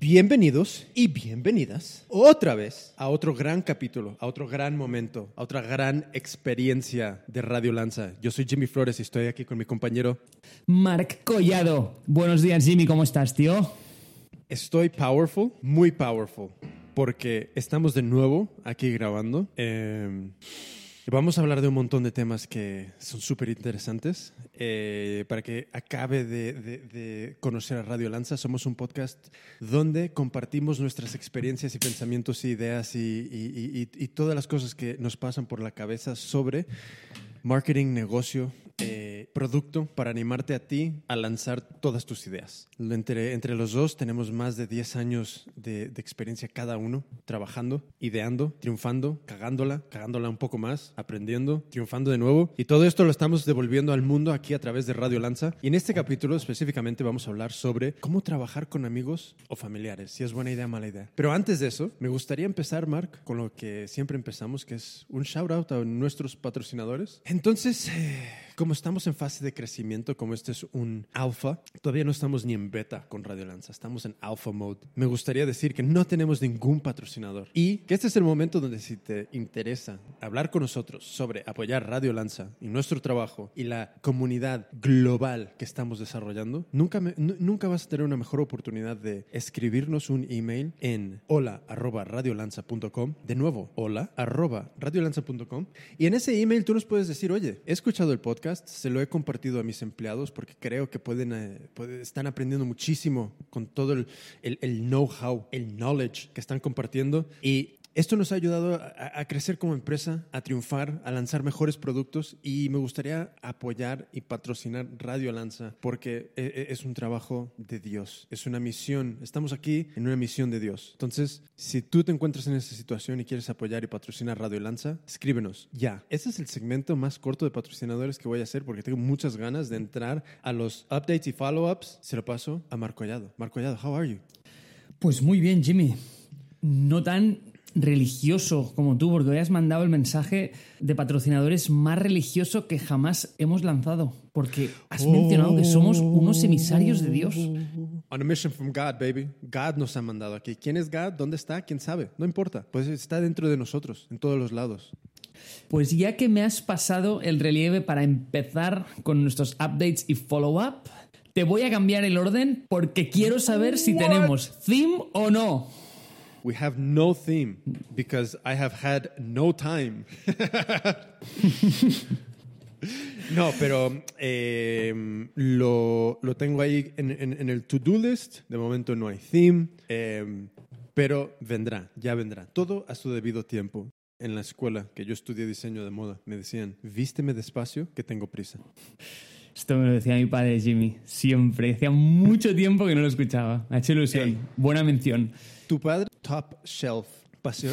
Bienvenidos y bienvenidas otra vez a otro gran capítulo, a otro gran momento, a otra gran experiencia de Radio Lanza. Yo soy Jimmy Flores y estoy aquí con mi compañero. Marc Collado. Buenos días, Jimmy, ¿cómo estás, tío? Estoy powerful, muy powerful, porque estamos de nuevo aquí grabando. Eh, Vamos a hablar de un montón de temas que son súper interesantes. Eh, para que acabe de, conocer a Radio Lanza, somos un podcast donde compartimos nuestras experiencias y pensamientos, y ideas y todas las cosas que nos pasan por la cabeza sobre marketing, negocio, eh, producto para animarte a ti a lanzar todas tus ideas. Entre, entre los dos tenemos más de 10 años de, de, experiencia cada uno, trabajando, ideando, triunfando, cagándola, cagándola un poco más, aprendiendo, triunfando de nuevo. Y todo esto lo estamos devolviendo al mundo aquí a través de Radio Lanza. Y en este capítulo específicamente vamos a hablar sobre cómo trabajar con amigos o familiares, si es buena idea o mala idea. Pero antes de eso, me gustaría empezar, Mark, con lo que siempre empezamos, que es un shout out a nuestros patrocinadores. Entonces... Eh, como estamos en fase de crecimiento, como este es un alfa, todavía no estamos ni en beta con Radio Lanza, estamos en alpha mode. Me gustaría decir que no tenemos ningún patrocinador y que este es el momento donde si te interesa hablar con nosotros sobre apoyar Radio Lanza y nuestro trabajo y la comunidad global que estamos desarrollando, nunca, me, nunca vas a tener una mejor oportunidad de escribirnos un email en hola radiolanza.com. De nuevo, hola radiolanza.com. Y en ese email tú nos puedes decir, oye, he escuchado el podcast se lo he compartido a mis empleados porque creo que pueden, eh, están aprendiendo muchísimo con todo el, el know-how, el knowledge que están compartiendo. Y esto nos ha ayudado a, a, crecer como empresa, a triunfar, a lanzar mejores productos y me gustaría apoyar y patrocinar Radio Lanza porque es un trabajo de Dios, es una misión. Estamos aquí en una misión de Dios. Entonces, si tú te encuentras en esta situación y quieres apoyar y patrocinar Radio Lanza, escríbenos ya. Este es el segmento más corto de patrocinadores que voy a hacer porque tengo muchas ganas de entrar a los updates y follow-ups. Se lo paso a Marco Collado. Marco Collado, how are you? Pues muy bien, Jimmy. No tan religioso como tú, porque hoy has mandado el mensaje de patrocinadores más religioso que jamás hemos lanzado, porque has oh. mencionado que somos unos emisarios de Dios. On a mission from God, baby. God nos ha mandado aquí. ¿Quién es God? ¿Dónde está? ¿Quién sabe? No importa. Pues está dentro de nosotros, en todos los lados. Pues ya que me has pasado el relieve para empezar con nuestros updates y follow-up, te voy a cambiar el orden porque quiero saber si What? tenemos theme o no. We have no theme because I have had no time. no, pero eh, lo, lo, tengo ahí en, en, en el to-do list. De momento no hay theme, eh, pero vendrá, ya vendrá. Todo a su debido tiempo. En la escuela que yo estudié diseño de moda, me decían, vísteme despacio, que tengo prisa. Esto me lo decía mi padre Jimmy, siempre. Hacía mucho tiempo que no lo escuchaba. Ha hecho ilusión. Hey. Buena mención. Tu padre, top shelf,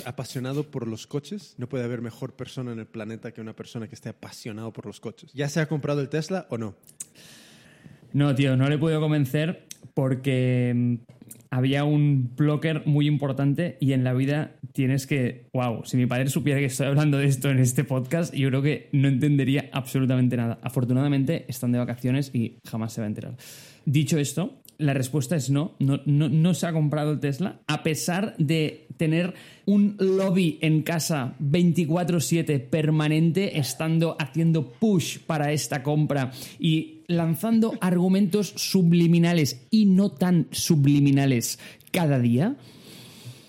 apasionado por los coches. No puede haber mejor persona en el planeta que una persona que esté apasionado por los coches. ¿Ya se ha comprado el Tesla o no? No, tío, no le he podido convencer porque mm, había un blocker muy importante y en la vida tienes que, wow, si mi padre supiera que estoy hablando de esto en este podcast, yo creo que no entendería absolutamente nada. Afortunadamente están de vacaciones y jamás se va a enterar. Dicho esto, la respuesta es no. No, no. se ha comprado el Tesla, a pesar de tener un lobby en casa 24/7 permanente, estando haciendo push para esta compra y lanzando argumentos subliminales y no tan subliminales cada día.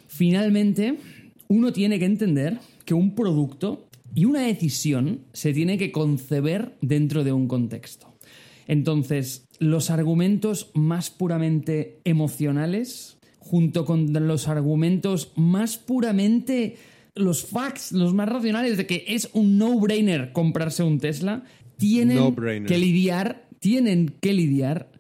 Finalmente, uno tiene que entender que un producto y una decisión se tiene que conceber dentro de un contexto. Entonces, los argumentos más puramente emocionales, junto con los argumentos más puramente los facts, los más racionales de que es un no-brainer comprarse un Tesla, tienen no que lidiar, tienen que lidiar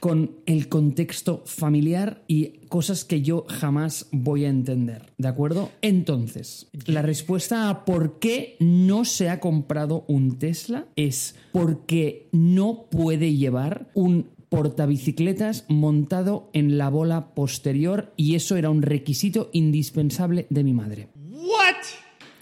con el contexto familiar y cosas que yo jamás voy a entender, ¿de acuerdo? Entonces, la respuesta a por qué no se ha comprado un Tesla es porque no puede llevar un portabicicletas montado en la bola posterior y eso era un requisito indispensable de mi madre. What?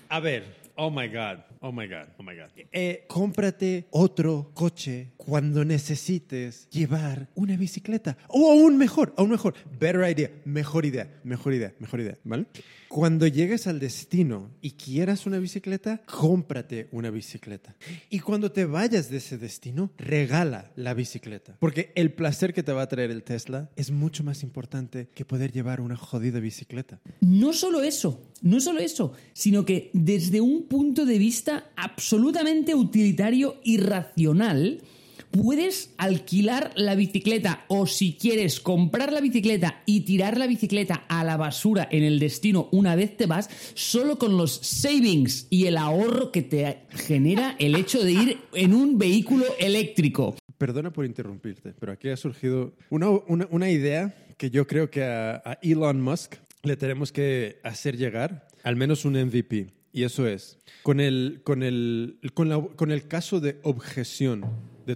A ver, Oh my God, oh my God, oh my God. Eh, cómprate otro coche cuando necesites llevar una bicicleta. O aún mejor, aún mejor. Better idea, mejor idea, mejor idea, mejor idea, ¿vale? Cuando llegues al destino y quieras una bicicleta, cómprate una bicicleta. Y cuando te vayas de ese destino, regala la bicicleta. Porque el placer que te va a traer el Tesla es mucho más importante que poder llevar una jodida bicicleta. No solo eso, no solo eso, sino que desde un punto de vista absolutamente utilitario y racional, puedes alquilar la bicicleta o si quieres comprar la bicicleta y tirar la bicicleta a la basura en el destino una vez te vas, solo con los savings y el ahorro que te genera el hecho de ir en un vehículo eléctrico. Perdona por interrumpirte, pero aquí ha surgido una, una, idea que yo creo que a Elon Musk le tenemos que hacer llegar al menos un MVP. Y eso es, con el, con el, con la- con el caso de objeción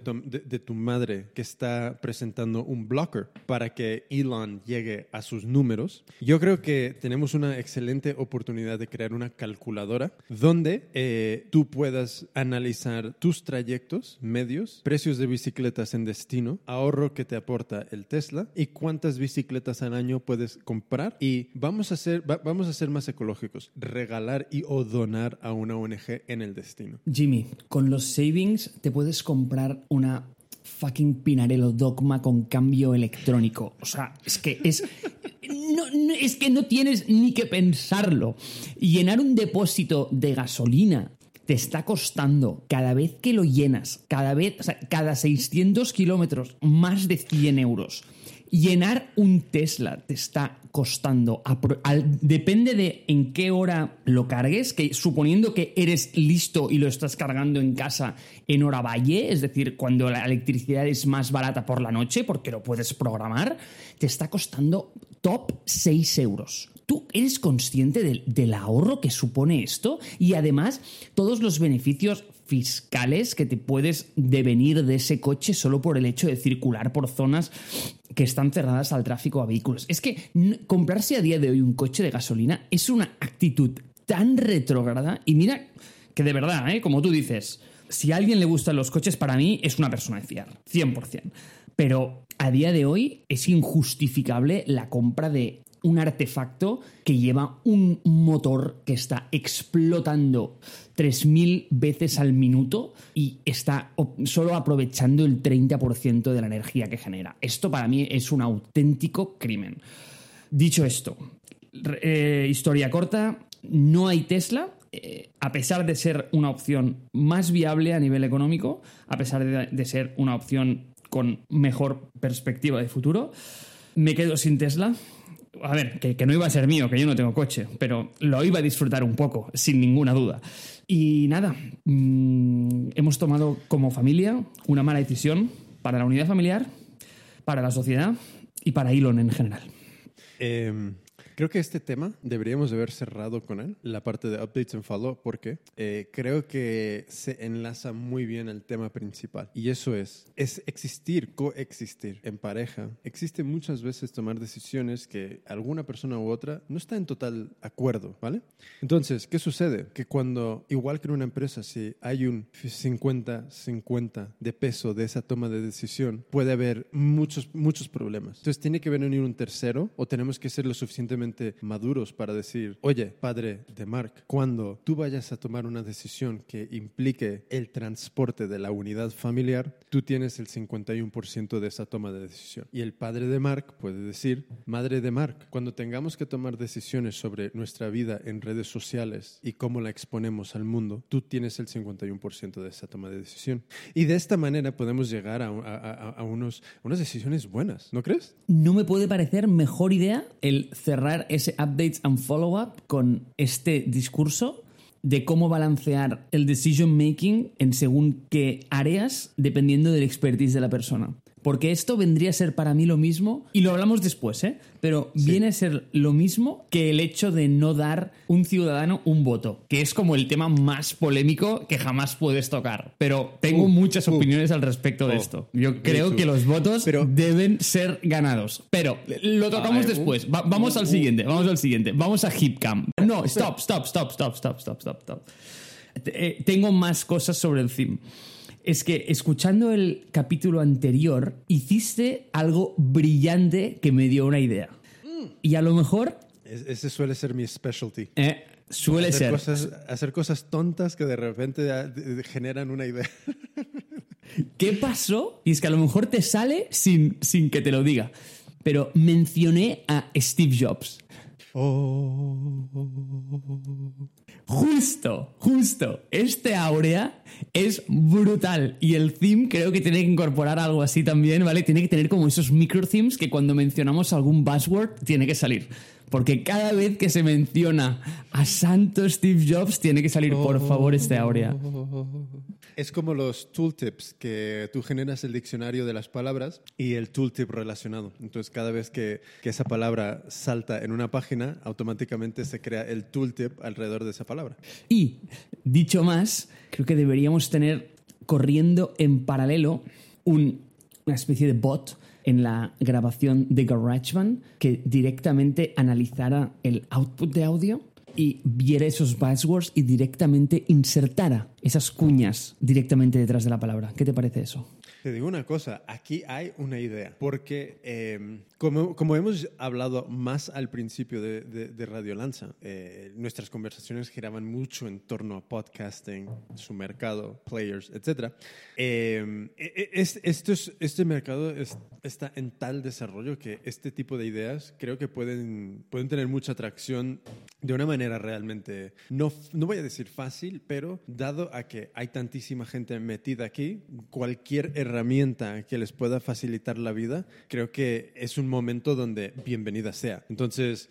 de tu, madre que está presentando un blocker para que Elon llegue a sus números, yo creo que tenemos una excelente oportunidad de crear una calculadora donde eh, tú puedas analizar tus trayectos medios, precios de bicicletas en destino, ahorro que te aporta el Tesla y cuántas bicicletas al año puedes comprar. Y vamos a ser, va- vamos a ser más ecológicos, regalar y o donar a una ONG en el destino. Jimmy, con los savings te puedes comprar una fucking Pinarello Dogma con cambio electrónico. O sea, es que es. No, es que no tienes ni que pensarlo. Llenar un depósito de gasolina te está costando cada vez que lo llenas, cada vez, cada 600 kilómetros, más de 100 euros. Llenar un Tesla te está costando, depende de en qué hora lo cargues, que suponiendo que eres listo y lo estás cargando en casa en hora valle, es decir, cuando la electricidad es más barata por la noche, porque lo puedes programar, te está costando top 6 euros. ¿Tú eres consciente del, del ahorro que supone esto? Y además, todos los beneficios fiscales que te puedes devenir de ese coche solo por el hecho de circular por zonas que están cerradas al tráfico a vehículos. Es que comprarse a día de hoy un coche de gasolina es una actitud tan retrógrada y mira que de verdad, ¿eh? como tú dices, si a alguien le gustan los coches, para mí es una persona de fiar, 100%. Pero a día de hoy es injustificable la compra de un artefacto que lleva un motor que está explotando 3.000 veces al minuto y está solo aprovechando el 30% de la energía que genera. Esto para mí es un auténtico crimen. Dicho esto, eh, historia corta, no hay Tesla, eh, a pesar de ser una opción más viable a nivel económico, a pesar de ser una opción con mejor perspectiva de futuro, me quedo sin Tesla. A ver, que, no iba a ser mío, que yo no tengo coche, pero lo iba a disfrutar un poco, sin ninguna duda. Y nada, mm, hemos tomado como familia una mala decisión para la unidad familiar, para la sociedad y para Elon en general. Eh, creo que este tema deberíamos de haber cerrado con él, la parte de updates and follow, porque eh, creo que se enlaza muy bien al tema principal. Y eso es, es existir, coexistir en pareja. Existe muchas veces tomar decisiones que alguna persona u otra no está en total acuerdo, ¿vale? Entonces, ¿qué sucede? Que cuando, igual que en una empresa, si hay un 50-50 de peso de esa toma de decisión, puede haber muchos, muchos problemas. Entonces, tiene que venir un tercero o tenemos que ser lo suficientemente maduros para decir, oye, padre de Mark, cuando tú vayas a tomar una decisión que implique el transporte de la unidad familiar, tú tienes el 51% de esa toma de decisión. Y el padre de Mark puede decir, madre de Mark, cuando tengamos que tomar decisiones sobre nuestra vida en redes sociales y cómo la exponemos al mundo, tú tienes el 51% de esa toma de decisión. Y de esta manera podemos llegar a, a- unos, unas decisiones buenas, ¿no crees? No me puede parecer mejor idea el cerrar ese updates and follow-up con este discurso de cómo balancear el decision making en según qué áreas dependiendo del expertise de la persona. Porque esto vendría a ser para mí lo mismo, y lo hablamos después, ¿eh? Pero viene a ser lo mismo que el hecho de no dar un ciudadano un voto, que es como el tema más polémico que jamás puedes tocar. Pero tengo Uh, muchas uh. opiniones al respecto de Oh, esto. Yo creo que los votos Pero- deben ser ganados. Pero lo tocamos después. Va- vamos al siguiente, vamos al siguiente. Vamos a HipCam. No, stop, stop, stop, stop, stop, stop, stop, stop. eh, tengo más cosas sobre el theme. Es que escuchando el capítulo anterior, hiciste algo brillante que me dio una idea. Y a lo mejor Es- ese suele ser mi specialty. eh, suele hacer ser. Cosas, hacer cosas tontas que de repente generan una idea. ¿Qué pasó? Y es que a lo mejor te sale sin, sin que te lo diga. Pero mencioné a Steve Jobs. Oh. Justo, justo. Este áurea es brutal. Y el theme creo que tiene que incorporar algo así también, ¿vale? Tiene que tener como esos micro themes que cuando mencionamos algún buzzword tiene que salir. Porque cada vez que se menciona a Santo Steve Jobs tiene que salir, por favor, este áurea. Es como los tooltips que tú generas el diccionario de las palabras y el tooltip relacionado. Entonces, cada vez que, que esa palabra salta en una página, automáticamente se crea el tooltip alrededor de esa palabra. Y, dicho más, creo que deberíamos tener corriendo en paralelo un- una especie de bot en la grabación de GarageBand que directamente analizara el output de audio y viera esos buzzwords y directamente insertara esas cuñas directamente detrás de la palabra. ¿Qué te parece eso? Te digo una cosa, aquí hay una idea, porque eh, como, como hemos hablado más al principio de, de- de Radio Lanza, eh, nuestras conversaciones giraban mucho en torno a podcasting, su mercado, players, etc. Eh, e- e- es- esto es- este mercado es- está en tal desarrollo que este tipo de ideas creo que pueden, pueden tener mucha atracción de una manera realmente, no, no voy a decir fácil, pero dado a que hay tantísima gente metida aquí, cualquier herramienta que les pueda facilitar la vida, creo que es un momento donde bienvenida sea. Entonces,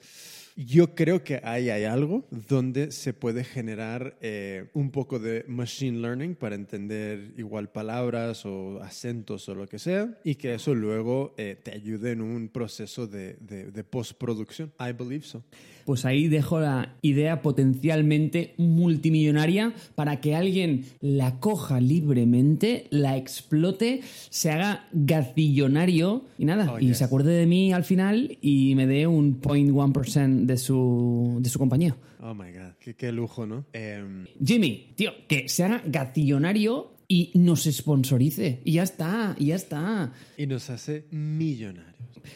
yo creo que ahí hay algo donde se puede generar eh, un poco de machine learning para entender igual palabras o acentos o lo que sea y que eso luego eh, te ayude en un proceso de, de- de postproducción. I believe so. Pues ahí dejo la idea potencialmente multimillonaria para que alguien la coja libremente, la explote, se haga gacillonario y nada, Oh, y yes. se acuerde de mí al final y me dé un 0.1% de su, de su compañía. Oh my God, qué, qué lujo, ¿no? Em, Jimmy, tío, que se haga gacillonario y nos sponsorice. Y ya está, y ya está. y nos hace millonarios.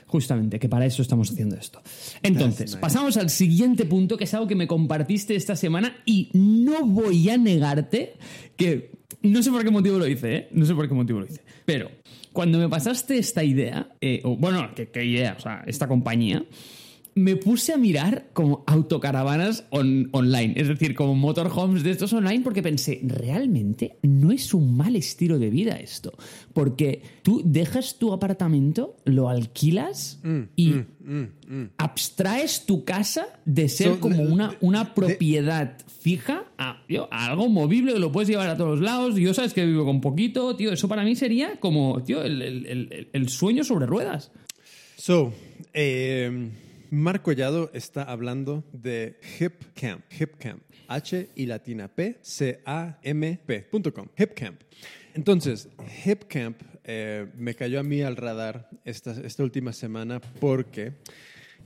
Justamente, que para eso estamos haciendo esto. Entonces, nice. pasamos al siguiente punto, que es algo que me compartiste esta semana y no voy a negarte que... No sé por qué motivo lo hice, ¿eh? No sé por qué motivo lo hice. Pero cuando me pasaste esta idea, eh, o bueno, ¿qué, qué idea? O sea, esta compañía, me puse a mirar como autocaravanas on- online, es decir, como motorhomes de estos online, porque pensé, realmente no es un mal estilo de vida esto, porque tú dejas tu apartamento, lo alquilas y abstraes tu casa de ser So, como una, una propiedad fija a, tío, a algo movible que lo puedes llevar a todos lados. Yo sabes que vivo con poquito, tío, eso para mí sería como, tío, el, el- el- el sueño sobre ruedas. So, eh, Marc Collado está hablando de HipCamp. HipCamp. H y latina P, C A M P punto com. HipCamp. Entonces, HipCamp eh, me cayó a mí al radar esta, esta última semana porque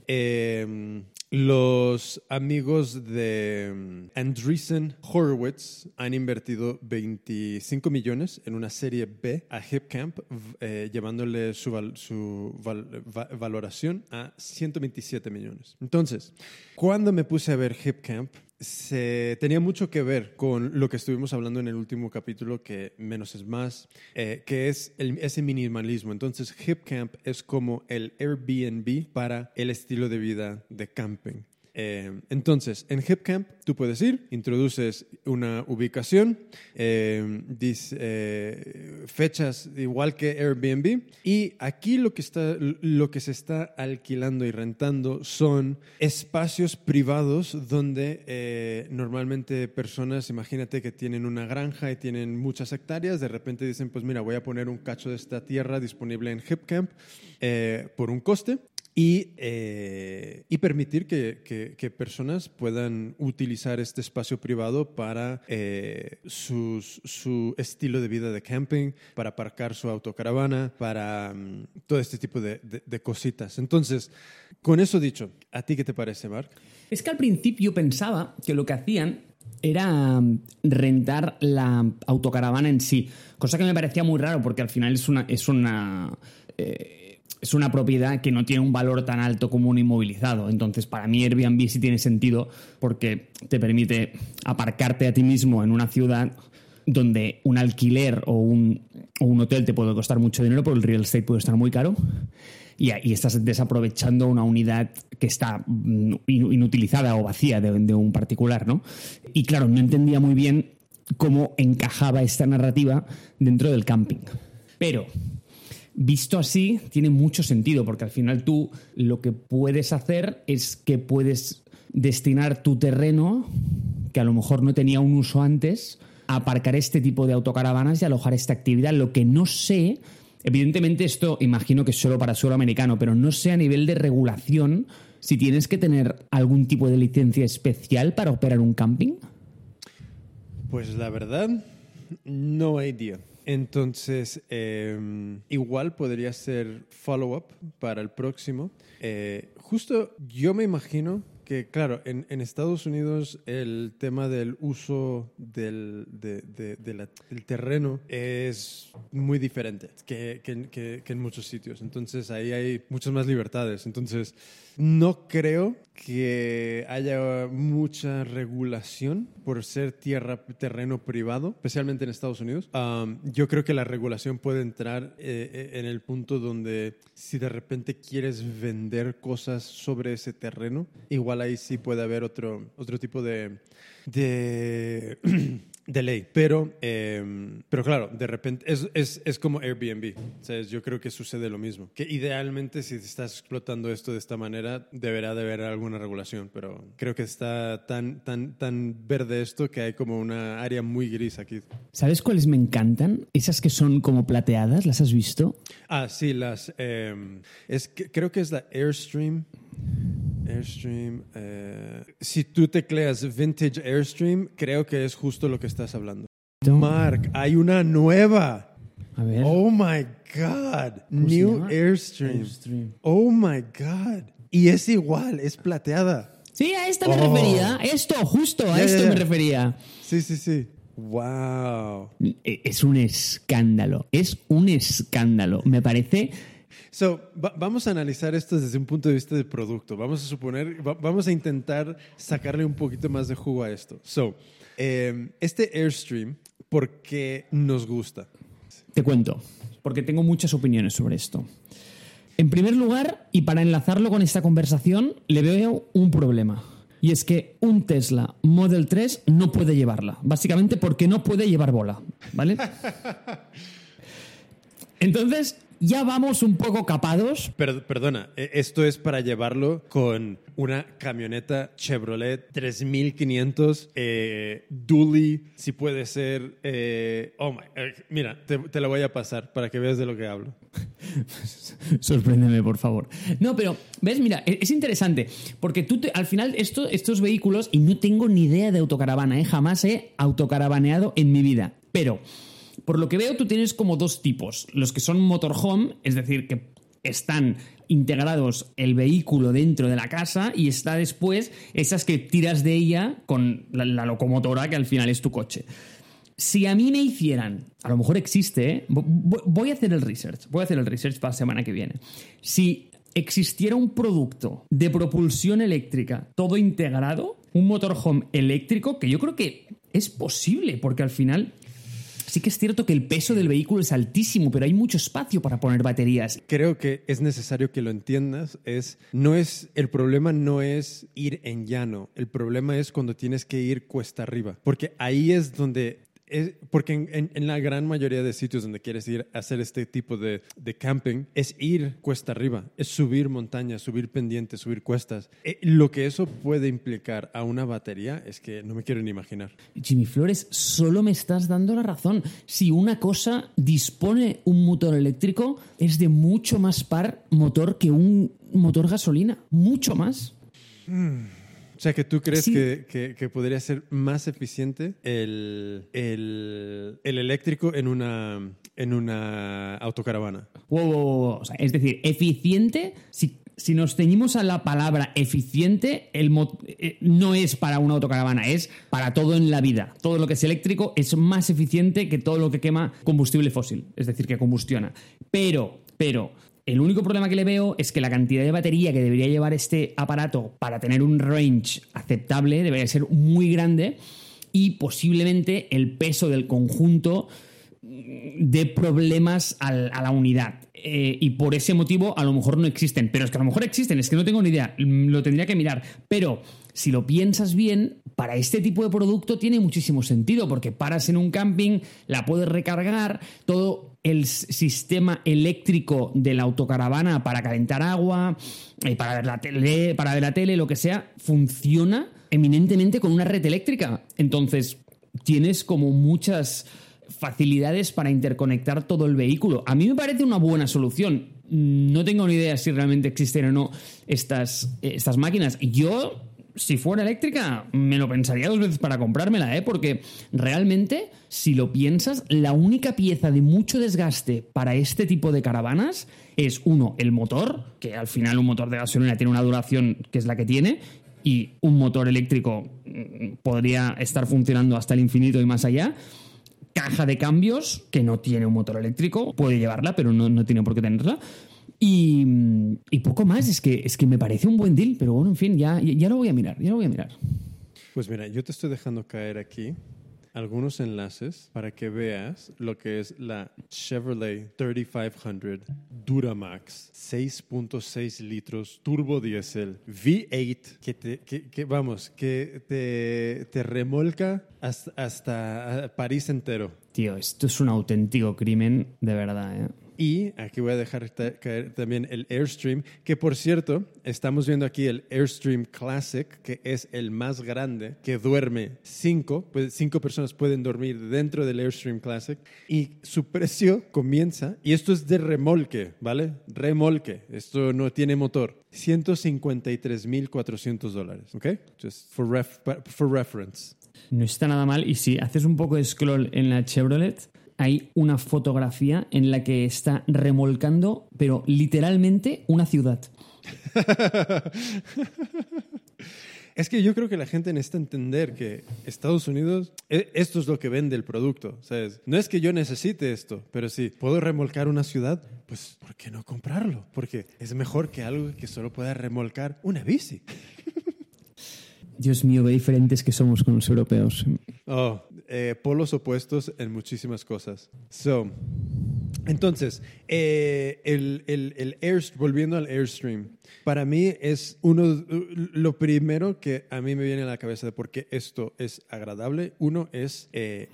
eh, los amigos de mm, Andreessen Horowitz han invertido 25 millones en una serie B a HipCamp, eh, llevándole su, val- su val- va- valoración a 127 millones. Entonces, cuando me puse a ver HipCamp, se, tenía mucho que ver con lo que estuvimos hablando en el último capítulo, que menos es más, eh, que es el- ese minimalismo. Entonces, HipCamp es como el Airbnb para el estilo de vida de camping. Eh, entonces, en HipCamp tú puedes ir, introduces una ubicación, eh, eh, fechas igual que Airbnb y aquí lo que, está, lo que se está alquilando y rentando son espacios privados donde eh, normalmente personas, imagínate que tienen una granja y tienen muchas hectáreas, de repente dicen, pues mira, voy a poner un cacho de esta tierra disponible en HipCamp por un coste y, eh, y permitir que, que- personas puedan utilizar este espacio privado para eh, sus- su estilo de vida de camping, para aparcar su autocaravana, para mm, todo este tipo de, de- de cositas. Entonces, con eso dicho, ¿a ti qué te parece, Mark? Es que al principio pensaba que lo que hacían era mm, rentar la autocaravana en sí, cosa que me parecía muy raro porque al final es una es una eh, es una propiedad que no tiene un valor tan alto como un inmovilizado. Entonces, para mí Airbnb sí tiene sentido porque te permite aparcarte a ti mismo en una ciudad donde un alquiler o un, un hotel te puede costar mucho dinero, pero el real estate puede estar muy caro y, y estás desaprovechando una unidad que está mm, in- inutilizada o vacía de, de un particular, ¿no? Y claro, no entendía muy bien cómo encajaba esta narrativa dentro del camping. Pero visto así, tiene mucho sentido, porque al final tú lo que puedes hacer es que puedes destinar tu terreno, que a lo mejor no tenía un uso antes, a aparcar este tipo de autocaravanas y alojar esta actividad. Lo que no sé, evidentemente esto imagino que es solo para suelo americano, pero no sé a nivel de regulación si tienes que tener algún tipo de licencia especial para operar un camping. Pues la verdad, no idea. Entonces, eh, igual podría ser follow-up para el próximo. Eh, justo yo me imagino que, claro, en, Estados Unidos el tema del uso del terreno es muy diferente que, que- que- que en muchos sitios. Entonces, ahí hay muchas más libertades. Entonces, no creo que haya mucha regulación por ser tierra, terreno privado, especialmente en Estados Unidos. Yo creo que la regulación puede entrar eh, eh, en el punto donde si de repente quieres vender cosas sobre ese terreno, igual ahí sí puede haber otro, otro tipo de, de, de ley. Pero, eh, pero claro, de repente es, es, es como Airbnb. ¿sabes? Yo creo que sucede lo mismo. Que idealmente si estás explotando esto de esta manera, deberá de haber alguna regulación. Pero creo que está tan, tan, tan verde esto que hay como una área muy gris aquí. ¿Sabes cuáles me encantan? Esas que son como plateadas, ¿las has visto? Ah, sí, las... eh, es creo que es la Airstream. Airstream. eh, si tú tecleas Vintage Airstream, creo que es justo lo que estás hablando. Mark, hay una nueva. A ver. Oh my God. ¿Cómo se New? Airstream. Airstream. Oh my God. Y es igual, es plateada. Sí, a esta me Oh. refería. Esto, justo, a esto me refería. Sí, sí, sí. Wow. Eh, Es un escándalo. Es un escándalo. Me parece. So, va- vamos a analizar esto desde un punto de vista de producto. Vamos a suponer, va- vamos a intentar sacarle un poquito más de jugo a esto. So, eh, este Airstream, ¿por qué nos gusta? Te cuento, porque tengo muchas opiniones sobre esto. En primer lugar, y para enlazarlo con esta conversación, le veo un problema. Y es que un Tesla Model 3 no puede llevarla. Básicamente porque no puede llevar bola. ¿Vale? Entonces, ya vamos un poco capados. Per- perdona, eh, esto es para llevarlo con una camioneta Chevrolet 3500, eh, dually, si puede ser. eh, oh my, eh, mira, te, te la voy a pasar para que veas de lo que hablo. Sorpréndeme, por favor. No, pero, ¿ves? Mira, e- es interesante, porque tú te- al final esto- estos vehículos, y no tengo ni idea de autocaravana, ¿eh? jamás he autocaravaneado en mi vida, pero por lo que veo tú tienes como dos tipos, los que son motorhome, es decir, que están integrados el vehículo dentro de la casa y está después esas que tiras de ella con la, locomotora que al final es tu coche. Si a mí me hicieran, a lo mejor existe, ¿eh? Vo- vo- voy a hacer el research, voy a hacer el research para la semana que viene. Si existiera un producto de propulsión eléctrica todo integrado, un motorhome eléctrico, que yo creo que es posible, porque al final sí que es cierto que el peso del vehículo es altísimo, pero hay mucho espacio para poner baterías. Creo que es necesario que lo entiendas. Es, no es, el problema no es ir en llano. El problema es cuando tienes que ir cuesta arriba. Porque ahí es donde. Es- porque en, en- en la gran mayoría de sitios donde quieres ir a hacer este tipo de, de camping es ir cuesta arriba, es subir montañas, subir pendientes, subir cuestas. Eh, lo que eso puede implicar a una batería es que no me quiero ni imaginar. Jimmy Flores, solo me estás dando la razón. Si una cosa dispone un motor eléctrico, es de mucho más par motor que un motor gasolina. Mucho más. O sea, que tú crees Sí. que, que- que podría ser más eficiente el, el, el eléctrico en una, en una autocaravana. Wow, wow, wow. O sea, es decir, eficiente, si, si nos ceñimos a la palabra eficiente, el eh, no es para una autocaravana, es para todo en la vida. Todo lo que es eléctrico es más eficiente que todo lo que quema combustible fósil, es decir, que combustiona. Pero, pero, el único problema que le veo es que la cantidad de batería que debería llevar este aparato para tener un range aceptable debería ser muy grande y posiblemente el peso del conjunto de problemas a la unidad. Eh, y por ese motivo a lo mejor no existen. Pero es que a lo mejor existen, es que no tengo ni idea, lo tendría que mirar. Pero si lo piensas bien, para este tipo de producto tiene muchísimo sentido, porque paras en un camping, la puedes recargar, todo el sistema eléctrico de la autocaravana para calentar agua, eh, para ver la tele, para ver la tele, lo que sea, funciona eminentemente con una red eléctrica. Entonces, tienes como muchas facilidades para interconectar todo el vehículo. A mí me parece una buena solución. No tengo ni idea si realmente existen o no estas, estas máquinas. Yo, si fuera eléctrica, me lo pensaría dos veces para comprármela, ¿eh? porque realmente, si lo piensas, la única pieza de mucho desgaste para este tipo de caravanas es, uno, el motor, que al final un motor de gasolina tiene una duración que es la que tiene, y un motor eléctrico mm, podría estar funcionando hasta el infinito y más allá caja de cambios que no tiene un motor eléctrico, puede llevarla, pero no, tiene por qué tenerla. Y, poco más, es que, es que me parece un buen deal, pero bueno, en fin, ya, ya lo voy a mirar, ya lo voy a mirar. Pues mira, yo te estoy dejando caer aquí algunos enlaces para que veas lo que es la Chevrolet 3500 Duramax 6.6 litros turbo diésel V8 que, te, que, vamos, que te, te remolca hasta, hasta París entero. Tío, esto es un auténtico crimen de verdad, ¿eh? Y aquí voy a dejar caer también el Airstream, que por cierto, estamos viendo aquí el Airstream Classic, que es el más grande, que duerme cinco, pues cinco personas pueden dormir dentro del Airstream Classic. Y su precio comienza, y esto es de remolque, ¿vale? Remolque, esto no tiene motor. 153.400 dólares, ¿ok? Just for, for reference. No está nada mal. Y si haces un poco de scroll en la Chevrolet, hay una fotografía en la que está remolcando, pero literalmente una ciudad. Es que yo creo que la gente necesita entender que Estados Unidos, e, esto es lo que vende el producto. ¿sabes? No es que yo necesite esto, pero si puedo remolcar una ciudad, pues ¿por qué no comprarlo? Porque es mejor que algo que solo pueda remolcar una bici. Dios mío, qué diferentes que somos con los europeos. Oh, eh, polos opuestos en muchísimas cosas. So, entonces, eh, el, el, el volviendo al Airstream, para mí es uno, lo primero que a mí me viene a la cabeza de por qué esto es agradable. Uno es, eh,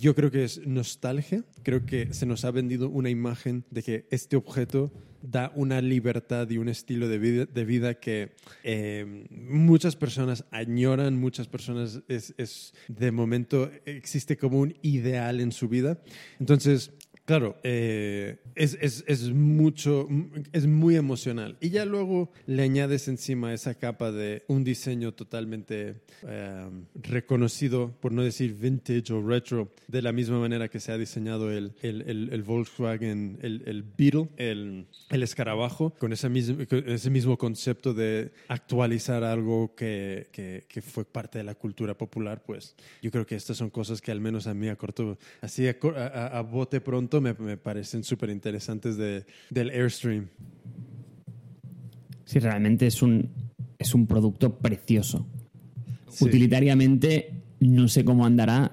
yo creo que es nostalgia. Creo que se nos ha vendido una imagen de que este objeto da una libertad y un estilo de vida, de vida que eh, muchas personas añoran, muchas personas es, es, de momento existe como un ideal en su vida. Entonces, Claro, eh, es, es, es, mucho, es muy emocional. Y ya luego le añades encima esa capa de un diseño totalmente eh, reconocido, por no decir vintage o retro, de la misma manera que se ha diseñado el, el, el, Volkswagen, el, Beetle, el, escarabajo, con ese mismo, ese mismo concepto de actualizar algo que, que, fue parte de la cultura popular, pues yo creo que estas son cosas que al menos a mí a corto, así a bote pronto, me, parecen súper interesantes de, del Airstream. Sí, realmente es un, es un producto precioso. Utilitariamente no sé cómo andará.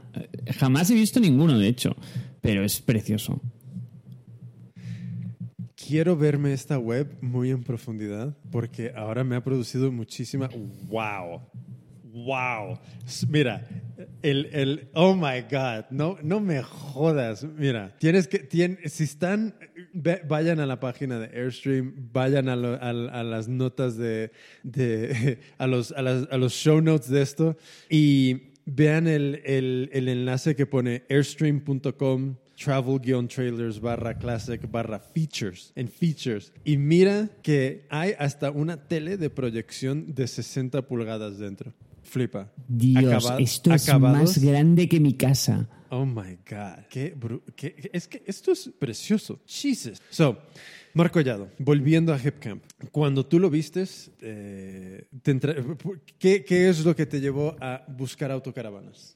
Jamás he visto ninguno, de hecho, pero es precioso. Quiero verme esta web muy en profundidad porque ahora me ha producido muchísima... ¡Wow! Wow. Mira, el, el, oh my God, no, no me jodas. Mira, tienes que, si están, vayan a la página de Airstream, vayan a, a, las notas de, de a, los, a, las, a los show notes de esto y vean el, el, el enlace que pone airstream.com travel-trailers barra classic barra features en features y mira que hay hasta una tele de proyección de 60 pulgadas dentro flipa. Dios, esto es más grande que mi casa. Oh my God. Qué, es que esto es precioso. Jesus. So, Marco Collado, volviendo a Hipcamp. Cuando tú lo vistes, eh, te ¿qué, qué es lo que te llevó a buscar autocaravanas?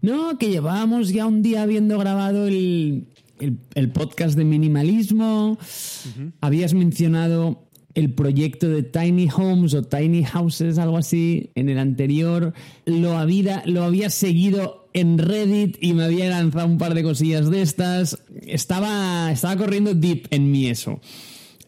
No, que llevábamos ya un día habiendo grabado el, el- el podcast de minimalismo. Habías mencionado el proyecto de Tiny Homes o Tiny Houses, algo así, en el anterior. Lo había, lo había seguido en Reddit y me había lanzado un par de cosillas de estas. Estaba, estaba corriendo deep en mí eso.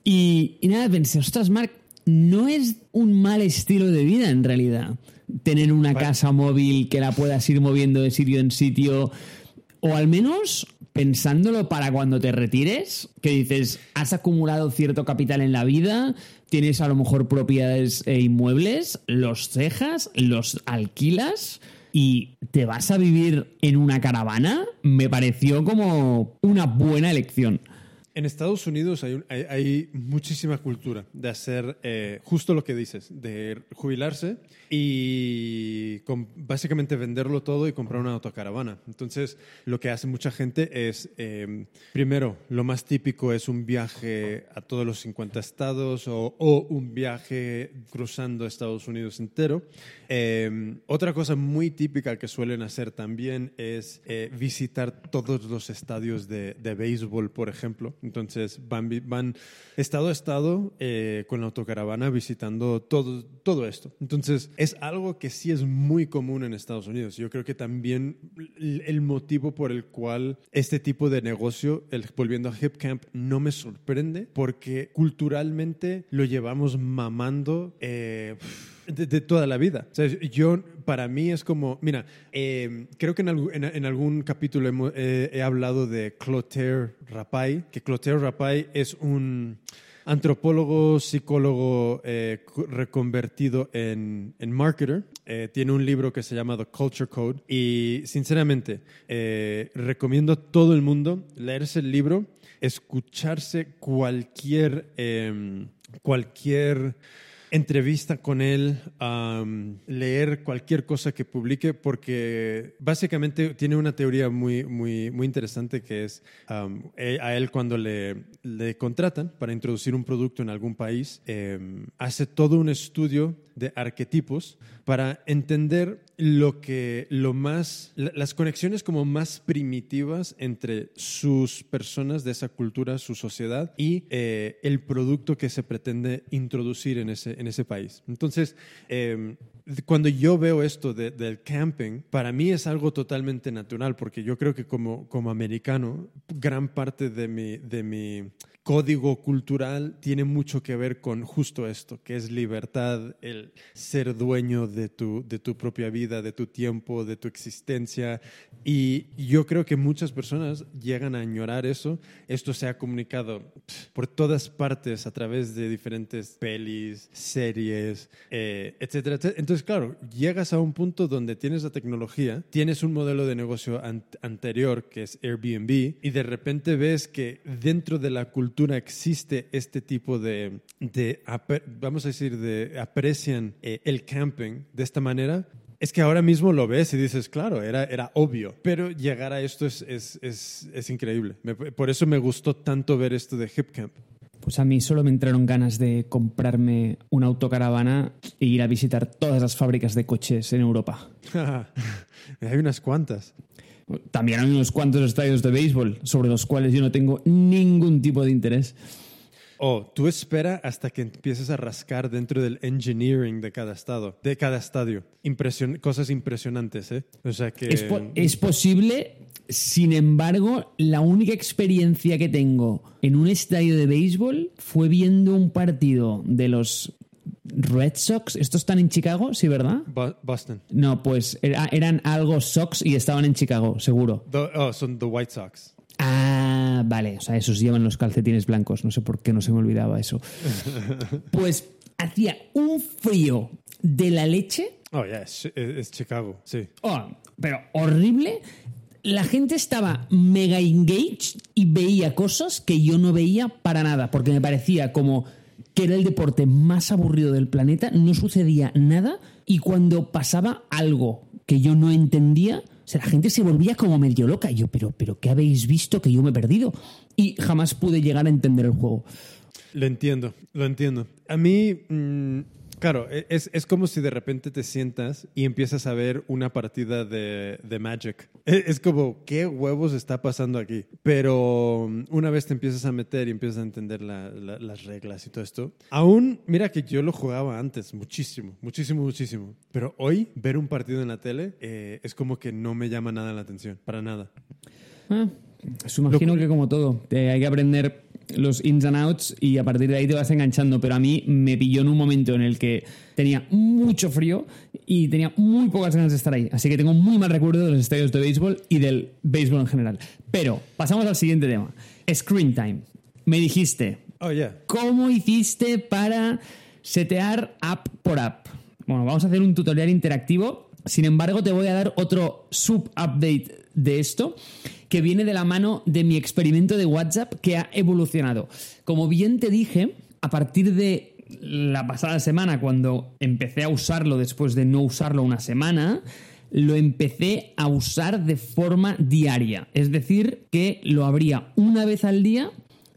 Y, y nada, pensé, ostras, Mark, no es un mal estilo de vida en realidad. Tener una casa móvil que la puedas ir moviendo de sitio en sitio. O al menos pensándolo para cuando te retires, que dices, has acumulado cierto capital en la vida, tienes a lo mejor propiedades e inmuebles, los cejas, los alquilas y te vas a vivir en una caravana, me pareció como una buena elección. En Estados Unidos hay, hay- muchísima cultura de hacer eh, justo lo que dices, de jubilarse y com- básicamente venderlo todo y comprar una autocaravana. Entonces, lo que hace mucha gente es, eh, primero, lo más típico es un viaje a todos los 50 estados o, un viaje cruzando Estados Unidos entero. Eh, otra cosa muy típica que suelen hacer también es eh, visitar todos los estadios de, de béisbol, por ejemplo. Entonces van, estado a estado eh, con la autocaravana visitando todo, todo esto. Entonces es algo que sí es muy común en Estados Unidos. Yo creo que también el, motivo por el cual este tipo de negocio, volviendo a Hip Camp, no me sorprende porque culturalmente lo llevamos mamando. eh, de, toda la vida. Yo, para mí es como, mira, eh, creo que en, en- algún capítulo he hablado de Clotaire Rapaille, que Clotaire Rapaille es un antropólogo, psicólogo eh, reconvertido en, en marketer. Eh, tiene un libro que se llama The Culture Code y sinceramente recomiendo a todo el mundo leerse el libro, escucharse cualquier, em, cualquier entrevista con él, leer cualquier cosa que publique, porque básicamente tiene una teoría muy, muy, muy interesante que es eh, a él cuando le, le contratan para introducir un producto en algún país, em, hace todo un estudio de arquetipos para entender lo que lo más la- las conexiones como más primitivas entre sus personas de esa cultura, su sociedad y eh, el producto que se pretende introducir en ese en ese país. Entonces eh, cuando yo veo esto de- del camping, para mí es algo totalmente natural, porque yo creo que como, como americano, gran parte de mi, de mi código cultural tiene mucho que ver con justo esto, que es libertad, el ser dueño de tu, de tu propia vida, de tu tiempo, de tu existencia. Y yo creo que muchas personas llegan a añorar eso. Esto se ha comunicado por todas partes a través de diferentes pelis, series, eh, etcétera, etcétera. Entonces, claro, llegas a un punto donde tienes la tecnología, tienes un modelo de negocio an- anterior que es Airbnb y de repente ves que dentro de la cultura existe este tipo de, vamos a decir, de aprecian eh, el camping de esta manera. Es que ahora mismo lo ves y dices, claro, era, era obvio, pero llegar a esto es, es, es, es increíble. Por eso me gustó tanto ver esto de Hip Camp. Pues a mí solo me entraron ganas de comprarme una autocaravana e ir a visitar todas las fábricas de coches en Europa. Hay unas cuantas. También hay unos cuantos estadios de béisbol sobre los cuales yo no tengo ningún tipo de interés. Oh, tú espera hasta que empieces a rascar dentro del engineering de cada estado, de cada estadio. Impresion- cosas impresionantes, ¿eh? O sea que... Es, po- es posible, sin embargo, la única experiencia que tengo en un estadio de béisbol fue viendo un partido de los Red Sox. ¿Estos están en Chicago? Sí, ¿verdad? Bo- Boston. No, pues era- eran algo Sox y estaban en Chicago, seguro. The- oh, son the White Sox. Ah, vale, o sea, esos llevan los calcetines blancos, no sé por qué no se me olvidaba eso. Pues hacía un frío de la leche, Oh, yeah, es, es- es Chicago, sí. oh, pero horrible. La gente estaba mega engaged y veía cosas que yo no veía para nada, porque me parecía como que era el deporte más aburrido del planeta, no sucedía nada y cuando pasaba algo que yo no entendía, sea, la gente se volvía como medio loca. Y yo, pero, pero, ¿qué habéis visto que yo me he perdido? Y jamás pude llegar a entender el juego. Lo entiendo, lo entiendo. A mí, mm, claro, e, es, es, como si de repente te sientas y empiezas a ver una partida de, de Magic. Es, es, como, ¿qué huevos está pasando aquí? Pero mm, una vez te empiezas a meter y empiezas a entender la, la, las reglas y todo esto, aún, mira que yo lo jugaba antes, muchísimo, muchísimo, muchísimo. Pero hoy, ver un partido en la tele eh, es como que no me llama nada la atención, para nada. Ah, imagino que como todo, eh, hay que aprender los ins and outs y a partir de ahí te vas enganchando. Pero a mí me pilló en un momento en el que tenía mucho frío y tenía muy pocas ganas de estar ahí. Así que tengo muy mal recuerdo de los estadios de béisbol y del béisbol en general. Pero pasamos al siguiente tema. Screen time. Me dijiste, oh, yeah. ¿cómo hiciste para setear app por app? Bueno, vamos a hacer un tutorial interactivo. Sin embargo, te voy a dar otro sub-update de esto que viene de la mano de mi experimento de WhatsApp que ha evolucionado. Como bien te dije, a partir de la pasada semana, cuando empecé a usarlo después de no usarlo una semana, lo empecé a usar de forma diaria. Es decir, que lo abría una vez al día,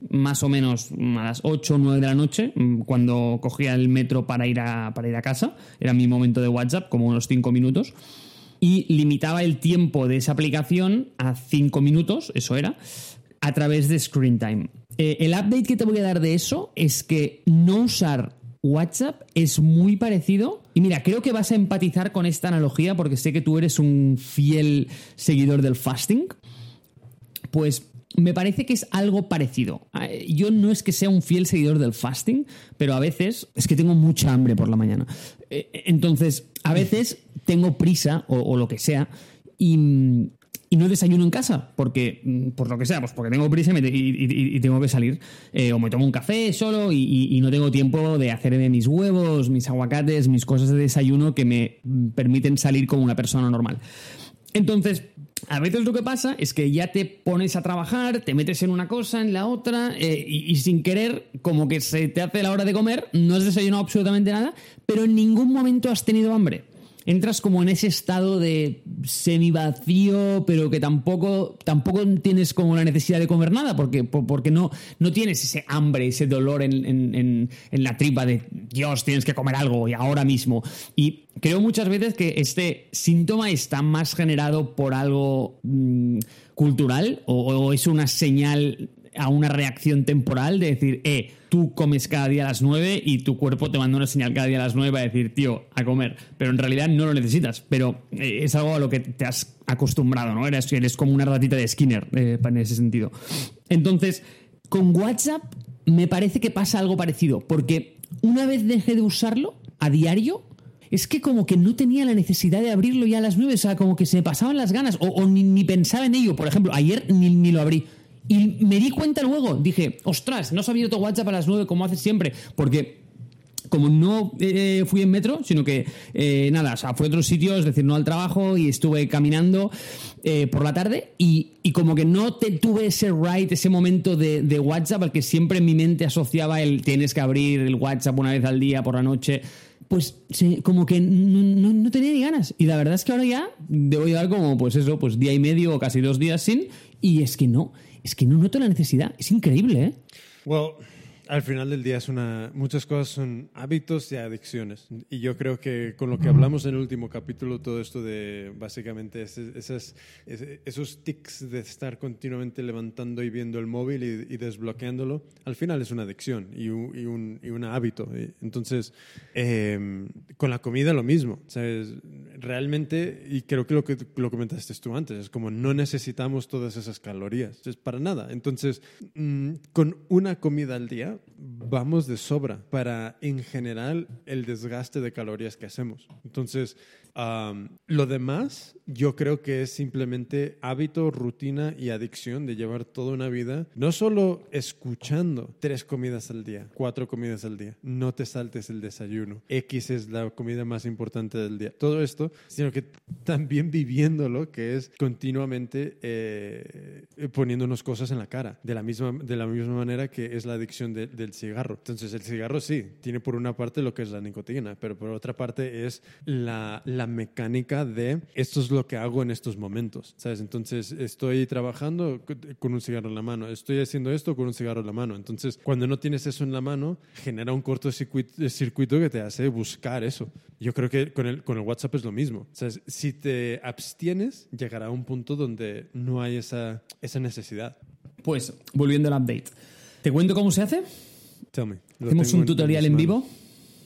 más o menos a las 8 o 9 de la noche, cuando cogía el metro para ir a, para ir a casa. Era mi momento de WhatsApp, como unos 5 minutos y limitaba el tiempo de esa aplicación a 5 minutos, eso era, a través de Screen Time. Eh, el update que te voy a dar de eso es que no usar WhatsApp es muy parecido. Y mira, creo que vas a empatizar con esta analogía porque sé que tú eres un fiel seguidor del fasting. Pues me parece que es algo parecido. Yo no es que sea un fiel seguidor del fasting, pero a veces es que tengo mucha hambre por la mañana. Eh, entonces, a veces tengo prisa o, lo que sea y, no desayuno en casa, porque, por lo que sea, pues porque tengo prisa y, y, tengo que salir. Eh, o me tomo un café solo y, no tengo tiempo de hacerme mis huevos, mis aguacates, mis cosas de desayuno que me permiten salir como una persona normal. Entonces, a veces lo que pasa es que ya te pones a trabajar, te metes en una cosa, en la otra, eh, y, sin querer, como que se te hace la hora de comer, no has desayunado absolutamente nada, pero en ningún momento has tenido hambre entras como en ese estado de semivacío, pero que tampoco, tampoco tienes como la necesidad de comer nada, porque, porque no, no tienes ese hambre, ese dolor en, en, en, la tripa de Dios, tienes que comer algo y ahora mismo. Y creo muchas veces que este síntoma está más generado por algo mmm, cultural o es una señal a una reacción temporal de decir, eh, tú comes cada día a las 9 y tu cuerpo te manda una señal cada día a las 9 para decir, tío, a comer. Pero en realidad no lo necesitas, pero eh, es algo a lo que te has acostumbrado, ¿no? Eres, eres como una ratita de Skinner eh, en ese sentido. Entonces, con WhatsApp me parece que pasa algo parecido, porque una vez dejé de usarlo a diario, es que como que no tenía la necesidad de abrirlo ya a las 9, o sea, como que se me pasaban las ganas, o, ni, pensaba en ello. Por ejemplo, ayer ni, ni lo abrí. Y me di cuenta luego, dije, ostras, no se ha abierto WhatsApp a las 9 como hace siempre, porque como no eh, fui en metro, sino que eh, nada, o sea, fui a otros sitios, es decir, no al trabajo y estuve caminando eh, por la tarde y, y, como que no te tuve ese right, ese momento de, de, WhatsApp al que siempre en mi mente asociaba el tienes que abrir el WhatsApp una vez al día por la noche. Pues sí, como que no, no, no, tenía ni ganas. Y la verdad es que ahora ya debo llevar como, pues eso, pues día y medio o casi dos días sin. Y es que no es que no noto la necesidad. Es increíble, ¿eh? Al final del día es una, muchas cosas son hábitos y adicciones. Y yo creo que con lo que hablamos en el último capítulo, todo esto de básicamente esas, esos tics de estar continuamente levantando y viendo el móvil y, y desbloqueándolo, al final es una adicción y un, y un, y un hábito. Entonces, eh, con la comida lo mismo. ¿sabes? Realmente, y creo que lo que lo comentaste tú antes, es como no necesitamos todas esas calorías. Es para nada. Entonces, mmm, con una comida al día, vamos de sobra para, en general, el desgaste de calorías que hacemos. Entonces, lo demás, yo creo que es simplemente hábito, rutina y adicción de llevar toda una vida, no solo escuchando tres comidas al día, cuatro comidas al día, no te saltes el desayuno, X es la comida más importante del día. Todo esto sino que también viviéndolo, que es continuamente eh, poniéndonos cosas en la cara, de la misma, de la misma manera que es la adicción de- del cigarro. Entonces, el cigarro sí, tiene por una parte lo que es la nicotina, pero por otra parte es la, la mecánica de esto es lo que hago en estos momentos, ¿sabes? Entonces, estoy trabajando co- con un cigarro en la mano, estoy haciendo esto con un cigarro en la mano. Entonces, cuando no tienes eso en la mano, genera un cortocircuito circuito que te hace buscar eso. Yo creo que con el, con el WhatsApp es lo mismo. ¿Sabes? Si te abstienes, llegará a un punto donde no hay esa, esa necesidad. Pues, volviendo al update. ¿Te cuento cómo se hace? Tell me. Hacemos un en tutorial en manos.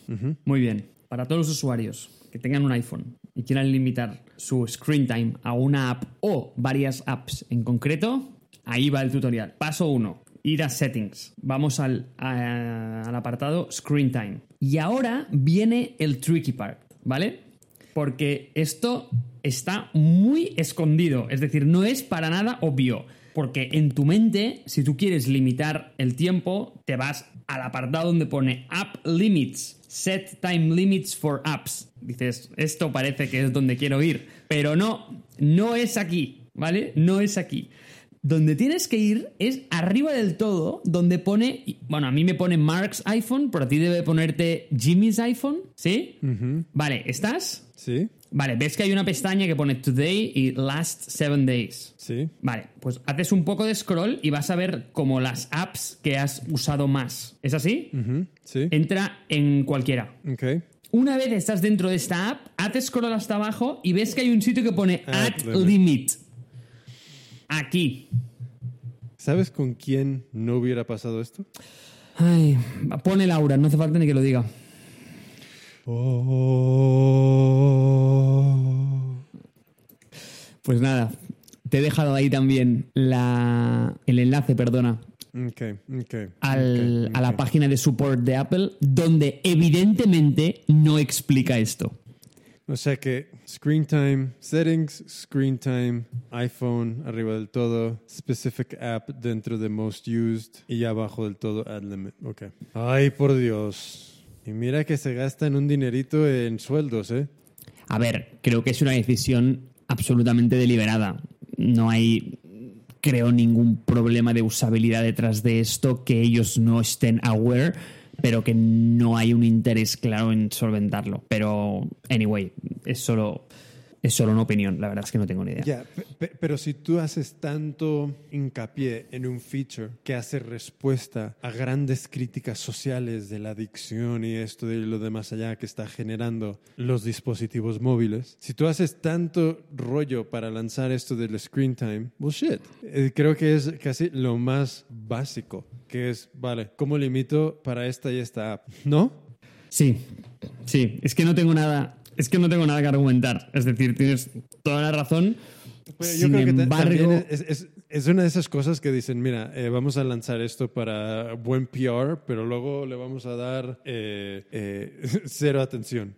vivo. Muy bien. Para todos los usuarios que tengan un iPhone y quieran limitar su screen time a una app o varias apps en concreto, ahí va el tutorial. Paso 1. Ir a Settings. Vamos al, al apartado Screen Time. Y ahora viene el tricky part, ¿vale? Porque esto está muy escondido. Es decir, no es para nada obvio. Porque en tu mente, si tú quieres limitar el tiempo, te vas al apartado donde pone App Limits, Set Time Limits for Apps. Dices, esto parece que es donde quiero ir. Pero no, no es aquí, ¿vale? No es aquí. Donde tienes que ir es arriba del todo, donde pone, bueno, a mí me pone Mark's iPhone, pero a ti debe ponerte Jimmy's iPhone, ¿sí? Vale, ¿estás? ¿Sí? Vale, ves que hay una pestaña que pone Today y Last Seven Days. ¿Sí? Vale, pues haces un poco de scroll y vas a ver como las apps que has usado más. ¿Es así? ¿Sí? Entra en cualquiera. Ok. Una vez estás dentro de esta app, haces scroll hasta abajo y ves que hay un sitio que pone Add Add limit. Limit. Aquí. ¿Sabes con quién no hubiera pasado esto? Ay, pone Laura, no hace falta ni que lo diga. Pues nada, te he dejado ahí también la, el enlace, perdona, Ok, ok. al- a la página de support de Apple, donde evidentemente no explica esto. O sea que screen time, settings, screen time, iPhone arriba del todo, specific app dentro de most used y abajo del todo ad limit. Ok. Ay, por Dios. Y mira que se gastan un dinerito en sueldos, ¿eh? A ver, creo que es una decisión absolutamente deliberada. No hay, creo, ningún problema de usabilidad detrás de esto que ellos no estén aware, pero que no hay un interés claro en solventarlo. Pero, anyway, es solo, es solo una opinión. La verdad es que no tengo ni idea. Ya, pero si tú haces tanto hincapié en un feature que hace respuesta a grandes críticas sociales de la adicción y esto y lo de más allá que está generando los dispositivos móviles, si tú haces tanto rollo para lanzar esto del screen time, bullshit. Eh, creo que es casi lo más básico, que es, vale, ¿cómo limito para esta y esta app? ¿No? Sí, sí, es que no tengo nada, es que no tengo nada que argumentar. Es decir, tienes toda la razón. Yo Sin creo que embargo, también es, es- es una de esas cosas que dicen, mira, eh, vamos a lanzar esto para buen PR, pero luego le vamos a dar eh, eh, cero atención.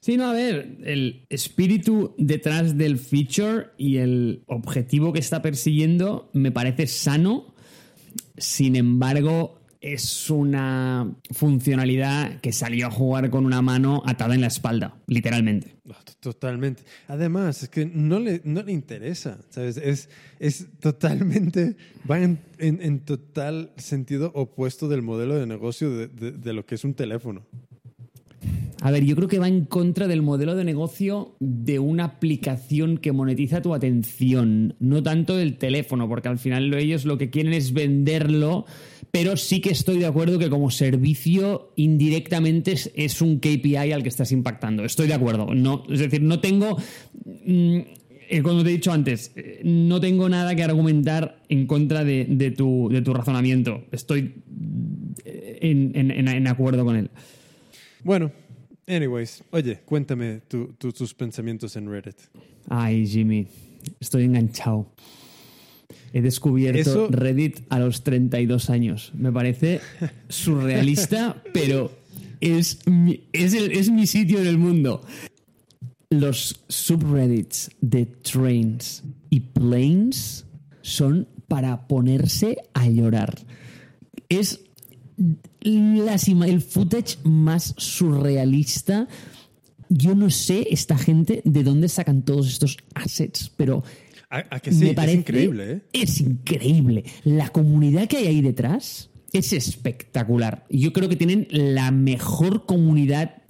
Sí, no, a ver, el espíritu detrás del feature y el objetivo que está persiguiendo me parece sano. Sin embargo, es una funcionalidad que salió a jugar con una mano atada en la espalda, literalmente. T- Totalmente. Además, es que no le, no le interesa, ¿sabes? Es, es totalmente, va en, en- en total sentido opuesto del modelo de negocio de, de- de lo que es un teléfono. A ver, yo creo que va en contra del modelo de negocio de una aplicación que monetiza tu atención, no tanto del teléfono, porque al final ellos lo que quieren es venderlo, pero sí que estoy de acuerdo que como servicio indirectamente es, un KPI al que estás impactando. Estoy de acuerdo. No, es decir, no tengo... mm, eh, como te he dicho antes, eh, no tengo nada que argumentar en contra de, tu, de tu razonamiento. Estoy eh, en acuerdo con él. Bueno, anyways, oye, cuéntame tu- tu- tus pensamientos en Reddit. Ay, Jimmy, estoy enganchado. He descubierto Eso- Reddit a los 32 años. Me parece surrealista, pero es mi, es, el- es mi sitio en el mundo. Los subreddits de trains y planes son para ponerse a llorar. Es las el footage más surrealista yo no sé esta gente de dónde sacan todos estos assets, pero ¿A, a que sí? me parece es increíble, ¿eh? Es increíble. La comunidad que hay ahí detrás es espectacular. Yo creo que tienen la mejor comunidad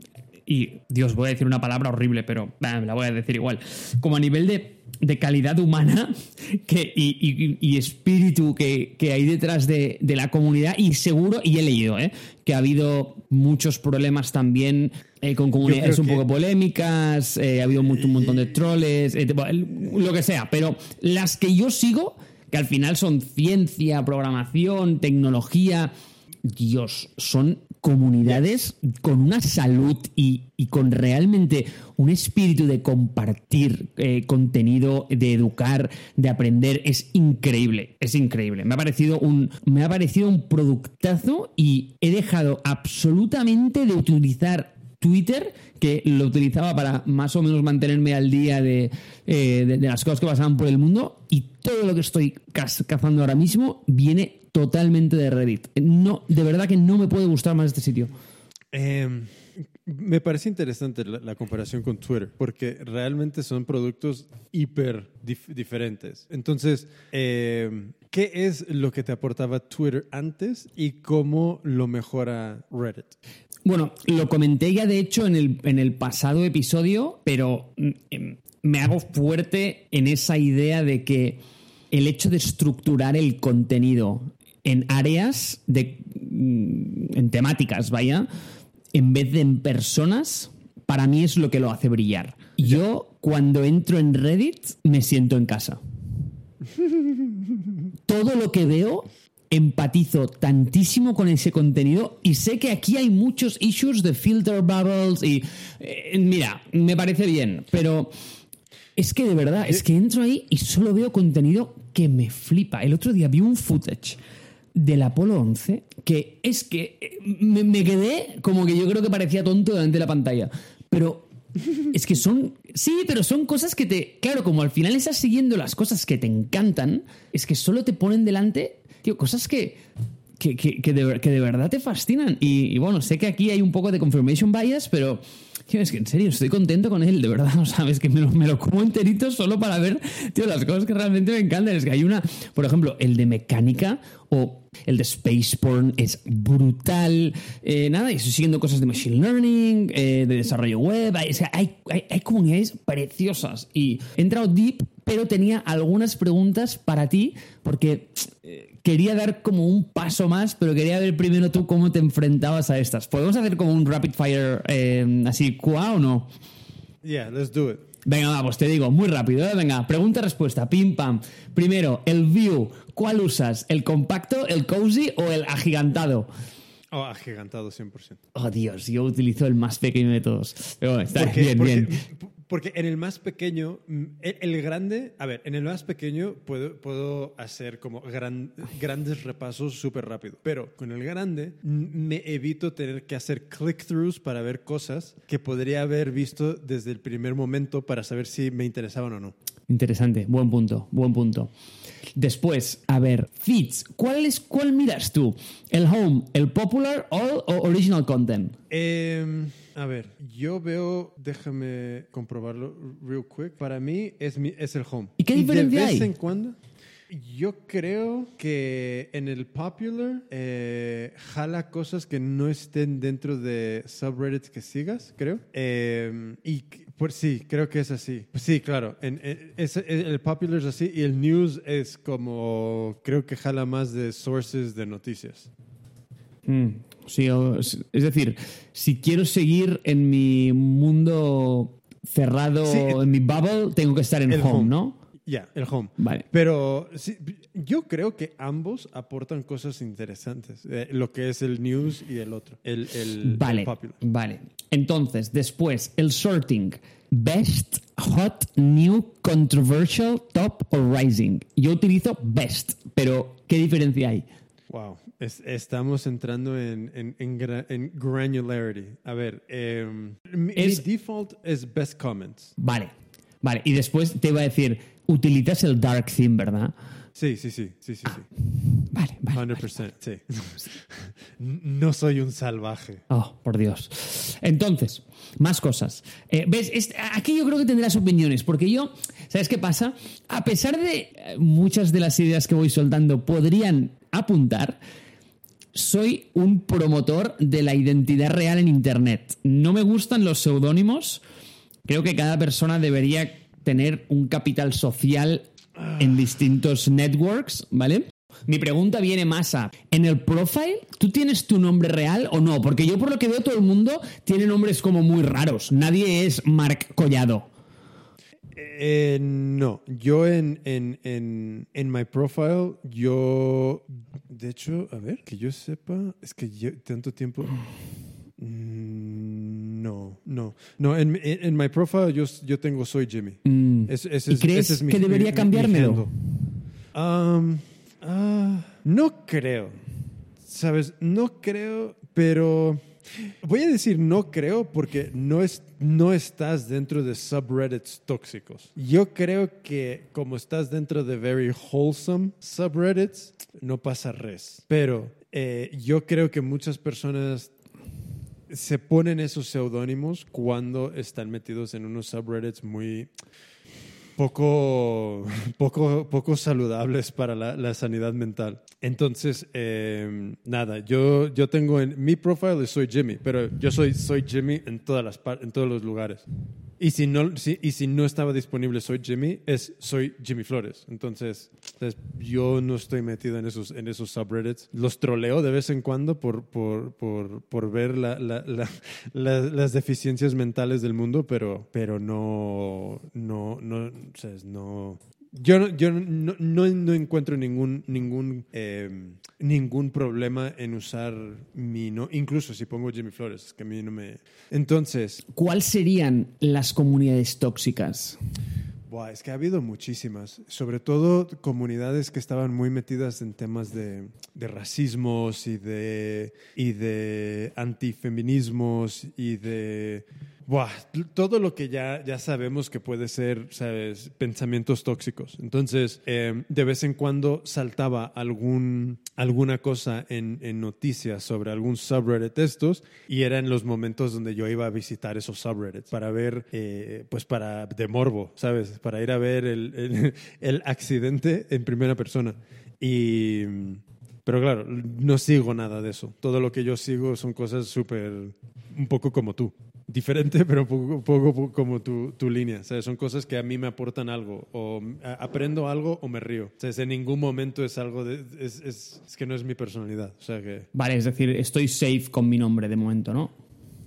y Dios, voy a decir una palabra horrible, pero bah, la voy a decir igual. Como a nivel de, de calidad humana que, y, y- y espíritu que, que hay detrás de, de la comunidad, y seguro, y he leído, ¿eh? que ha habido muchos problemas también eh, con comunidades un que- poco polémicas, eh, ha habido mucho- un montón de troles, eh, el- lo que sea, pero las que yo sigo, que al final son ciencia, programación, tecnología, Dios, son comunidades con una salud y, y con realmente un espíritu de compartir eh, contenido, de educar, de aprender. Es increíble, es increíble. Me ha parecido un, me ha parecido un productazo y he dejado absolutamente de utilizar Twitter, que lo utilizaba para más o menos mantenerme al día de, eh, de- de las cosas que pasaban por el mundo, y todo lo que estoy caz- cazando ahora mismo viene totalmente de Reddit. No, de verdad que no me puede gustar más este sitio. Eh, me parece interesante la, la comparación con Twitter, porque realmente son productos hiper dif- diferentes. Entonces, eh, ¿qué es lo que te aportaba Twitter antes y cómo lo mejora Reddit? Bueno, lo comenté ya de hecho en el, en el pasado episodio, pero mm, em, me hago fuerte en esa idea de que el hecho de estructurar el contenido en áreas, de, mm, en temáticas, vaya, en vez de en personas, para mí es lo que lo hace brillar. Yo, cuando entro en Reddit, me siento en casa todo lo que veo empatizo tantísimo con ese contenido y sé que aquí hay muchos issues de filter bubbles y eh, mira, me parece bien, pero es que de verdad, es que entro ahí y solo veo contenido que me flipa. El otro día vi un footage del Apolo 11 que es que eh, me, me quedé como que yo creo que parecía tonto delante de la pantalla, pero es que son. Sí, pero son cosas que te. Claro, como al final estás siguiendo las cosas que te encantan, es que solo te ponen delante, tío, cosas que. Que, que- que de, ver- que de verdad te fascinan. Y, y bueno, sé que aquí hay un poco de confirmation bias, pero. Tío, es que en serio, estoy contento con él, de verdad, ¿no sabes? Que me lo, me lo como enterito solo para ver, tío, las cosas que realmente me encantan. Es que hay una, por ejemplo, el de mecánica o el de space porn es brutal. Eh, nada, y estoy siguiendo cosas de machine learning, eh, de desarrollo web. Hay, o sea, hay, hay- hay comunidades preciosas. Y he entrado deep, pero tenía algunas preguntas para ti, porque eh, quería dar como un paso más, pero quería ver primero tú cómo te enfrentabas a estas. ¿Podemos hacer como un rapid fire así, QA o no? Yeah, let's do it. Venga, va, pues te digo, muy rápido, ¿eh? Venga, pregunta-respuesta, pim pam. Primero, el view, ¿cuál usas? ¿El compacto, el cozy o el agigantado? Oh, agigantado 100%. Oh, Dios, yo utilizo el más pequeño de todos. Pero bueno, está Porque, bien, porque, bien. porque en el más pequeño, mm, el, el grande, a ver, en el más pequeño puedo, puedo hacer como gran- grandes repasos súper rápido, pero con el grande me evito tener que hacer click-throughs para ver cosas que podría haber visto desde el primer momento para saber si me interesaban o no. Interesante, buen punto, buen punto. Después, a ver, feeds, ¿cuál, es, ¿cuál miras tú? ¿El home, el popular, all o original content? Em, a ver, yo veo, déjame comprobarlo real quick. Para mí es, mi, es el home. ¿Y qué diferencia de vez hay? en cuando, yo creo que en el popular eh, jala cosas que no estén dentro de subreddits que sigas, creo. Em, y pues sí, creo que es así. Pues sí, claro. En, en- es- el popular es así y el news es como, creo que jala más de sources de noticias. Mm, sí, es decir, si quiero seguir en mi mundo cerrado, Sí, en mi bubble, tengo que estar en home, home. ¿no? Ya, el home. Vale. Pero sí, yo creo que ambos aportan cosas interesantes. eh, lo que es el news y el otro. El, el, Vale, el popular. vale. Entonces, después, el sorting. Best, hot, new, controversial, top o rising. Yo utilizo best, pero ¿qué diferencia hay? Wow. Es- estamos entrando en, en, en, gra- en granularity. A ver, mi, Es- mi default es best comments. Vale, vale. Y después te iba a decir, utilizas el dark theme, ¿verdad? Sí, sí, sí, sí, sí, sí. Vale, vale. 100%, sí. No soy un salvaje. Oh, por Dios. Entonces, más cosas. Eh, ¿Ves? Es- aquí yo creo que tendrás opiniones, porque yo, ¿sabes qué pasa? A pesar de eh, muchas de las ideas que voy soltando podrían apuntar, soy un promotor de la identidad real en Internet. No me gustan los seudónimos. Creo que cada persona debería tener un capital social en distintos networks, ¿vale? Mi pregunta viene más a, ¿en el profile tú tienes tu nombre real o no? Porque yo por lo que veo todo el mundo tiene nombres como muy raros. Nadie es Marc Collado. Eh, no, yo en, en, en, en my profile, yo, de hecho, a ver, que yo sepa, es que yo tanto tiempo... Mm, No, no, no, en, en, en my profile yo, yo tengo soy Jimmy. Ese- ese ¿Y es- crees ese es mi- que debería mi- cambiármelo? Um, ah, no creo, ¿sabes? No creo, pero... Voy a decir no creo porque no, es, no estás dentro de subreddits tóxicos. Yo creo que como estás dentro de very wholesome subreddits, no pasa res. Pero eh, yo creo que muchas personas se ponen esos seudónimos cuando están metidos en unos subreddits muy poco, poco, poco saludables para la, sanidad mental. Entonces, eh, nada, yo, yo tengo en mi profile soy Jimmy, pero yo soy, soy Jimmy en, todas las, en todos los lugares. Y si, no, si, y si no estaba disponible soy Jimmy, es soy Jimmy Flores. Entonces, entonces, yo no estoy metido en esos, en esos subreddits. Los troleo de vez en cuando por, por, por, por ver la, la- la- la- las deficiencias mentales del mundo, pero, pero no, no, no, no, yo, no, yo no, no, no encuentro ningún, ningún, eh, ningún problema en usar mi no, incluso si pongo Jimmy Flores, es que a mí no me... Entonces, ¿Cuáles serían las comunidades tóxicas? Buah, es que ha habido muchísimas, sobre todo comunidades que estaban muy metidas en temas de, de racismos y de, y de antifeminismos y de... Buah, todo lo que ya, ya sabemos que puede ser, ¿sabes? Pensamientos tóxicos. Entonces, eh, de vez en cuando saltaba algún, alguna cosa en, en noticias sobre algún subreddit estos y eran los momentos donde yo iba a visitar esos subreddits para ver, eh, pues para, de morbo, ¿sabes? Para ir a ver el, el, el accidente en primera persona. Y... Pero claro, no sigo nada de eso. Todo lo que yo sigo son cosas súper, un poco como tú. Diferente, pero poco, poco como tu, tu línea. ¿sabes? Son cosas que a mí me aportan algo. O aprendo algo o me río. ¿sabes? En ningún momento es algo de... Es, es- es que no es mi personalidad. O sea que... Vale, es decir, estoy safe con mi nombre de momento, ¿no?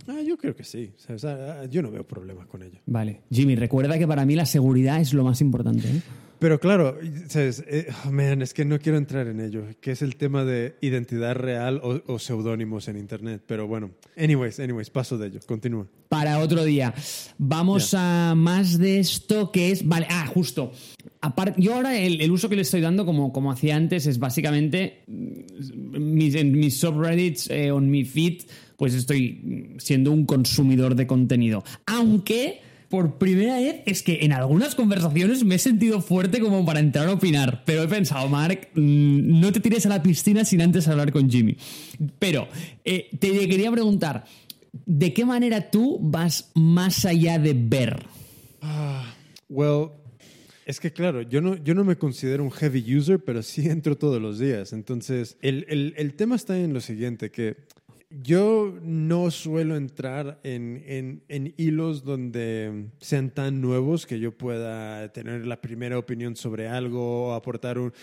Ah, yo creo que sí. ¿sabes? Ah, yo no veo problema con ello. Vale. Jimmy, recuerda que para mí la seguridad es lo más importante. ¿eh? Pero claro, ¿sabes? Eh, oh, man, es que no quiero entrar en ello, que es el tema de identidad real o, o seudónimos en Internet. Pero bueno, anyways, anyways, paso de ello. Continúa. Para otro día. Vamos a más de esto que es. Vale, ah, justo. Aparte, yo ahora el, el uso que le estoy dando, como, como hacía antes, es básicamente mm, mis, en mis subreddits eh, o en mi feed, pues estoy siendo un consumidor de contenido. Aunque por primera vez es que en algunas conversaciones me he sentido fuerte como para entrar a opinar. Pero he pensado, Mark, mm, no te tires a la piscina sin antes hablar con Jimmy. Pero eh, te quería preguntar, ¿de qué manera tú vas más allá de ver? Well, es que claro, yo no, yo no me considero un heavy user, pero sí entro todos los días. Entonces, el- el tema está en lo siguiente, que yo no suelo entrar en, en- en hilos donde sean tan nuevos que yo pueda tener la primera opinión sobre algo o aportar un...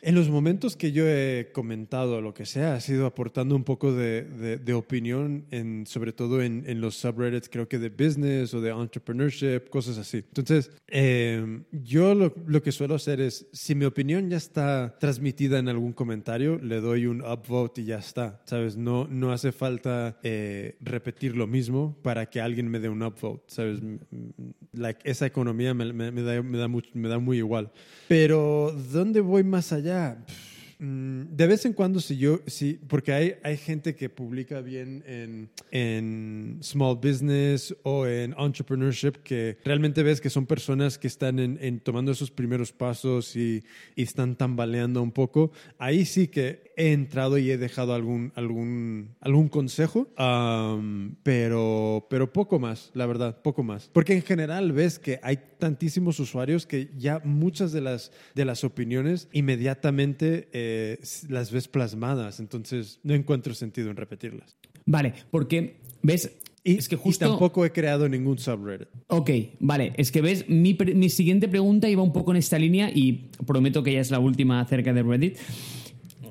En los momentos que yo he comentado lo que sea, ha sido aportando un poco de, de- de opinión, en, sobre todo en, en los subreddits, creo que de business o de entrepreneurship, cosas así. Entonces, eh, yo lo, lo que suelo hacer es, si mi opinión ya está transmitida en algún comentario, le doy un upvote y ya está. ¿Sabes? No, no hace falta eh, repetir lo mismo para que alguien me dé un upvote. ¿Sabes? Like, esa economía me, me- me da, me, da me da muy igual. Pero, ¿dónde voy más allá? Pff, Mm, de vez en cuando, si yo, sí, porque hay, hay gente que publica bien en, en small business o en entrepreneurship que realmente ves que son personas que están en, en tomando esos primeros pasos y, y, están tambaleando un poco. Ahí sí que he entrado y he dejado algún, algún, algún consejo, um, pero, pero poco más, la verdad, poco más. Porque en general ves que hay tantísimos usuarios que ya muchas de las, de las opiniones inmediatamente eh, las ves plasmadas, entonces no encuentro sentido en repetirlas. Vale, porque, ¿ves? Y, es que justo... tampoco he creado ningún subreddit. Ok, vale. Es que ves, mi, mi, siguiente pregunta iba un poco en esta línea y prometo que ya es la última acerca de Reddit.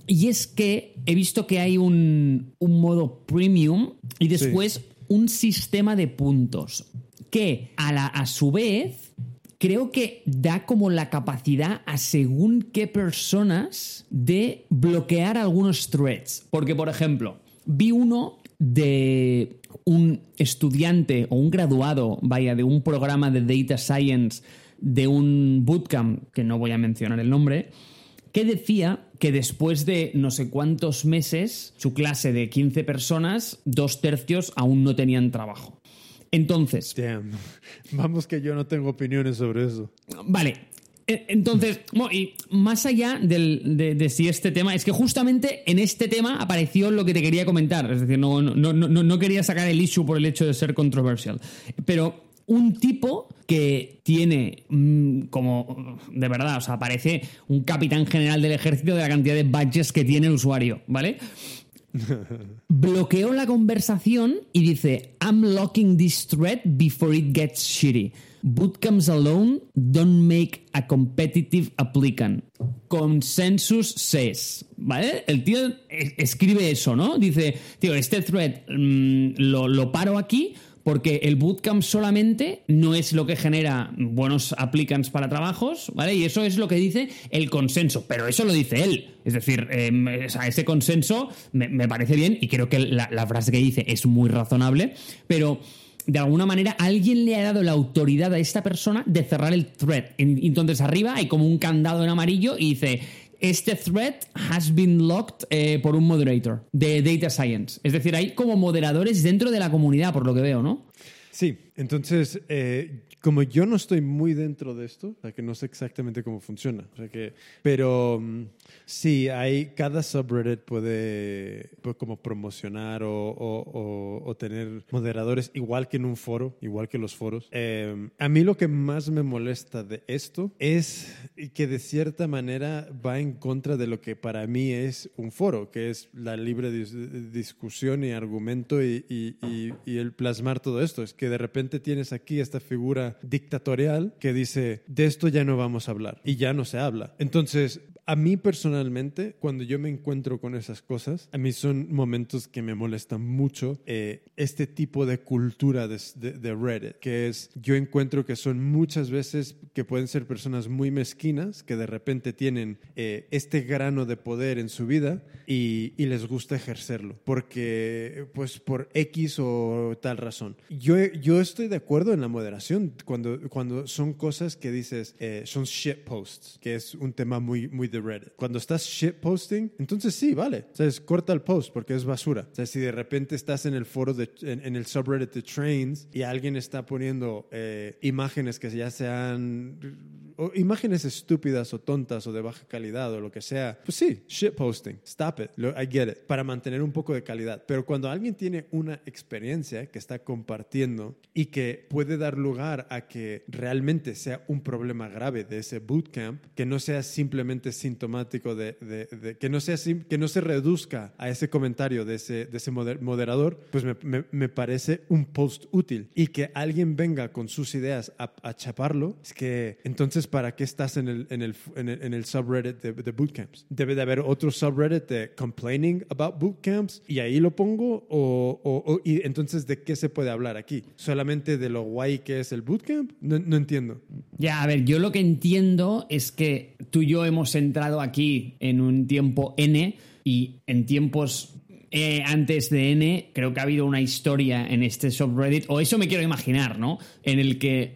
Y es que he visto que hay un, un modo premium y después sí. un sistema de puntos que a, la, a su vez creo que da como la capacidad a según qué personas de bloquear algunos threads. Porque, por ejemplo, vi uno de un estudiante o un graduado, vaya, de un programa de data science de un bootcamp, que no voy a mencionar el nombre, que decía que después de no sé cuántos meses, su clase de 15 personas, dos tercios aún no tenían trabajo. Entonces. Damn. Vamos que yo no tengo opiniones sobre eso. Vale. Entonces, y más allá del, de, de, si este tema, es que justamente en este tema apareció lo que te quería comentar. Es decir, no, no, no, no quería sacar el issue por el hecho de ser controversial. Pero un tipo que tiene mmm, como de verdad, o sea, parece un capitán general del ejército de la cantidad de badges que tiene el usuario, ¿vale? Bloqueó la conversación y dice, I'm locking this thread before it gets shitty. Bootcamps alone don't make a competitive applicant. Consensus says. ¿Vale? El tío escribe eso, ¿no? Dice, tío, este thread mmm, lo, lo paro aquí porque el bootcamp solamente no es lo que genera buenos applicants para trabajos, ¿vale? Y eso es lo que dice el consenso, pero eso lo dice él. Es decir, eh, ese consenso me, me, parece bien y creo que la, la frase que dice es muy razonable, pero de alguna manera alguien le ha dado la autoridad a esta persona de cerrar el thread. Entonces arriba hay como un candado en amarillo y dice este thread has been locked eh, por un moderator de Data Science. Es decir, hay como moderadores dentro de la comunidad, por lo que veo, ¿no? Sí, entonces, eh, como yo no estoy muy dentro de esto, o sea, que no sé exactamente cómo funciona, o sea que, pero um, sí, hay, cada subreddit puede, puede como promocionar o, o, o, tener moderadores, igual que en un foro, igual que los foros. Eh, a mí lo que más me molesta de esto es que de cierta manera va en contra de lo que para mí es un foro, que es la libre dis discusión y argumento y, y, y, y el plasmar todo esto. Es que de repente tienes aquí esta figura dictatorial que dice, de esto ya no vamos a hablar y ya no se habla. Entonces, a mí personalmente, cuando yo me encuentro con esas cosas, a mí son momentos que me molestan mucho eh, este tipo de cultura de, de, de, Reddit, que es, yo encuentro que son muchas veces que pueden ser personas muy mezquinas, que de repente tienen eh, este grano de poder en su vida y, y, les gusta ejercerlo, porque pues por X o tal razón. Yo, yo estoy de acuerdo en la moderación cuando, cuando son cosas que dices, eh, son shit posts, que es un tema muy, muy de Reddit. Cuando estás shitposting, entonces sí, vale. O sea, es, corta el post porque es basura. O sea, si de repente estás en el foro, de, en, en el subreddit de Trains y alguien está poniendo eh, imágenes que ya sean o imágenes estúpidas o tontas o de baja calidad o lo que sea, pues sí, shitposting, stop it, I get it, para mantener un poco de calidad. Pero cuando alguien tiene una experiencia que está compartiendo y que puede dar lugar a que realmente sea un problema grave de ese bootcamp, que no sea simplemente sintomático de, de, de que, no sea, que no se reduzca a ese comentario de ese, de ese moderador, pues me, me, me, parece un post útil. Y que alguien venga con sus ideas a, a chaparlo, es que entonces ¿para qué estás en el, en el, en el, subreddit de, bootcamps? Debe de haber otro subreddit de complaining about bootcamps y ahí lo pongo o, o, y entonces ¿de qué se puede hablar aquí? ¿Solamente de lo guay que es el bootcamp? No, no entiendo. Ya, a ver, yo lo que entiendo es que tú y yo hemos entrado aquí en un tiempo N y en tiempos eh, antes de N, creo que ha habido una historia en este subreddit, o eso me quiero imaginar, ¿no? En el que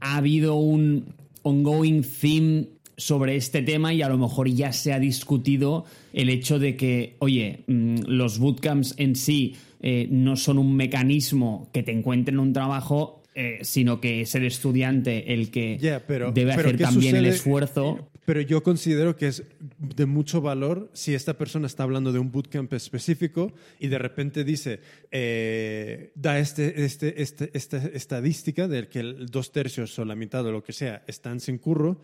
ha habido un ongoing theme sobre este tema y a lo mejor ya se ha discutido el hecho de que, oye, mm, los bootcamps en sí eh, no son un mecanismo que te encuentren un trabajo, eh, sino que es el estudiante el que pero- debe pero hacer ¿qué también el esfuerzo. Pero yo considero que es de mucho valor si esta persona está hablando de un bootcamp específico y de repente dice, eh, da este, este, este, esta estadística del que dos tercios o la mitad o lo que sea están sin curro.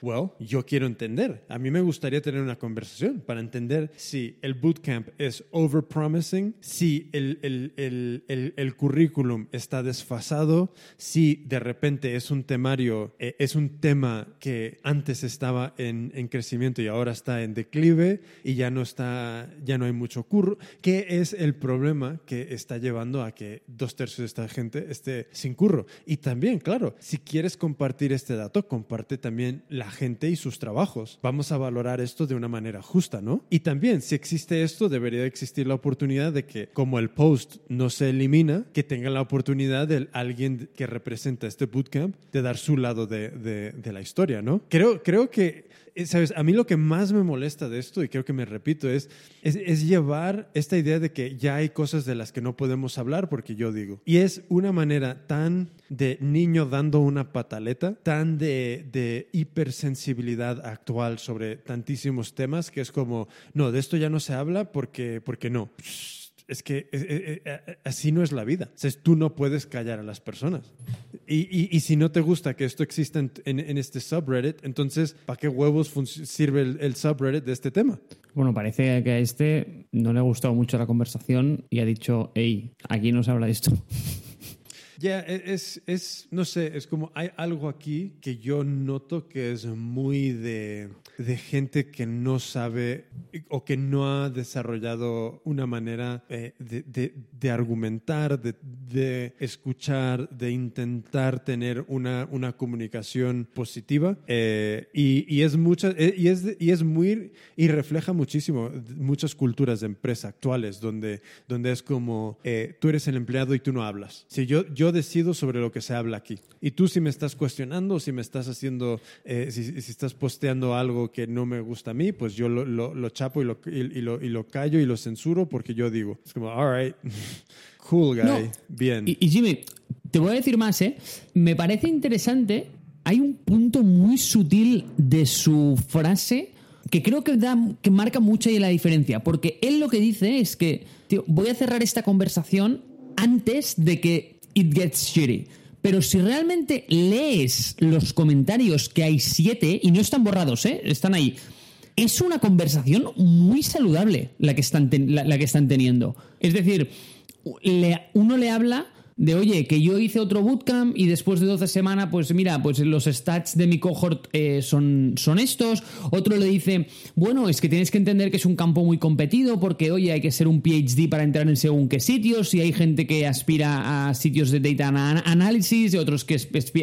Well, yo quiero entender. A mí me gustaría tener una conversación para entender si el bootcamp es overpromising, si el, el, el, el, currículum está desfasado, si de repente es un temario, eh, es un tema que antes estaba en, en crecimiento y ahora está en declive y ya no está, ya no hay mucho curro. ¿Qué es el problema que está llevando a que dos tercios de esta gente esté sin curro? Y también, claro, si quieres compartir este dato, comparte también la gente y sus trabajos. Vamos a valorar esto de una manera justa, ¿no? Y también, si existe esto, debería existir la oportunidad de que, como el post no se elimina, que tenga la oportunidad de alguien que representa este bootcamp de dar su lado de, de- de la historia, ¿no? Creo, creo que, ¿sabes? A mí lo que más me molesta de esto, y creo que me repito, es, es, es llevar esta idea de que ya hay cosas de las que no podemos hablar porque yo digo. Y es una manera tan de niño dando una pataleta, tan de, de hipersensibilidad actual sobre tantísimos temas que es como, no, de esto ya no se habla porque, porque no. Es que eh, eh, eh, así no es la vida. O sea, tú no puedes callar a las personas. Y, y- y si no te gusta que esto exista en, en- este subreddit, entonces, ¿para qué huevos sirve el, el subreddit de este tema? Bueno, parece que a este no le ha gustado mucho la conversación y ha dicho, hey, aquí no se habla de esto. Ya, e- es, es, no sé, es como hay algo aquí que yo noto que es muy de, de gente que no sabe o que no ha desarrollado una manera eh, de, de- de argumentar, de, de escuchar, de intentar tener una, una comunicación positiva. Eh, y, y es mucha, eh, y, es, y es muy, y refleja muchísimo muchas culturas de empresa actuales donde, donde es como eh, tú eres el empleado y tú no hablas. Si yo, yo decido sobre lo que se habla aquí. Y tú si me estás cuestionando, si me estás haciendo, eh, si, si estás posteando algo que no me gusta a mí, pues yo lo, lo, lo chapo y lo, y, y lo, y lo callo y lo censuro porque yo digo. Es como, all right, cool guy, No. bien. Y, y Jimmy, te voy a decir más, ¿eh? Me parece interesante. Hay un punto muy sutil de su frase que creo que, da, que marca mucho ahí la diferencia. Porque él lo que dice es que, tío, voy a cerrar esta conversación antes de que it gets shitty. Pero si realmente lees los comentarios, que hay siete, y no están borrados, ¿eh? Están ahí. Es una conversación muy saludable la que están, la- que están teniendo. Es decir, uno le habla de, oye, que yo hice otro bootcamp y después de 12 semanas, pues mira, pues los stats de mi cohort eh, son, son estos. Otro le dice, bueno, es que tienes que entender que es un campo muy competido porque, oye, hay que ser un PhD para entrar en según qué sitios y hay gente que aspira a sitios de data ana- analysis y otros que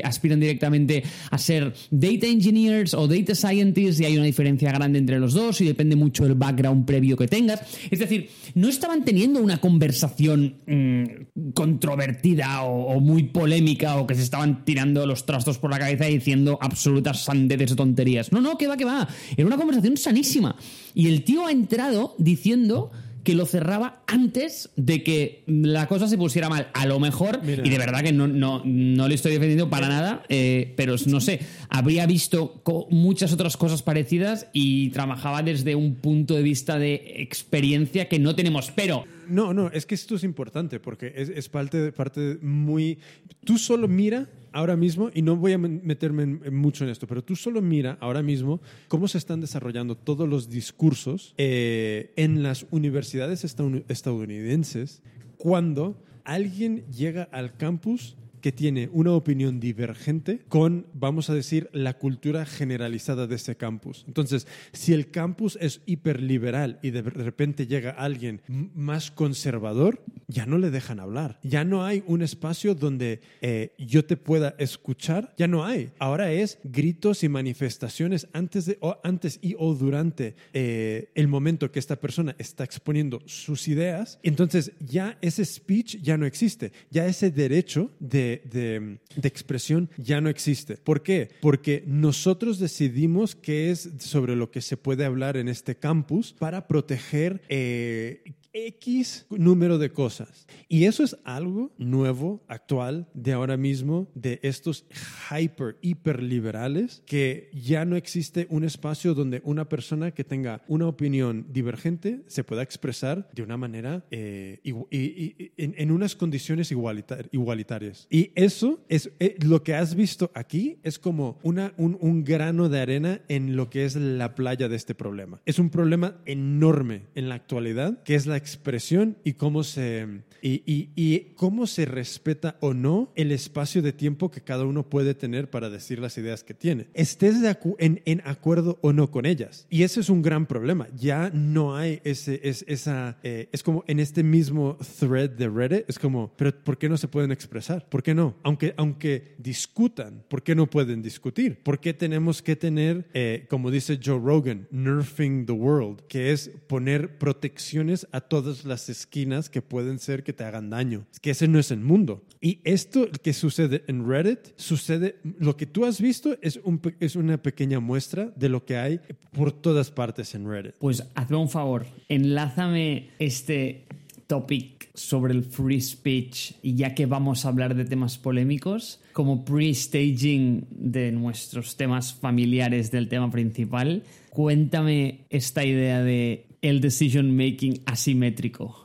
aspiran directamente a ser data engineers o data scientists y hay una diferencia grande entre los dos y depende mucho del background previo que tengas. Es decir, no estaban teniendo una conversación mm, controvertida o, muy polémica o que se estaban tirando los trastos por la cabeza y diciendo absolutas sandeces o tonterías. No, no, que va, que va. Era una conversación sanísima. Y el tío ha entrado diciendo que lo cerraba antes de que la cosa se pusiera mal. A lo mejor, Mira. y de verdad que no, no, no le estoy defendiendo para nada, eh, pero no sé, habría visto muchas otras cosas parecidas y trabajaba desde un punto de vista de experiencia que no tenemos. Pero No, no, es que esto es importante porque es, es parte, parte muy... Tú solo mira ahora mismo, y no voy a meterme mucho en esto, pero tú solo mira ahora mismo cómo se están desarrollando todos los discursos eh, en las universidades estadoun- estadounidenses cuando alguien llega al campus que tiene una opinión divergente con, vamos a decir, la cultura generalizada de ese campus. Entonces, si el campus es hiperliberal y de repente llega alguien más conservador, ya no le dejan hablar. Ya no hay un espacio donde eh, yo te pueda escuchar. Ya no hay. Ahora es gritos y manifestaciones antes, de, o antes y o durante eh, el momento que esta persona está exponiendo sus ideas. Entonces, ya ese speech ya no existe. Ya ese derecho de, de, expresión ya no existe. ¿Por qué? Porque nosotros decidimos qué es sobre lo que se puede hablar en este campus para proteger eh, X número de cosas. Y eso es algo nuevo, actual, de ahora mismo, de estos hyper, hiper liberales, que ya no existe un espacio donde una persona que tenga una opinión divergente se pueda expresar de una manera, eh, y- y- y- en, en unas condiciones igualitar- igualitarias. Y eso es eh, lo que has visto aquí, es como una, un, un grano de arena en lo que es la playa de este problema. Es un problema enorme en la actualidad, que es la expresión y cómo se, y, y- y cómo se respeta o no el espacio de tiempo que cada uno puede tener para decir las ideas que tiene. Estés de acu- en, en acuerdo o no con ellas. Y ese es un gran problema. Ya no hay ese, es, esa, eh, es como en este mismo thread de Reddit, es como, pero ¿por qué no se pueden expresar? ¿Por qué no? Aunque, aunque discutan, ¿por qué no pueden discutir? ¿Por qué tenemos que tener, eh, como dice Joe Rogan, nerfing the world, que es poner protecciones a todas las esquinas que pueden ser que te hagan daño? Es que ese no es el mundo. Y esto que sucede en Reddit, sucede, lo que tú has visto es, un, es una pequeña muestra de lo que hay por todas partes en Reddit. Pues hazme un favor, enlázame este topic sobre el free speech y ya que vamos a hablar de temas polémicos, como pre-staging de nuestros temas familiares del tema principal, cuéntame esta idea de el decision making asimétrico.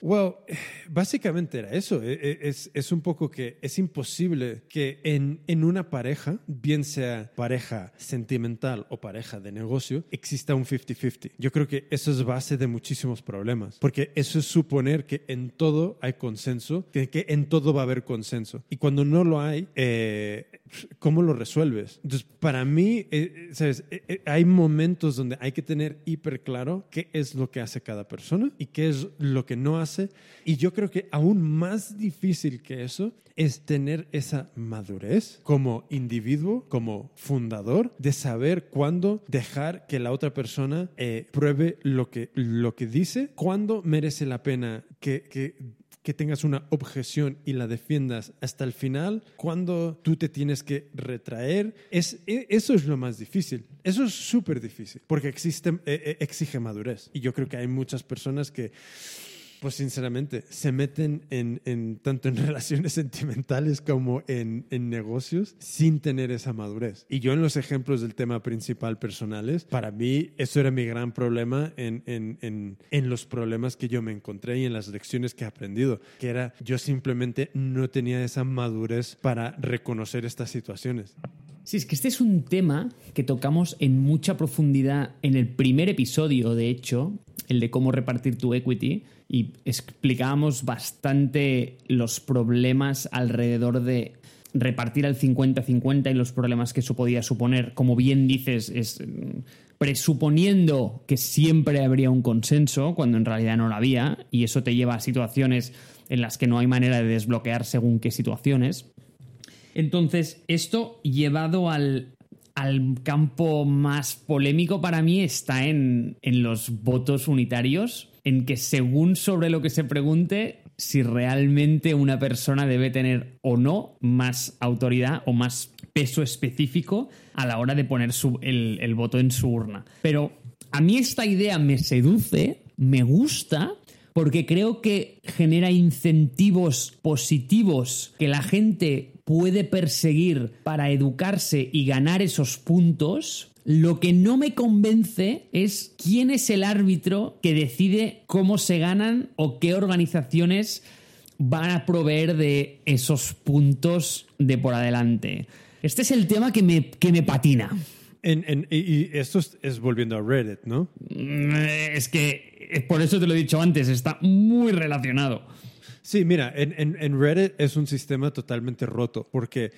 Well, básicamente era eso. E- e- Es, es un poco que es imposible que en, en una pareja, bien sea pareja sentimental o pareja de negocio, exista un 50-50. Yo creo que eso es base de muchísimos problemas, porque eso es suponer que en todo hay consenso, que, que en todo va a haber consenso. Y cuando no lo hay, eh, ¿cómo lo resuelves? Entonces, para mí, eh, ¿sabes? Eh, eh, hay momentos donde hay que tener hiper claro qué es lo que hace cada persona y qué es lo que no hace. Y yo creo que aún más difícil que eso es tener esa madurez como individuo, como fundador, de saber cuándo dejar que la otra persona eh, pruebe lo que, lo que dice, cuándo merece la pena que, que que tengas una objeción y la defiendas hasta el final, cuando tú te tienes que retraer, es, e- eso es lo más difícil. Eso es súper difícil, porque existe, eh, eh, exige madurez. Y yo creo que hay muchas personas que, pues sinceramente, se meten en, en- tanto en relaciones sentimentales como en, en negocios sin tener esa madurez. Y yo en los ejemplos del tema principal personales, para mí eso era mi gran problema en, en- en- los problemas que yo me encontré y en las lecciones que he aprendido, que era yo simplemente no tenía esa madurez para reconocer estas situaciones. Sí, es que este es un tema que tocamos en mucha profundidad en el primer episodio, de hecho, el de cómo repartir tu equity, y explicábamos bastante los problemas alrededor de repartir al 50-50 y los problemas que eso podía suponer. Como bien dices, es mm, presuponiendo que siempre habría un consenso, cuando en realidad no lo había, y eso te lleva a situaciones en las que no hay manera de desbloquear según qué situaciones. Entonces, esto llevado al, al campo más polémico para mí está en, en los votos unitarios, en que según sobre lo que se pregunte, si realmente una persona debe tener o no más autoridad o más peso específico a la hora de poner el, el voto en su urna. Pero a mí esta idea me seduce, me gusta, porque creo que genera incentivos positivos que la gente puede perseguir para educarse y ganar esos puntos. Lo que no me convence es quién es el árbitro que decide cómo se ganan o qué organizaciones van a proveer de esos puntos de por adelante. Este es el tema que me, que me patina. En- en- y, esto es, es volviendo a Reddit, ¿no? Mm, Es que eh, por eso te lo he dicho antes, está muy relacionado. Sí, mira, en, en- en Reddit es un sistema totalmente roto, porque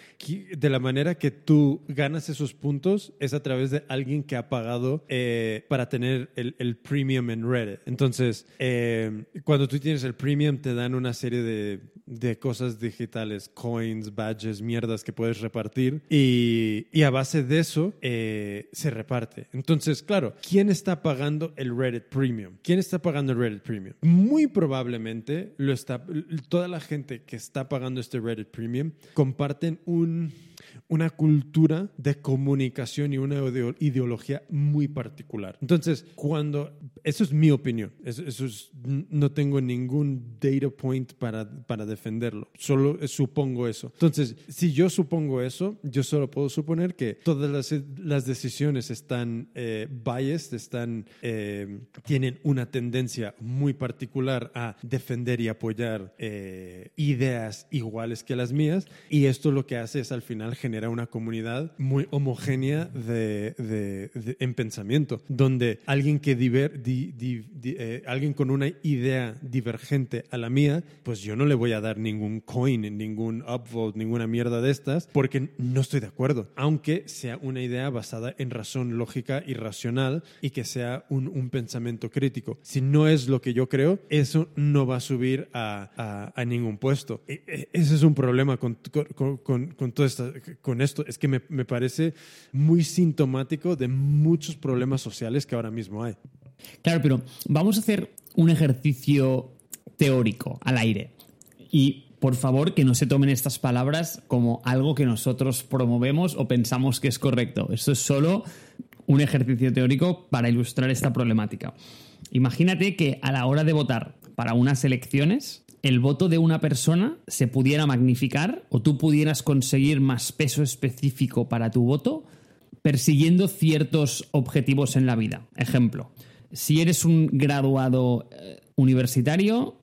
de la manera que tú ganas esos puntos es a través de alguien que ha pagado eh, para tener el, el premium en Reddit. Entonces, eh, cuando tú tienes el premium, te dan una serie de, de cosas digitales, coins, badges, mierdas que puedes repartir, y, y a base de eso eh, se reparte. Entonces, claro, ¿quién está pagando el Reddit Premium? ¿Quién está pagando el Reddit Premium? Muy probablemente lo está, toda la gente que está pagando este Reddit Premium comparten un una cultura de comunicación y una ideología muy particular. Entonces, cuando, eso es mi opinión, eso, es, no tengo ningún data point para, para defenderlo, solo supongo eso. Entonces, si yo supongo eso, yo solo puedo suponer que todas las, las decisiones están eh, biased, están, eh, tienen una tendencia muy particular a defender y apoyar eh, ideas iguales que las mías, y esto lo que hace es al final genera una comunidad muy homogénea de, en pensamiento, donde alguien que diver, eh, alguien con una idea divergente a la mía, pues yo no le voy a dar ningún coin, ningún upvote, ninguna mierda de estas, porque no estoy de acuerdo, aunque sea una idea basada en razón lógica y racional y que sea un, un pensamiento crítico. Si no es lo que yo creo, eso no va a subir a, a, ningún puesto. E, e, ese es un problema con, con, con, con todo esta, con esto es que me, me parece muy sintomático de muchos problemas sociales que ahora mismo hay. Claro, pero vamos a hacer un ejercicio teórico al aire. Y por favor, que no se tomen estas palabras como algo que nosotros promovemos o pensamos que es correcto. Esto es solo un ejercicio teórico para ilustrar esta problemática. Imagínate que a la hora de votar para unas elecciones, el voto de una persona se pudiera magnificar o tú pudieras conseguir más peso específico para tu voto persiguiendo ciertos objetivos en la vida. Ejemplo, si eres un graduado eh, universitario,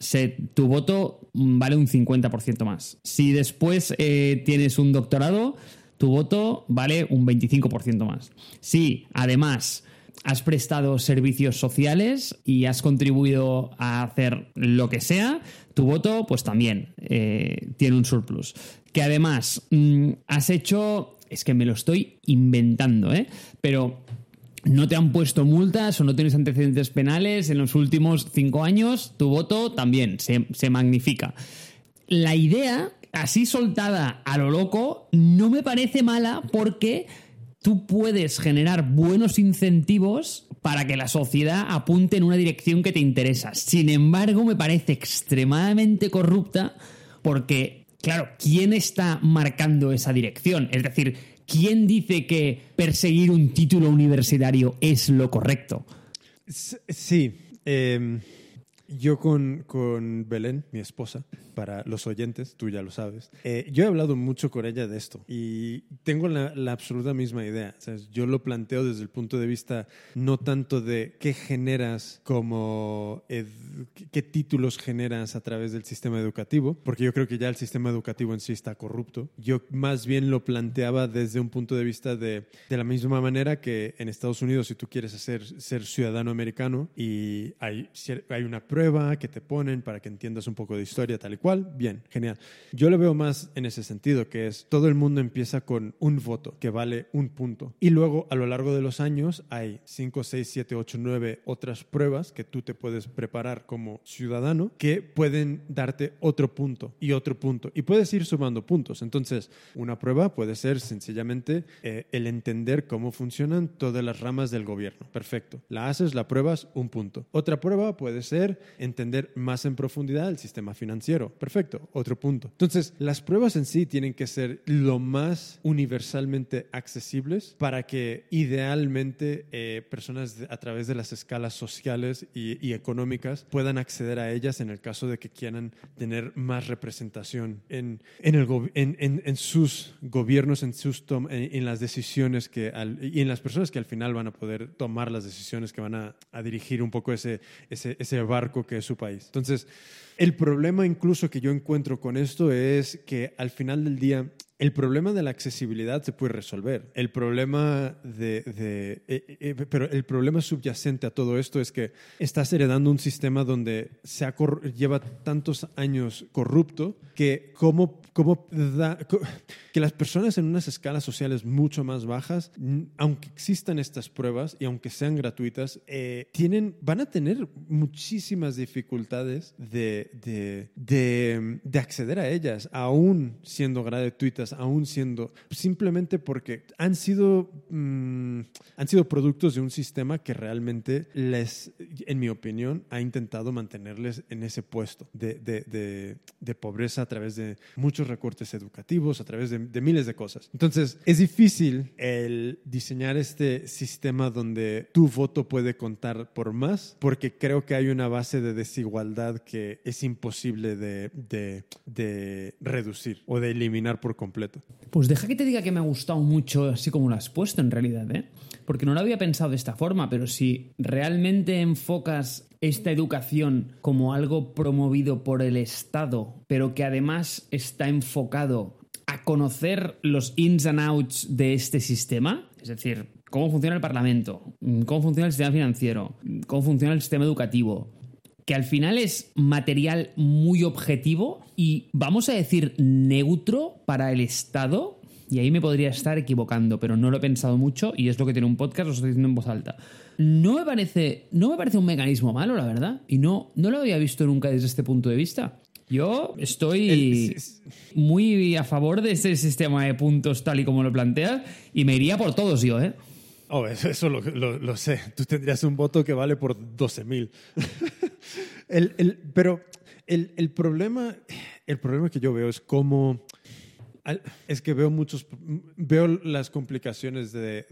tu voto vale un 50% más. Si después eh, tienes un doctorado, tu voto vale un 25% más. Si además has prestado servicios sociales y has contribuido a hacer lo que sea, tu voto pues también eh, tiene un surplus. Que además mm, has hecho, es que me lo estoy inventando, ¿eh? pero no te han puesto multas o no tienes antecedentes penales en los últimos cinco años, tu voto también se, se magnifica. La idea, así soltada a lo loco, no me parece mala porque tú puedes generar buenos incentivos para que la sociedad apunte en una dirección que te interesa. Sin embargo, me parece extremadamente corrupta porque, claro, ¿quién está marcando esa dirección? Es decir, ¿quién dice que perseguir un título universitario es lo correcto? Sí. Em, yo con, con Belén, mi esposa, para los oyentes, tú ya lo sabes. Eh, yo he hablado mucho con ella de esto y tengo la, absoluta misma idea. yo lo planteo desde el punto de vista no tanto de qué generas como qué títulos generas a través del sistema educativo, porque yo creo que ya el sistema educativo en sí está corrupto. Yo más bien lo planteaba desde un punto de vista de, de la misma manera que en Estados Unidos, si tú quieres hacer, ser ciudadano americano y hay, hay una prueba que te ponen para que entiendas un poco de historia tal y cual, bien, genial. Yo lo veo más en ese sentido, que es todo el mundo empieza con un voto que vale un punto. Y luego a lo largo de los años hay 5, 6, 7, 8, 9 otras pruebas que tú te puedes preparar como ciudadano que pueden darte otro punto y otro punto. Y puedes ir sumando puntos. Entonces, una prueba puede ser sencillamente eh, el entender cómo funcionan todas las ramas del gobierno. Perfecto. La haces, la pruebas, un punto. Otra prueba puede ser entender más en profundidad el sistema financiero. Perfecto, otro punto. Entonces, las pruebas en sí tienen que ser lo más universalmente accesibles para que idealmente eh, personas a través de las escalas sociales y, económicas puedan acceder a ellas en el caso de que quieran tener más representación en, en, el, en, en, sus gobiernos, en, sus en, las decisiones que y en las personas que al final van a poder tomar las decisiones que van a, a dirigir un poco ese, ese, ese barco que es su país. Entonces, el problema incluso que yo encuentro con esto es que al final del día el problema de la accesibilidad se puede resolver. El problema de, eh, eh, pero el problema subyacente a todo esto es que estás heredando un sistema donde se lleva tantos años corrupto que cómo, cómo que las personas en unas escalas sociales mucho más bajas, aunque existan estas pruebas y aunque sean gratuitas, eh, tienen, van a tener muchísimas dificultades de, de, de, de acceder a ellas, aún siendo gratuitas aún siendo simplemente porque han sido mm, han sido productos de un sistema que realmente les, en mi opinión, ha intentado mantenerles en ese puesto de, de, de pobreza a través de muchos recortes educativos, a través de, miles de cosas. Entonces, es difícil el diseñar este sistema donde tu voto puede contar por más, porque creo que hay una base de desigualdad que es imposible de, de reducir o de eliminar por completo. Pues deja que te diga que me ha gustado mucho, así como lo has puesto en realidad, ¿eh? Porque no lo había pensado de esta forma, pero si realmente enfocas esta educación como algo promovido por el Estado, pero que además está enfocado a conocer los ins and outs de este sistema, es decir, cómo funciona el Parlamento, cómo funciona el sistema financiero, cómo funciona el sistema educativo, que al final es material muy objetivo y vamos a decir neutro para el Estado, y ahí me podría estar equivocando, pero no lo he pensado mucho y es lo que tiene un podcast, lo estoy diciendo en voz alta. No me parece, no me parece un mecanismo malo, la verdad, y no, no lo había visto nunca desde este punto de vista. Yo estoy muy a favor de este sistema de puntos tal y como lo planteas y me iría por todos yo, ¿eh? Oh, eso, lo, sé. Tú tendrías un voto que vale por 12.000. el, el, pero el, el, problema, el problema que yo veo es cómo es que veo muchos, veo las complicaciones de,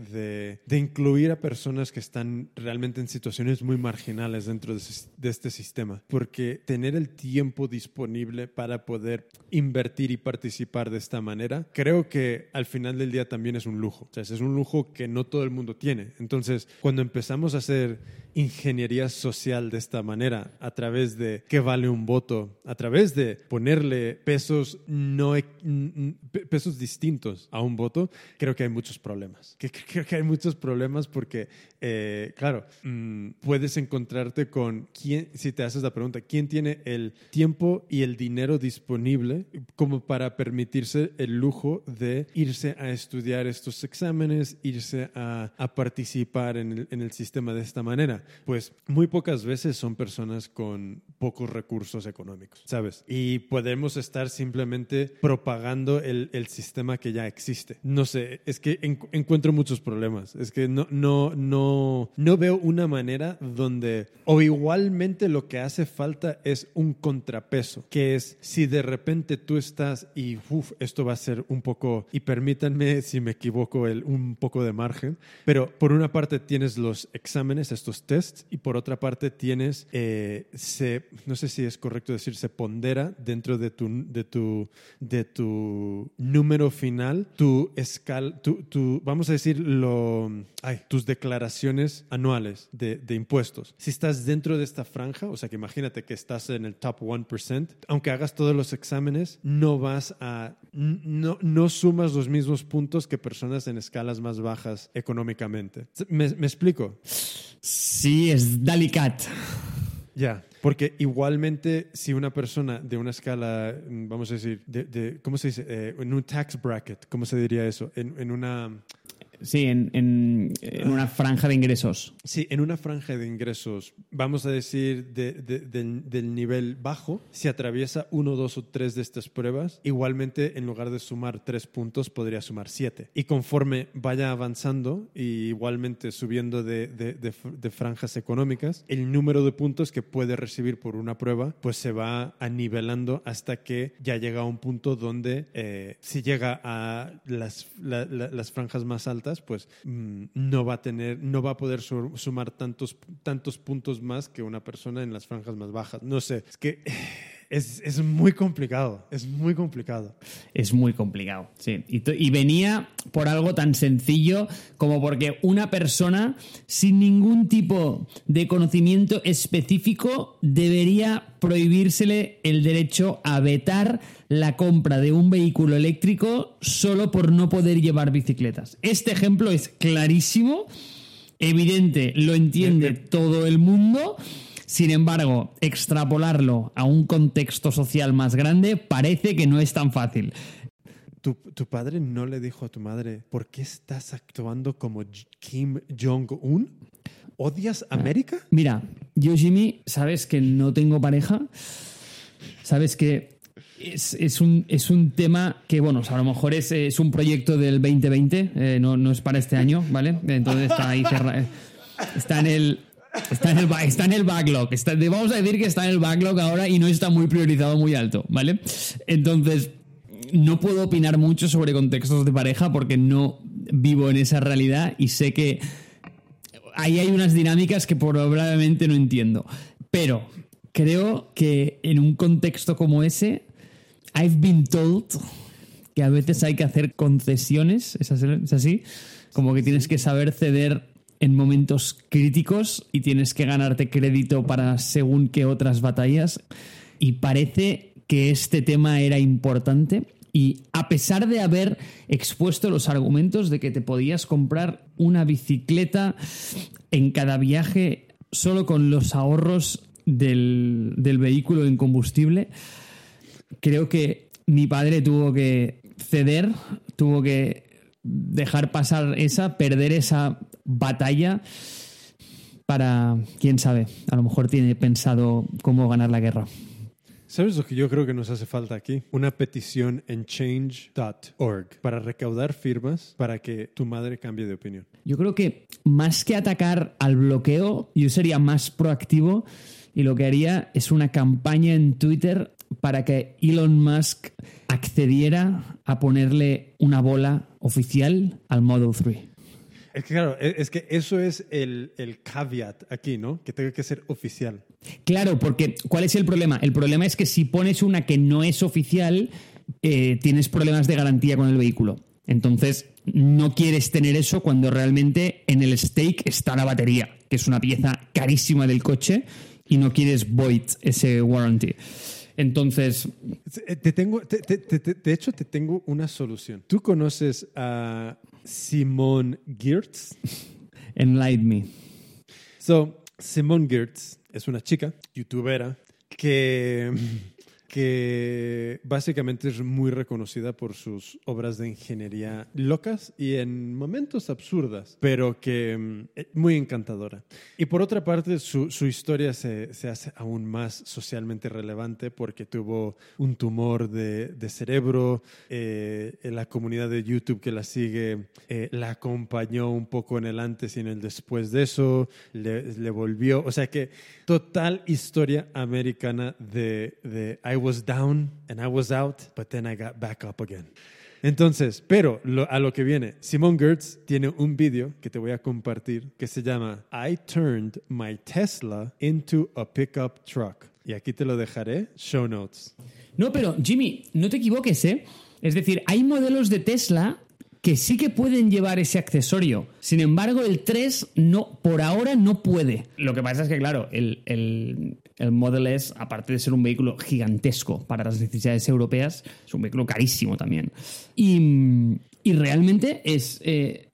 de, incluir a personas que están realmente en situaciones muy marginales dentro de, de, este sistema, porque tener el tiempo disponible para poder invertir y participar de esta manera, creo que al final del día también es un lujo. O sea, es un lujo que no todo el mundo tiene. Entonces, cuando empezamos a hacer ingeniería social de esta manera, a través de qué vale un voto, a través de ponerle pesos no pesos distintos a un voto, creo que hay muchos problemas. Creo que hay muchos problemas porque, eh, claro, mm, puedes encontrarte con quién, si te haces la pregunta, ¿quién tiene el tiempo y el dinero disponible como para permitirse el lujo de irse a estudiar estos exámenes, irse a, participar en el, en el sistema de esta manera? Pues muy pocas veces son personas con pocos recursos económicos, ¿sabes? Y podemos estar simplemente propagando el el, sistema que ya existe. No sé, es que encuentro muchos problemas. Es que no, no, no, no veo una manera donde, o igualmente lo que hace falta es un contrapeso, que es si de repente tú estás y, uff, esto va a ser un poco, y permítanme si me equivoco, el, un poco de margen, pero por una parte tienes los exámenes, estos tests, y por otra parte tienes, eh, se, no sé si es correcto decir, se pondera dentro de tu, de tu, de tu número final, tu escal, tu, vamos a decir, lo, tus declaraciones anuales de, de, impuestos. Si estás dentro de esta franja, o sea que imagínate que estás en el top 1%, aunque hagas todos los exámenes, no vas a, no, no sumas los mismos puntos que personas en escalas más bajas económicamente. ¿Me, me explico? Sí, es delicat. Ya, porque igualmente si una persona de una escala, mm, vamos a decir, de, ¿cómo se dice? Eh, en un tax bracket, ¿cómo se diría eso? En, en una Sí, en, en, una franja de ingresos. Sí, en una franja de ingresos, vamos a decir del, nivel bajo, si atraviesa uno, dos o tres de estas pruebas, igualmente en lugar de sumar tres puntos, podría sumar siete. Y conforme vaya avanzando y igualmente subiendo de, franjas económicas, el número de puntos que puede recibir por una prueba, pues se va anivelando hasta que ya llega a un punto donde eh, si llega a las, las franjas más altas, pues mm, no va a tener, no va a poder sumar tantos, tantos puntos más que una persona en las franjas más bajas. No sé, es que es, es, muy complicado, es muy complicado. Es muy complicado, sí. Y, y, venía por algo tan sencillo como porque una persona sin ningún tipo de conocimiento específico debería prohibírsele el derecho a vetar la compra de un vehículo eléctrico solo por no poder llevar bicicletas. Este ejemplo es clarísimo, evidente, lo entiende todo el mundo sin embargo, extrapolarlo a un contexto social más grande parece que no es tan fácil. ¿Tu, padre no le dijo a tu madre, ¿por qué estás actuando como Kim Jong-un? ¿Odias América? Mira, yo Jimmy, sabes que no tengo pareja, sabes que es, es un, es un tema que, bueno, o sea, a lo mejor es, es un proyecto del 2020, eh, no, no es para este año, ¿vale? Entonces está ahí cerrado. Está en el. Está en el, está en el backlog. Está- vamos a decir que está en el backlog ahora y no está muy priorizado muy alto, ¿vale? Entonces, no puedo opinar mucho sobre contextos de pareja porque no vivo en esa realidad y sé que ahí hay unas dinámicas que probablemente no entiendo. Pero creo que en un contexto como ese, I've been told que a veces hay que hacer concesiones. ¿Es así? Como que tienes que saber ceder en momentos críticos y tienes que ganarte crédito para según qué otras batallas. Y parece que este tema era importante. Y a pesar de haber expuesto los argumentos de que te podías comprar una bicicleta en cada viaje solo con los ahorros del, del vehículo en combustible, creo que mi padre tuvo que ceder, tuvo que dejar pasar esa, perder esa batalla para, quién sabe, a lo mejor tiene pensado cómo ganar la guerra. ¿Sabes lo que yo creo que nos hace falta aquí? Una petición en change.org para recaudar firmas para que tu madre cambie de opinión. Yo creo que más que atacar al bloqueo, yo sería más proactivo y lo que haría es una campaña en Twitter para que Elon Musk accediera a ponerle una bola oficial al Model 3. Es que claro, e- es que eso es el, el caveat aquí, ¿no? Que tenga que ser oficial. Claro, porque ¿cuál es el problema? El problema es que si pones una que no es oficial, eh, tienes problemas de garantía con el vehículo. Entonces, no quieres tener eso cuando realmente en el stake está la batería, que es una pieza carísima del coche, y no quieres void ese warranty. Entonces, Eh, Te tengo, te- te- te- te- de hecho, te tengo una solución. ¿Tú conoces a Simone Geertz? enlighten me. So, Simone Geertz es una chica, youtubera, que, que básicamente es muy reconocida por sus obras de ingeniería locas y en momentos absurdas, pero que mm, es muy encantadora. Y por otra parte, su, su historia se, se hace aún más socialmente relevante porque tuvo un tumor de, de cerebro, eh, la comunidad de YouTube que la sigue eh, la acompañó un poco en el antes y en el después de eso, le, le volvió, o sea que total historia americana de, de I was down and I was out, but then I got back up again. Entonces, pero a lo que viene, Simone Gertz tiene un vídeo que te voy a compartir que se llama I turned my Tesla into a pickup truck. Y aquí te lo dejaré, show notes. No, pero Jimmy, no te equivoques, ¿eh? Es decir, hay modelos de Tesla que sí que pueden llevar ese accesorio. Sin embargo, el 3 no, por ahora no puede. Lo que pasa es que, claro, el, el, el Model S, aparte de ser un vehículo gigantesco para las necesidades europeas, es un vehículo carísimo también. Y, y realmente es. eh,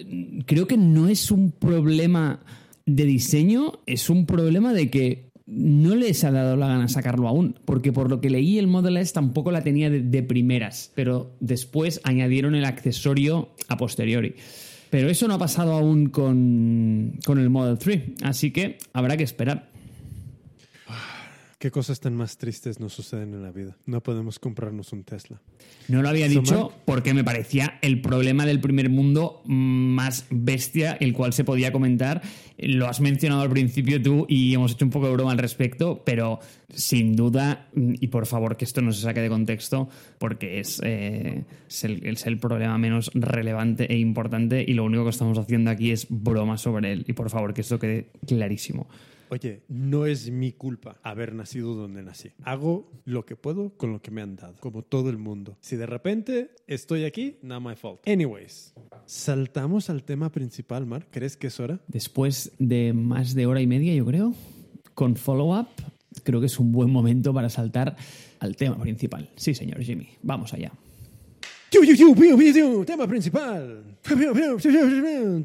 creo que no es un problema de diseño, es un problema de que no les ha dado la gana sacarlo aún, porque por lo que leí el Model S tampoco la tenía de, de primeras, pero después añadieron el accesorio a posteriori. Pero eso no ha pasado aún con, con el Model 3, así que habrá que esperar. ¿Qué cosas tan más tristes nos suceden en la vida? No podemos comprarnos un Tesla. No lo había dicho porque me parecía el problema del primer mundo más bestia, el cual se podía comentar. Lo has mencionado al principio tú y hemos hecho un poco de broma al respecto, pero sin duda, y por favor que esto no se saque de contexto, porque es, eh, es, el, es el problema menos relevante e importante y lo único que estamos haciendo aquí es broma sobre él. Y por favor que esto quede clarísimo. Oye, no es mi culpa haber nacido donde nací. Hago lo que puedo con lo que me han dado, como todo el mundo. Si de repente estoy aquí, not my fault. Anyways, saltamos al tema principal, Mark. ¿Crees que es hora? Después de más de hora y media, yo creo, con follow-up, creo que es un buen momento para saltar al tema principal. Sí, señor Jimmy, vamos allá. Tema principal.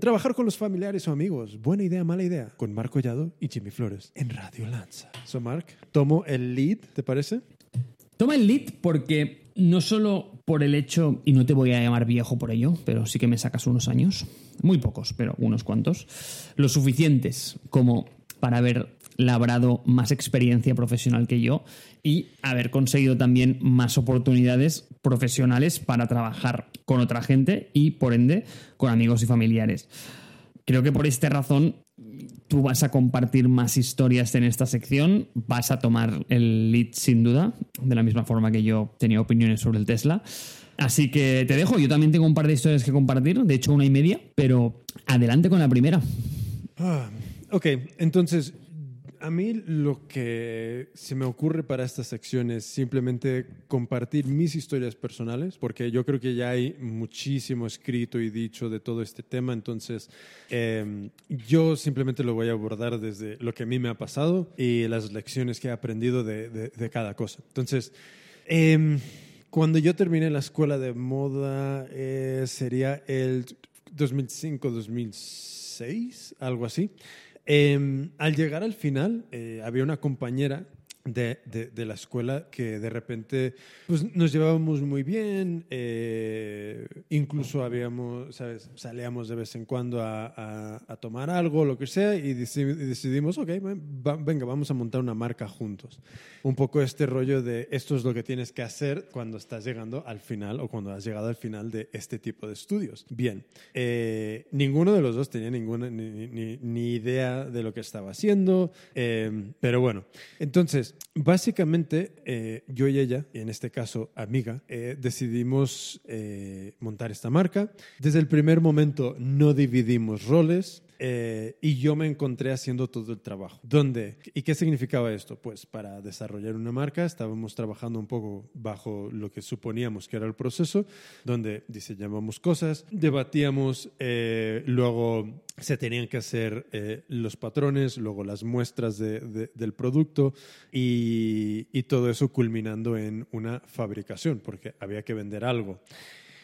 Trabajar con los familiares o amigos. Buena idea, mala idea. Con Marco Collado y Jimmy Flores en Radio Lanza. So, Mark, tomo el lead, ¿te parece? Toma el lead porque no solo por el hecho, y no te voy a llamar viejo por ello, pero sí que me sacas unos años, muy pocos, pero unos cuantos, lo suficientes como para haber labrado más experiencia profesional que yo y haber conseguido también más oportunidades profesionales para trabajar con otra gente y, por ende, con amigos y familiares. Creo que por esta razón tú vas a compartir más historias en esta sección, vas a tomar el lead sin duda, de la misma forma que yo tenía opiniones sobre el Tesla. Así que te dejo, yo también tengo un par de historias que compartir, de hecho una y media, pero adelante con la primera. Ah, ok, entonces a mí lo que se me ocurre para esta sección es simplemente compartir mis historias personales, porque yo creo que ya hay muchísimo escrito y dicho de todo este tema, entonces em, yo simplemente lo voy a abordar desde lo que a mí me ha pasado y las lecciones que he aprendido de, de, cada cosa. Entonces, em, cuando yo terminé la escuela de moda, eh, sería el 2005-2006, algo así. Em, al llegar al final, eh, había una compañera de, de, la escuela que de repente pues, nos llevábamos muy bien, eh, incluso habíamos, ¿sabes? salíamos de vez en cuando a, a, tomar algo, lo que sea, y decidimos, ok, venga, vamos a montar una marca juntos. Un poco este rollo de esto es lo que tienes que hacer cuando estás llegando al final o cuando has llegado al final de este tipo de estudios. Bien, eh, ninguno de los dos tenía ninguna ni, ni, ni, idea de lo que estaba haciendo, eh, pero bueno, entonces básicamente, eh, yo y ella, y en este caso amiga, eh, decidimos eh, montar esta marca. Desde el primer momento no dividimos roles. Eh, y yo me encontré haciendo todo el trabajo. ¿Dónde? ¿Y qué significaba esto? Pues para desarrollar una marca estábamos trabajando un poco bajo lo que suponíamos que era el proceso, donde diseñábamos cosas, debatíamos, eh, luego se tenían que hacer eh, los patrones, luego las muestras del producto y, y todo eso culminando en una fabricación, porque había que vender algo.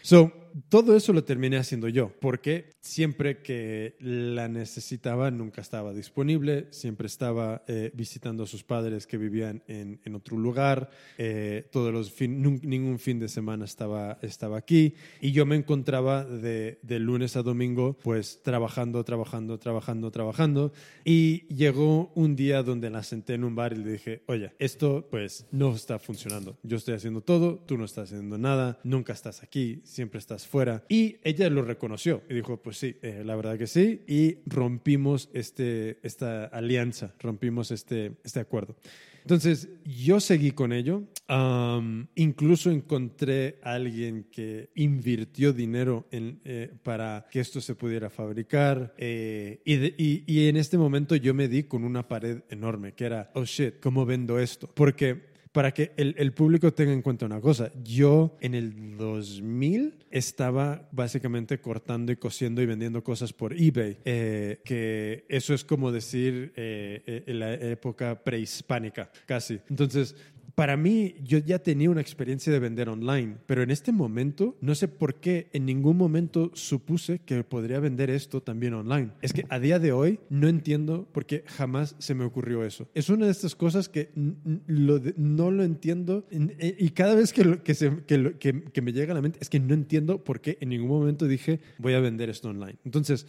So, todo eso lo terminé haciendo yo, porque siempre que la necesitaba nunca estaba disponible, siempre estaba eh, visitando a sus padres que vivían en, en otro lugar, eh, todos los fin, ningún fin de semana estaba, estaba aquí. Y yo me encontraba de, de, lunes a domingo pues trabajando, trabajando, trabajando, trabajando. Y llegó un día donde la senté en un bar y le dije, oye, esto pues no está funcionando, yo estoy haciendo todo, tú no estás haciendo nada, nunca estás aquí, siempre estás fuera. Y ella lo reconoció y dijo, pues sí, eh, la verdad que sí. Y rompimos este, esta alianza, rompimos este, este acuerdo. Entonces, yo seguí con ello. incluso encontré a alguien que invirtió dinero en, eh, para que esto se pudiera fabricar. Eh, y, y, y, en este momento yo me di con una pared enorme, que era, oh shit, ¿cómo vendo esto? Porque para que el, público tenga en cuenta una cosa. Yo en el 2000 estaba básicamente cortando y cosiendo y vendiendo cosas por eBay, eh, que eso es como decir eh, eh, en la época prehispánica, casi. Entonces, para mí, yo ya tenía una experiencia de vender online, pero en este momento, no sé por qué en ningún momento supuse que podría vender esto también online. Es que a día de hoy no entiendo por qué jamás se me ocurrió eso. Es una de estas cosas que no lo entiendo y cada vez que, que, se, que, que me llega a la mente es que no entiendo por qué en ningún momento dije voy a vender esto online. Entonces,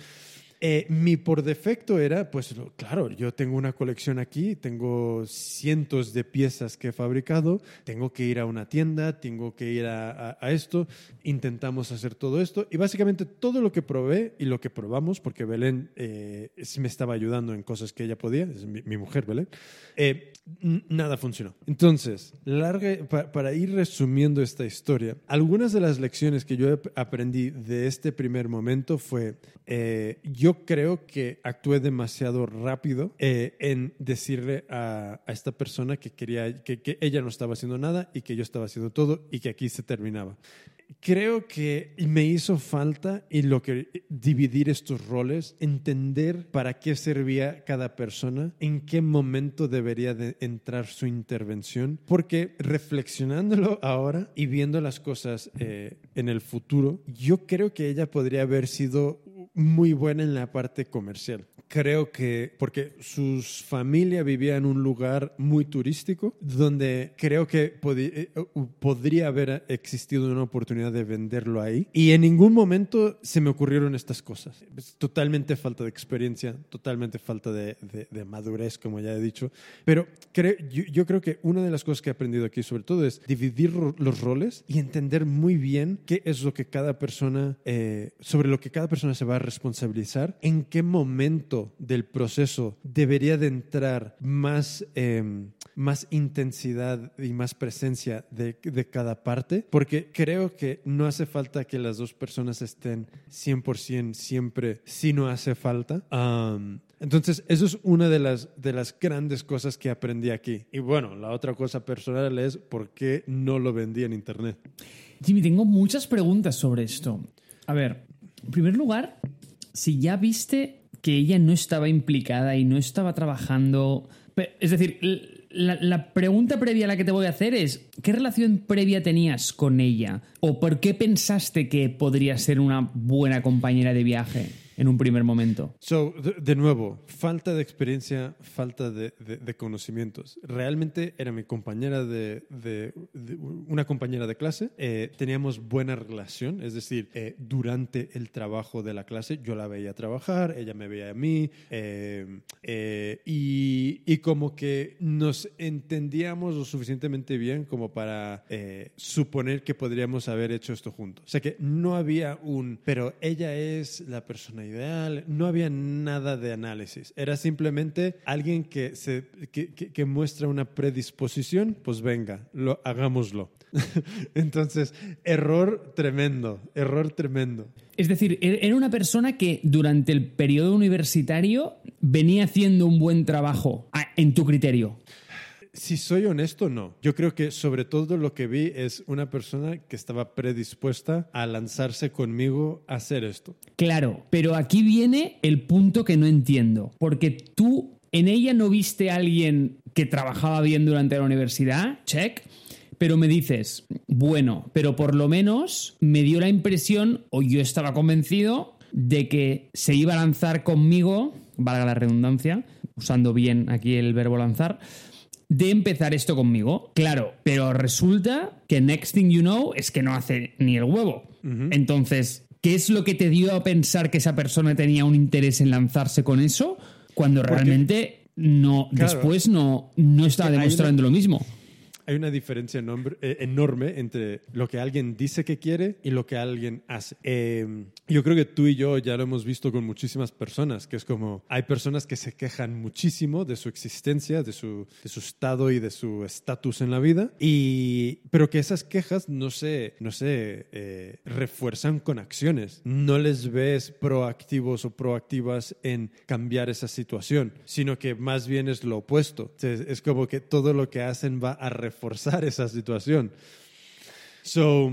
eh, mi por defecto era, pues claro, yo tengo una colección aquí, tengo cientos de piezas que he fabricado, tengo que ir a una tienda, tengo que ir a, esto, intentamos hacer todo esto y básicamente todo lo que probé y lo que probamos, porque Belén eh, me estaba ayudando en cosas que ella podía, es mi, mujer Belén, eh, nada funcionó. Entonces, larga, para ir resumiendo esta historia, algunas de las lecciones que yo aprendí de este primer momento fue, yo yo creo que actué demasiado rápido eh, en decirle a, esta persona que quería que, que, ella no estaba haciendo nada y que yo estaba haciendo todo y que aquí se terminaba. Creo que me hizo falta y lo que dividir estos roles, entender para qué servía cada persona, en qué momento debería de entrar su intervención, porque reflexionándolo ahora y viendo las cosas eh, en el futuro, yo creo que ella podría haber sido muy buena en la parte comercial. creo que, porque su familia vivía en un lugar muy turístico, donde creo que eh, podría haber existido una oportunidad de venderlo ahí. Y en ningún momento se me ocurrieron estas cosas. Es totalmente falta de experiencia, totalmente falta de, de, madurez, como ya he dicho. Pero creo, yo, creo que una de las cosas que he aprendido aquí, sobre todo, es dividir los roles y entender muy bien qué es lo que cada persona, eh, sobre lo que cada persona se va a responsabilizar, en qué momento del proceso debería de entrar más, em, más intensidad y más presencia de, de, cada parte, porque creo que no hace falta que las dos personas estén 100% siempre si no hace falta. entonces, eso es una de las, de las grandes cosas que aprendí aquí. Y bueno, la otra cosa personal es por qué no lo vendí en Internet. Jimmy, tengo muchas preguntas sobre esto. A ver, en primer lugar, si ya viste que ella no estaba implicada y no estaba trabajando... Es decir, la, pregunta previa a la que te voy a hacer es, ¿qué relación previa tenías con ella? ¿O por qué pensaste que podría ser una buena compañera de viaje? En un primer momento. So, de, nuevo, falta de experiencia, falta de, conocimientos. Realmente era mi compañera de, una compañera de clase. Eh, teníamos buena relación, es decir, eh, durante el trabajo de la clase yo la veía trabajar, ella me veía a mí eh, y, y, como que nos entendíamos lo suficientemente bien como para suponer que podríamos haber hecho esto juntos. O sea que no había un, pero ella es la persona ideal, no había nada de análisis. Era simplemente alguien que, se, que, muestra una predisposición, pues venga, lo, hagámoslo. Entonces, error tremendo, error tremendo. Es decir, er, era una persona que durante el periodo universitario venía haciendo un buen trabajo, en tu criterio si soy honesto, no. Yo creo que sobre todo lo que vi es una persona que estaba predispuesta a lanzarse conmigo a hacer esto. Claro, pero aquí viene el punto que no entiendo, porque tú en ella no viste a alguien que trabajaba bien durante la universidad, check, pero me dices, bueno, pero por lo menos me dio la impresión, o yo estaba convencido, de que se iba a lanzar conmigo, valga la redundancia, usando bien aquí el verbo lanzar, de empezar esto conmigo. Claro, pero resulta que next thing you know es que no hace ni el huevo. Entonces, ¿qué es lo que te dio a pensar que esa persona tenía un interés en lanzarse con eso cuando realmente no después no, no estaba demostrando lo mismo? Hay una diferencia eh, enorme entre lo que alguien dice que quiere y lo que alguien hace. Em, yo creo que tú y yo ya lo hemos visto con muchísimas personas, que es como hay personas que se quejan muchísimo de su existencia, de su, de su estado y de su estatus en la vida, y, pero que esas quejas no se, no se eh, refuerzan con acciones. No les ves proactivos o proactivas en cambiar esa situación, sino que más bien es lo opuesto. Es como que todo lo que hacen va a reforzar forzar esa situación. So,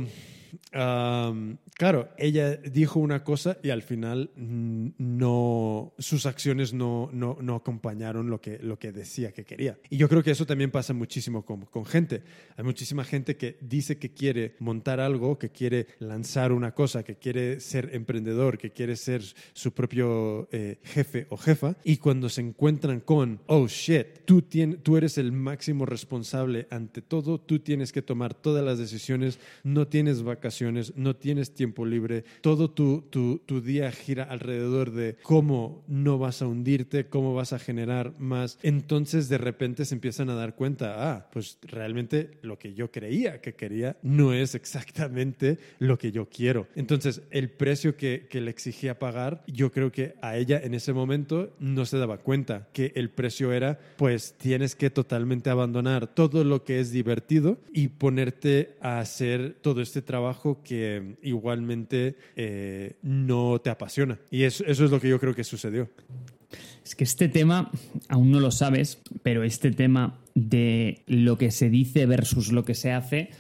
um, claro, ella dijo una cosa y al final no, sus acciones no, no, no, acompañaron lo que, lo que decía que quería. Y yo creo que eso también pasa muchísimo con, con, gente. Hay muchísima gente que dice que quiere montar algo, que quiere lanzar una cosa, que quiere ser emprendedor, que quiere ser su propio eh, jefe o jefa. Y cuando se encuentran con, oh shit, tú, tienes, tú eres el máximo responsable ante todo, tú tienes que tomar todas las decisiones, no tienes vacaciones, no tienes tiempo tiempo libre, todo tu, tu, tu, día gira alrededor de cómo no vas a hundirte, cómo vas a generar más. Entonces de repente se empiezan a dar cuenta, ah, pues realmente lo que yo creía que quería no es exactamente lo que yo quiero. Entonces el precio que, que le exigía pagar, yo creo que a ella en ese momento no se daba cuenta que el precio era, pues tienes que totalmente abandonar todo lo que es divertido y ponerte a hacer todo este trabajo que igual eh, no te apasiona. Y eso es lo que yo creo que sucedió. Es que este tema, aún no lo sabes, pero este tema de lo que se dice versus lo que se hace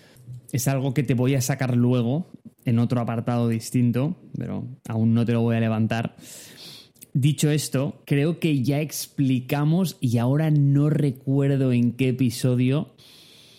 es algo que te voy a sacar luego en otro apartado distinto, pero aún no te lo voy a levantar. Dicho esto, creo que ya explicamos, y ahora no recuerdo en qué episodio,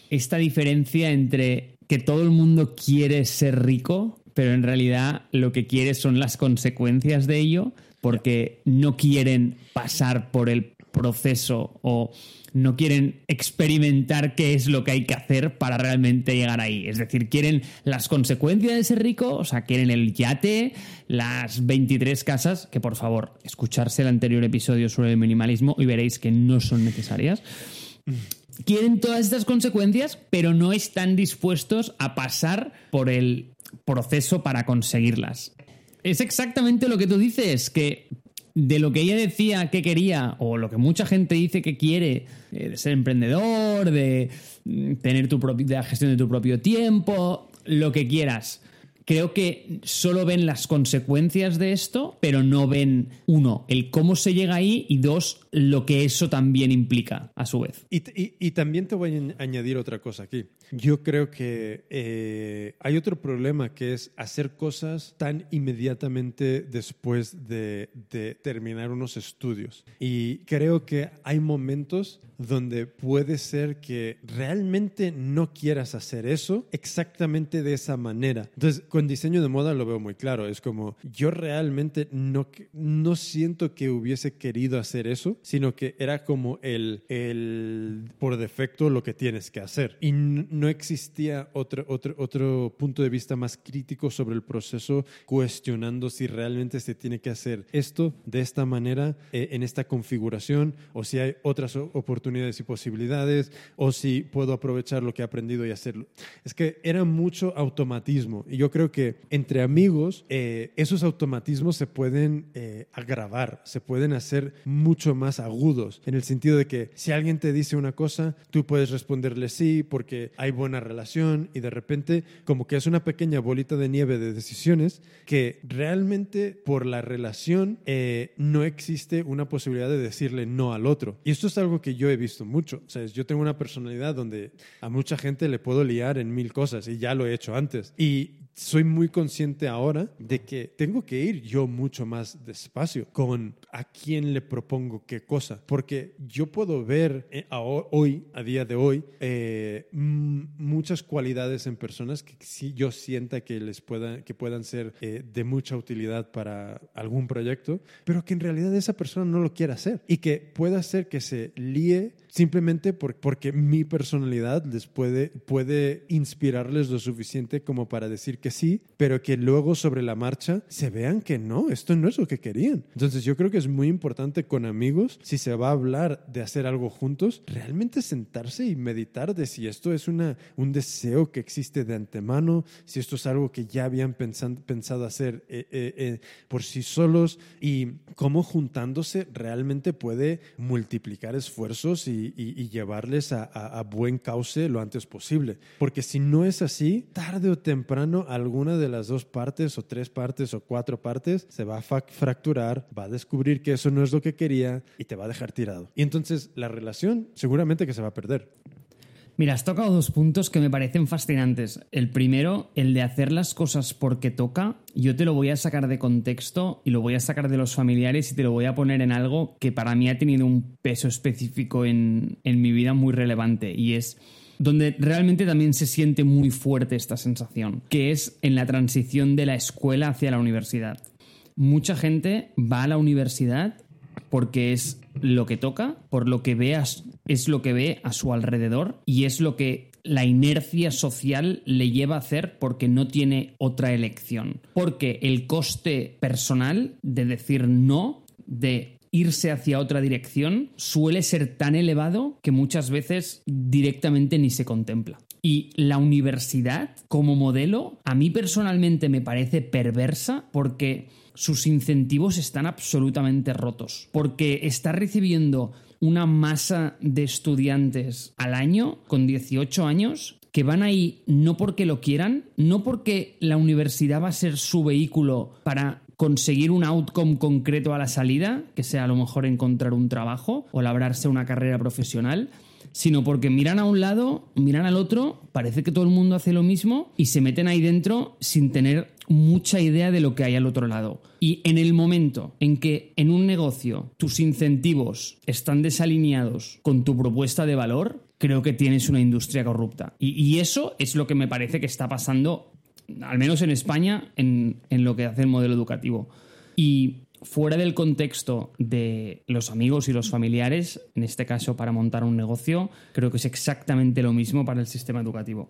esta diferencia entre que todo el mundo quiere ser rico pero en realidad lo que quieres son las consecuencias de ello porque no quieren pasar por el proceso o no quieren experimentar qué es lo que hay que hacer para realmente llegar ahí. Es decir, quieren las consecuencias de ser rico, o sea, quieren el yate, las 23 casas, que por favor, escucharse el anterior episodio sobre el minimalismo y veréis que no son necesarias. Quieren todas estas consecuencias, pero no están dispuestos a pasar por el proceso para conseguirlas. Es exactamente lo que tú dices, que de lo que ella decía que quería, o lo que mucha gente dice que quiere, eh, de ser emprendedor, de mm, tener tu propia, gestión de tu propio tiempo, lo que quieras creo que solo ven las consecuencias de esto, pero no ven, uno, el cómo se llega ahí y dos, lo que eso también implica a su vez. Y, y- y también te voy a añadir otra cosa aquí. Yo creo que eh, hay otro problema que es hacer cosas tan inmediatamente después de, de terminar unos estudios. Y creo que hay momentos donde puede ser que realmente no quieras hacer eso exactamente de esa manera. Entonces, con diseño de moda lo veo muy claro. Es como, yo realmente no, no siento que hubiese querido hacer eso, sino que era como el, el por defecto lo que tienes que hacer. Y no existía otro, otro, otro punto de vista más crítico sobre el proceso, cuestionando si realmente se tiene que hacer esto de esta manera, eh, en esta configuración, o si hay otras oportunidades y posibilidades, o si puedo aprovechar lo que he aprendido y hacerlo. Es que era mucho automatismo. Y yo creo que entre amigos, eh, esos automatismos se pueden eh, agravar, se pueden hacer mucho más agudos, en el sentido de que si alguien te dice una cosa, tú puedes responderle sí porque hay buena relación y de repente como que es una pequeña bolita de nieve de decisiones que realmente por la relación eh, no existe una posibilidad de decirle no al otro. Y esto es algo que yo he visto mucho. O sea, yo tengo una personalidad donde a mucha gente le puedo liar en mil cosas y ya lo he hecho antes. Y soy muy consciente ahora de que tengo que ir yo mucho más despacio con a quién le propongo qué cosa, porque yo puedo ver eh, a ho- hoy, a día de hoy, eh, muchas cualidades en personas que sí yo sienta que les puedan, que puedan ser eh, de mucha utilidad para algún proyecto, pero que en realidad esa persona no lo quiera hacer y que pueda hacer que se líe simplemente por- porque mi personalidad les puede, puede inspirarles lo suficiente como para decir que sí, pero que luego sobre la marcha se vean que no, esto no es lo que querían. Entonces yo creo que es muy importante con amigos, si se va a hablar de hacer algo juntos, realmente sentarse y meditar de si esto es una, un deseo que existe de antemano, si esto es algo que ya habían pensan- pensado hacer eh, eh, eh, por sí solos y cómo juntándose realmente puede multiplicar esfuerzos y, y- llevarles a, a- buen cauce lo antes posible. Porque si no es así, tarde o temprano alguna de las dos partes o tres partes o cuatro partes se va a fracturar, va a descubrir que eso no es lo que quería y te va a dejar tirado. Y entonces la relación seguramente que se va a perder. Mira, has tocado dos puntos que me parecen fascinantes. El primero, el de hacer las cosas porque toca. Yo te lo voy a sacar de contexto y lo voy a sacar de los familiares y te lo voy a poner en algo que para mí ha tenido un peso específico en, en mi vida muy relevante y es donde realmente también se siente muy fuerte esta sensación, que es en la transición de la escuela hacia la universidad. Mucha gente va a la universidad porque es lo que toca, por lo que ve a- es lo que ve a su alrededor y es lo que la inercia social le lleva a hacer porque no tiene otra elección. Porque el coste personal de decir no, de irse hacia otra dirección, suele ser tan elevado que muchas veces directamente ni se contempla. Y la universidad como modelo a mí personalmente me parece perversa porque sus incentivos están absolutamente rotos. Porque está recibiendo una masa de estudiantes al año con 18 años que van ahí no porque lo quieran, no porque la universidad va a ser su vehículo para conseguir un outcome concreto a la salida, que sea a lo mejor encontrar un trabajo o labrarse una carrera profesional, sino porque miran a un lado, miran al otro, parece que todo el mundo hace lo mismo y se meten ahí dentro sin tener mucha idea de lo que hay al otro lado. Y en el momento en que en un negocio tus incentivos están desalineados con tu propuesta de valor, creo que tienes una industria corrupta. Y, eso es lo que me parece que está pasando, al menos en España, en, en lo que hace el modelo educativo. Y fuera del contexto de los amigos y los familiares, en este caso para montar un negocio, creo que es exactamente lo mismo para el sistema educativo.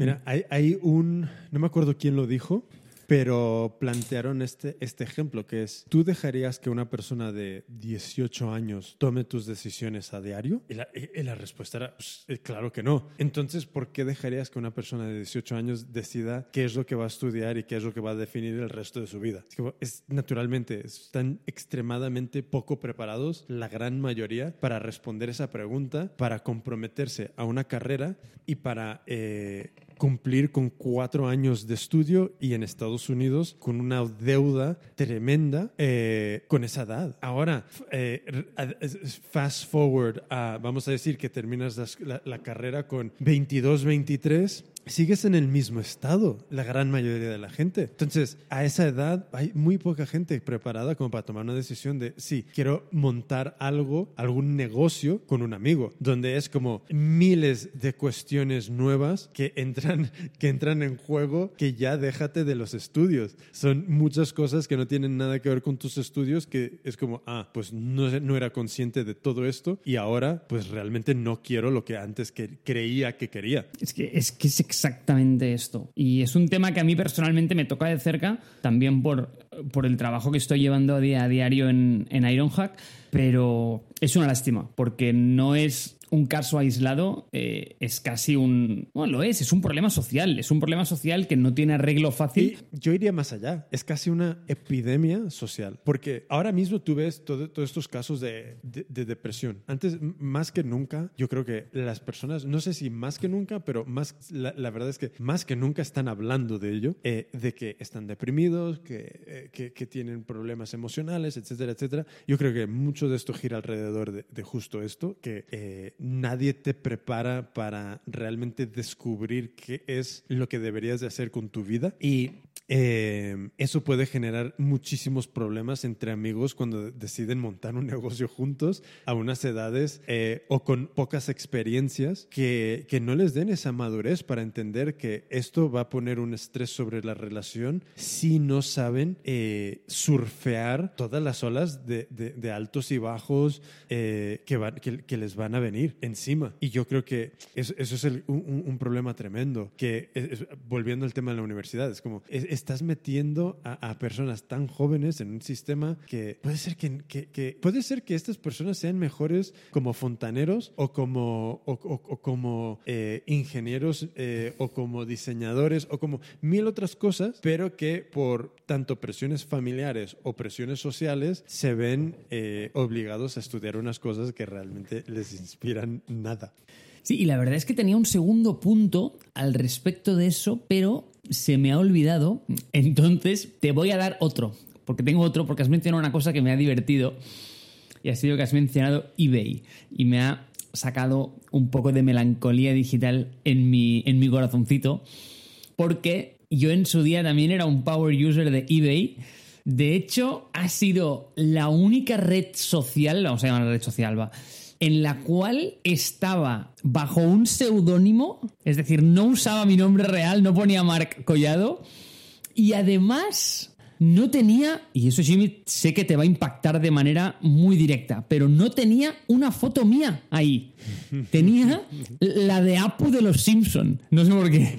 Mira, hay, un, no me acuerdo quién lo dijo, pero plantearon este, este ejemplo, que es, ¿tú dejarías que una persona de 18 años tome tus decisiones a diario? Y la, y la respuesta era, pues, eh, claro que no. Entonces, ¿por qué dejarías que una persona de 18 años decida qué es lo que va a estudiar y qué es lo que va a definir el resto de su vida? Es, que, es naturalmente, están extremadamente poco preparados, la gran mayoría, para responder esa pregunta, para comprometerse a una carrera y para... Eh, cumplir con cuatro años de estudio y en Estados Unidos con una deuda tremenda eh, con esa edad. Ahora, eh, fast forward a, vamos a decir que terminas la, la carrera con 22, 23 sigues en el mismo estado, la gran mayoría de la gente. Entonces, a esa edad hay muy poca gente preparada como para tomar una decisión de, sí, quiero montar algo, algún negocio con un amigo, donde es como miles de cuestiones nuevas que entran, que entran en juego, que ya déjate de los estudios. Son muchas cosas que no tienen nada que ver con tus estudios, que es como, ah, pues no, no era consciente de todo esto y ahora pues realmente no quiero lo que antes creía que quería. Es que es que es exactamente esto. Y es un tema que a mí personalmente me toca de cerca, también por, por el trabajo que estoy llevando a, día, a diario en, en Ironhack, pero es una lástima, porque no es un caso aislado, eh, es casi un... Bueno, lo es, es un problema social, es un problema social que no tiene arreglo fácil. Yo iría más allá, es casi una epidemia social, porque ahora mismo tú ves todos estos casos de, de, depresión. Antes, más que nunca, yo creo que las personas, no sé si más que nunca, pero más, la, verdad es que más que nunca están hablando de ello, eh, de que están deprimidos, que, eh, que, que, tienen problemas emocionales, etcétera, etcétera. Yo creo que mucho de esto gira alrededor de, de justo esto, que nadie te prepara para realmente descubrir qué es lo que deberías de hacer con tu vida. Y eh, eso puede generar muchísimos problemas entre amigos cuando deciden montar un negocio juntos a unas edades eh, o con pocas experiencias que, que, no les den esa madurez para entender que esto va a poner un estrés sobre la relación si no saben eh, surfear todas las olas de, de, altos y bajos eh, que, van, que, que, les van a venir encima. Y yo creo que eso, es un, un, problema tremendo, que volviendo al tema de la universidad, es como... estás metiendo a, personas tan jóvenes en un sistema que puede ser que, puede ser que estas personas sean mejores como fontaneros o como, como eh, ingenieros eh, o como diseñadores o como mil otras cosas, pero que por tanto presiones familiares o presiones sociales se ven eh, obligados a estudiar unas cosas que realmente les inspiran nada. Sí, y la verdad es que tenía un segundo punto al respecto de eso, pero se me ha olvidado. Entonces te voy a dar otro, porque tengo otro, porque has mencionado una cosa que me ha divertido y ha sido que has mencionado eBay y me ha sacado un poco de melancolía digital en mi, en mi corazoncito, porque yo en su día también era un power user de eBay. De hecho, ha sido la única red social, vamos a llamar red social, va, en la cual estaba bajo un seudónimo, es decir, no usaba mi nombre real, no ponía Marc Collado, y además no tenía, y eso sí sé que te va a impactar de manera muy directa, pero no tenía una foto mía ahí. Tenía la de Apu de los Simpson. No sé por qué.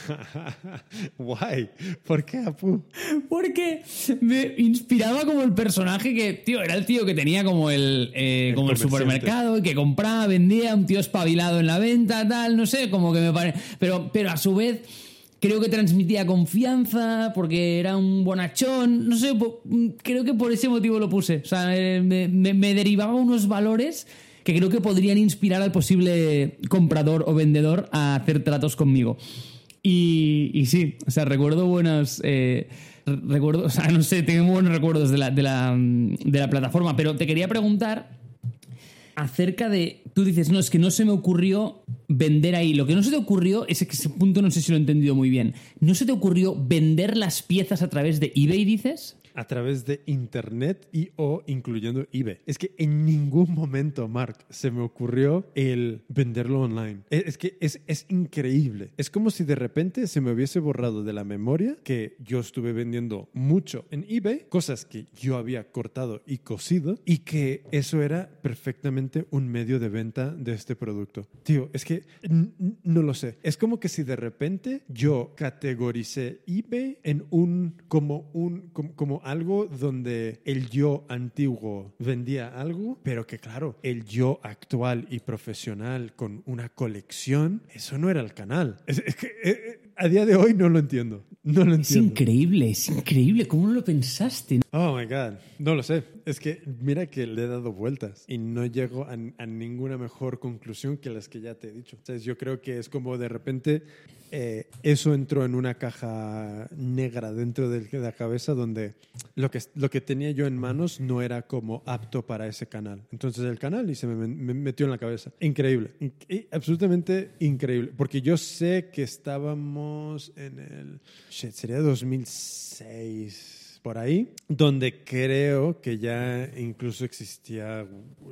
Guay. ¿Por qué Apu? Porque me inspiraba como el personaje que, tío, era el tío que tenía como el, eh, el como el supermercado y que compraba, vendía, un tío espabilado en la venta, tal, no sé, como que me parece. Pero, pero a su vez creo que transmitía confianza porque era un bonachón, no sé, creo que por ese motivo lo puse. O sea, me, me, me derivaba unos valores que creo que podrían inspirar al posible comprador o vendedor a hacer tratos conmigo. Y, sí, o sea, recuerdo buenas. Eh, recuerdo, o sea, no sé, tengo buenos recuerdos de la, de, la, de la plataforma, pero te quería preguntar acerca de. Tú dices, no, es que no se me ocurrió vender ahí. Lo que no se te ocurrió es que ese punto no sé si lo he entendido muy bien. ¿No se te ocurrió vender las piezas a través de eBay, dices? A través de Internet y o incluyendo eBay. Es que en ningún momento, Mark, se me ocurrió el venderlo online. Es, es que es, es increíble. Es como si de repente se me hubiese borrado de la memoria que yo estuve vendiendo mucho en eBay, cosas que yo había cortado y cosido y que eso era perfectamente un medio de venta de este producto. Tío, es que no lo sé. Es como que si de repente yo categoricé eBay en un como un como, como algo donde el yo antiguo vendía algo, pero que claro, el yo actual y profesional con una colección, eso no era el canal. Es, que eh, eh, a día de hoy no lo entiendo. No lo Es entiendo. increíble, es increíble. ¿Cómo no lo pensaste? Oh my God, no lo sé. Es que mira que le he dado vueltas y no llego a, a ninguna mejor conclusión que las que ya te he dicho. O sea, yo creo que es como de repente eh, eso entró en una caja negra dentro de la cabeza donde lo que, lo que tenía yo en manos no era como apto para ese canal. Entonces el canal y se me, me metió en la cabeza. Increíble, In- absolutamente increíble. Porque yo sé que estábamos en el... Shit, sería 2006 por ahí, donde creo que ya incluso existía,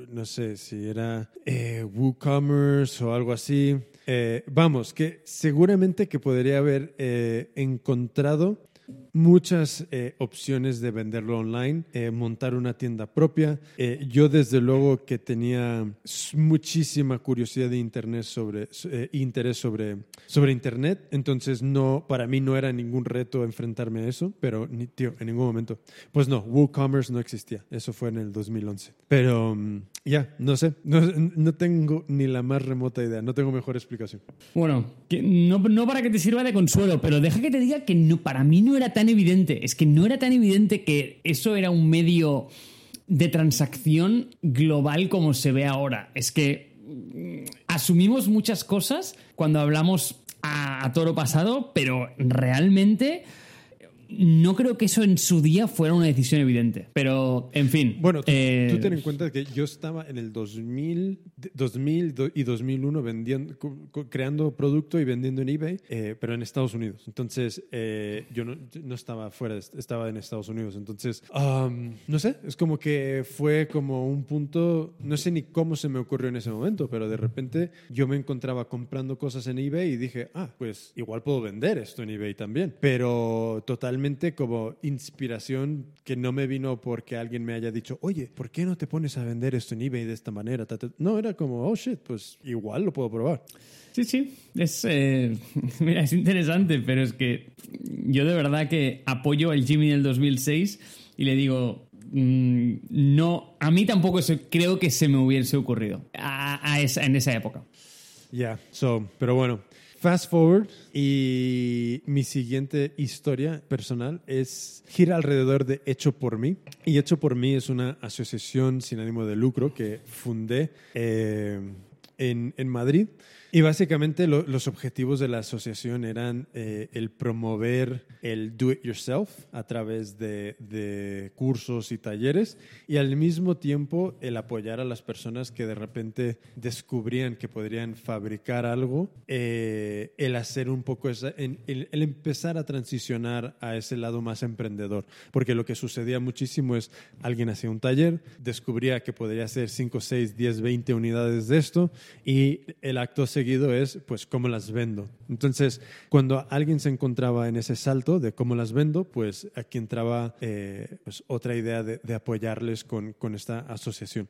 no sé si era eh, WooCommerce o algo así. Eh, vamos, que seguramente que podría haber eh, encontrado muchas eh, opciones de venderlo online, eh, montar una tienda propia. Eh, yo desde luego que tenía muchísima curiosidad de internet sobre eh, interés sobre sobre internet, entonces no para mí no era ningún reto enfrentarme a eso, pero ni tío en ningún momento. Pues no, WooCommerce no existía. Eso fue en el 2011. Pero mm, ya, no sé, no, no tengo ni la más remota idea, no tengo mejor explicación. Bueno, que no, no para que te sirva de consuelo, pero deja que te diga que no, para mí no era tan evidente. Es que no era tan evidente que eso era un medio de transacción global como se ve ahora. Es que mm, asumimos muchas cosas cuando hablamos a, a toro pasado, pero realmente no creo que eso en su día fuera una decisión evidente. Pero, en fin. Bueno, tú, eh, tú ten en cuenta que yo estaba en el 2000, de- 2000 do- y 2001 vendiendo, creando producto y vendiendo en eBay, eh, pero en Estados Unidos. Entonces, eh, yo no, estaba fuera, estaba en Estados Unidos. Entonces, um, no sé, es como que fue como un punto, no sé ni cómo se me ocurrió en ese momento, pero de repente yo me encontraba comprando cosas en eBay y dije, ah, pues igual puedo vender esto en eBay también. Pero totalmente como inspiración que no me vino porque alguien me haya dicho, oye, ¿por qué no te pones a vender esto en eBay de esta manera? No, era como, oh shit, pues igual lo puedo probar. Sí, sí, es, eh, mira, es interesante, pero es que yo de verdad que apoyo al Jimmy del 2006 y le digo, mm, no, a mí tampoco se- creo que se me hubiese ocurrido a- a esa- en esa época. Ya, so, pero bueno. Fast forward y mi siguiente historia personal es gira alrededor de Hecho por mí. Y Hecho por mí es una asociación sin ánimo de lucro que fundé eh, en, en Madrid. Y básicamente lo- los objetivos de la asociación eran eh, el promover el do it yourself a través de, de cursos y talleres y al mismo tiempo el apoyar a las personas que de repente descubrían que podrían fabricar algo, eh, el hacer un poco esa, el, empezar a transicionar a ese lado más emprendedor. Porque lo que sucedía muchísimo es alguien hacía un taller, descubría que podría hacer 5, 6, 10, 20 unidades de esto y el acto seguido es, pues, ¿cómo las vendo? Entonces, cuando alguien se encontraba en ese salto de cómo las vendo, pues aquí entraba eh, pues, otra idea de, de apoyarles con, con esta asociación.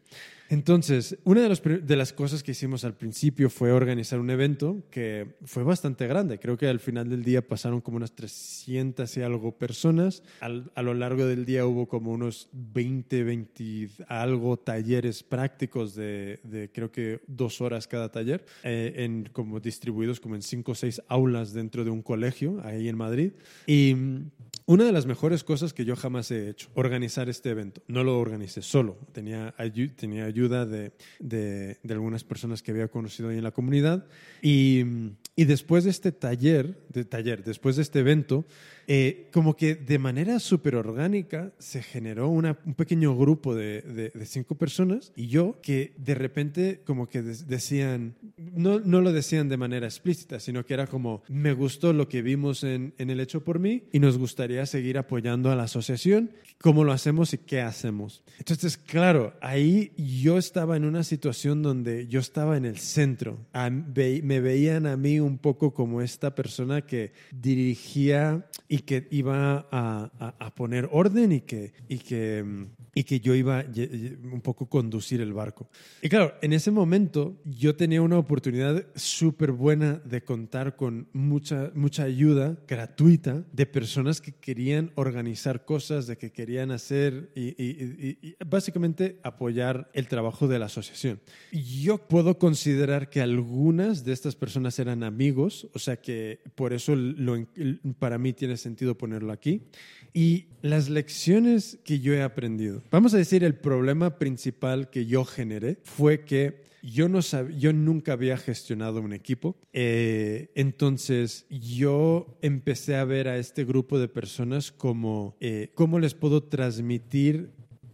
Entonces, una de, las cosas que hicimos al principio fue organizar un evento que fue bastante grande. Creo que al final del día pasaron como unas 300 y algo personas. A lo largo del día hubo como unos 20, 20 algo talleres prácticos de, creo que dos horas cada taller, eh, en, como distribuidos como en cinco o seis aulas dentro de un colegio ahí en Madrid. Y una de las mejores cosas que yo jamás he hecho, organizar este evento. No lo organicé solo, tenía, tenía ayuda de, de- de algunas personas que había conocido ahí en la comunidad y, Y después de este taller, de taller, después de este evento, eh, como que de manera súper orgánica se generó una, un pequeño grupo de, de, cinco personas y yo que de repente como que decían, no, no lo decían de manera explícita, sino que era como, me gustó lo que vimos en, en el hecho por mí y nos gustaría seguir apoyando a la asociación, cómo lo hacemos y qué hacemos. Entonces, claro, ahí yo estaba en una situación donde yo estaba en el centro, me veían a mí un poco como esta persona que dirigía y que iba a, a, poner orden y que, y, que, y que yo iba un poco conducir el barco. Y claro, en ese momento yo tenía una oportunidad súper buena de contar con mucha, mucha ayuda gratuita de personas que querían organizar cosas, de que querían hacer y, básicamente apoyar el trabajo de la asociación. Yo puedo considerar que algunas de estas personas eran amigos, o sea que por eso para mí tiene sentido ponerlo aquí. Y las lecciones que yo he aprendido, vamos a decir, el problema principal que yo generé fue que yo, no yo nunca había gestionado un equipo, eh, entonces yo empecé a ver a este grupo de personas como eh, cómo les puedo transmitir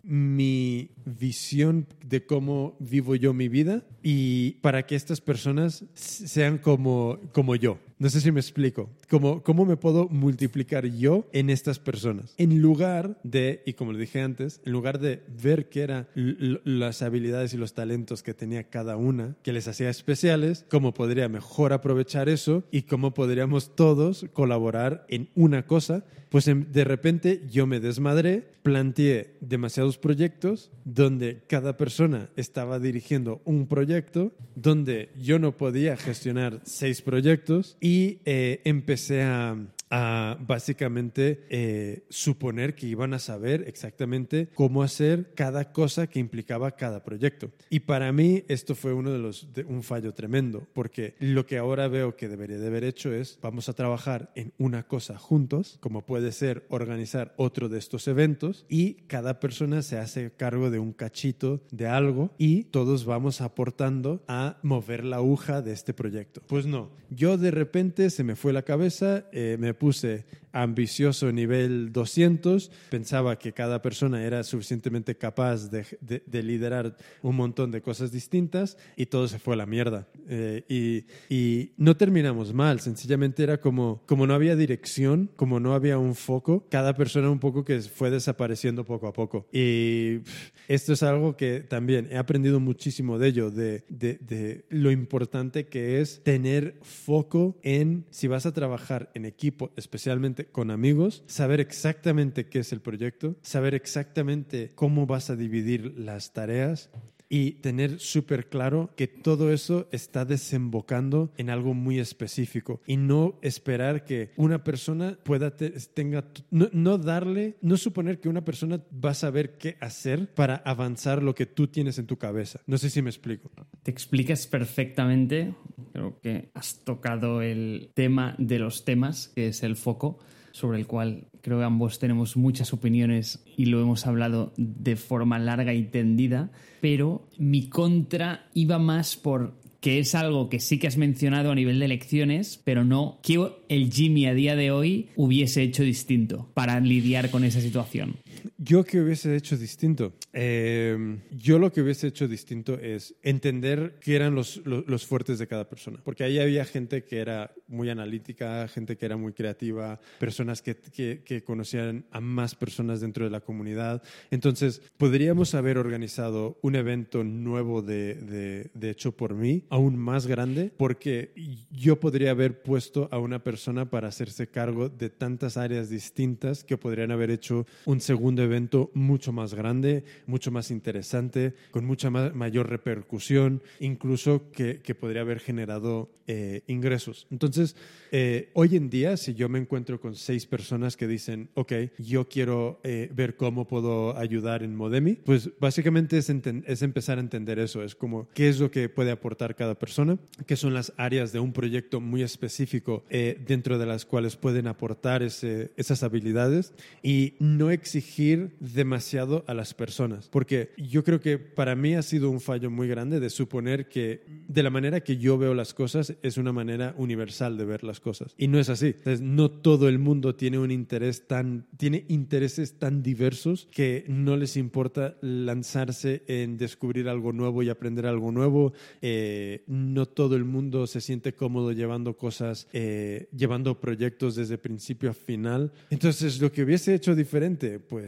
mi visión de cómo vivo yo mi vida y para que estas personas sean como, como yo. No sé si me explico. ¿Cómo, ¿Cómo me puedo multiplicar yo en estas personas? En lugar de, y como le dije antes, en lugar de ver qué eran las habilidades y los talentos que tenía cada una, que les hacía especiales, cómo podría mejor aprovechar eso y cómo podríamos todos colaborar en una cosa, pues de repente yo me desmadré, planteé demasiados proyectos donde cada persona estaba dirigiendo un proyecto, donde yo no podía gestionar seis proyectos y eh, empecé a a básicamente eh, suponer que iban a saber exactamente cómo hacer cada cosa que implicaba cada proyecto. Y para mí esto fue uno de los de un fallo tremendo, porque lo que ahora veo que debería de haber hecho es vamos a trabajar en una cosa juntos, como puede ser organizar otro de estos eventos y cada persona se hace cargo de un cachito de algo y todos vamos aportando a mover la aguja de este proyecto. Pues no, yo de repente se me fue la cabeza, eh, me puse ambicioso nivel 200, pensaba que cada persona era suficientemente capaz de, de, liderar un montón de cosas distintas y todo se fue a la mierda. Eh, y, y, no terminamos mal, sencillamente era como, como no había dirección, como no había un foco, cada persona un poco que fue desapareciendo poco a poco. Y esto es algo que también he aprendido muchísimo de ello, de, de lo importante que es tener foco en si vas a trabajar en equipo, especialmente con amigos, saber exactamente qué es el proyecto, saber exactamente cómo vas a dividir las tareas y tener súper claro que todo eso está desembocando en algo muy específico y no esperar que una persona pueda tenga no, darle no suponer que una persona va a saber qué hacer para avanzar lo que tú tienes en tu cabeza. No sé si me explico. Te explicas perfectamente creo que has tocado el tema de los temas que es el foco sobre el cual creo que ambos tenemos muchas opiniones y lo hemos hablado de forma larga y tendida, pero mi contra iba más por que es algo que sí que has mencionado a nivel de elecciones, pero no que el Jimmy a día de hoy hubiese hecho distinto para lidiar con esa situación. Yo que hubiese hecho distinto. Em, yo lo que hubiese hecho distinto es entender qué eran los, los, fuertes de cada persona. Porque ahí había gente que era muy analítica, gente que era muy creativa, personas que, que, conocían a más personas dentro de la comunidad. Entonces, podríamos haber organizado un evento nuevo de, de, de hecho por mí, aún más grande, porque yo podría haber puesto a una persona para hacerse cargo de tantas áreas distintas que podrían haber hecho un segundo evento mucho más grande, mucho más interesante, con mucha mayor repercusión, incluso que, que podría haber generado eh, ingresos. Entonces, eh, hoy en día, si yo me encuentro con seis personas que dicen, ok, yo quiero eh, ver cómo puedo ayudar en Modemi, pues básicamente es, es empezar a entender eso, es como qué es lo que puede aportar cada persona, qué son las áreas de un proyecto muy específico dentro de las cuales pueden aportar ese, esas habilidades y no exigir demasiado a las personas. Porque yo creo que para mí ha sido un fallo muy grande de suponer que de la manera que yo veo las cosas es una manera universal de ver las cosas. Y no es así. Entonces, no todo el mundo tiene un interés tan, tiene intereses tan diversos que no les importa lanzarse en descubrir algo nuevo y aprender algo nuevo. Eh, no todo el mundo se siente cómodo llevando cosas, eh, llevando proyectos desde principio a final. Entonces, lo que hubiese hecho diferente, pues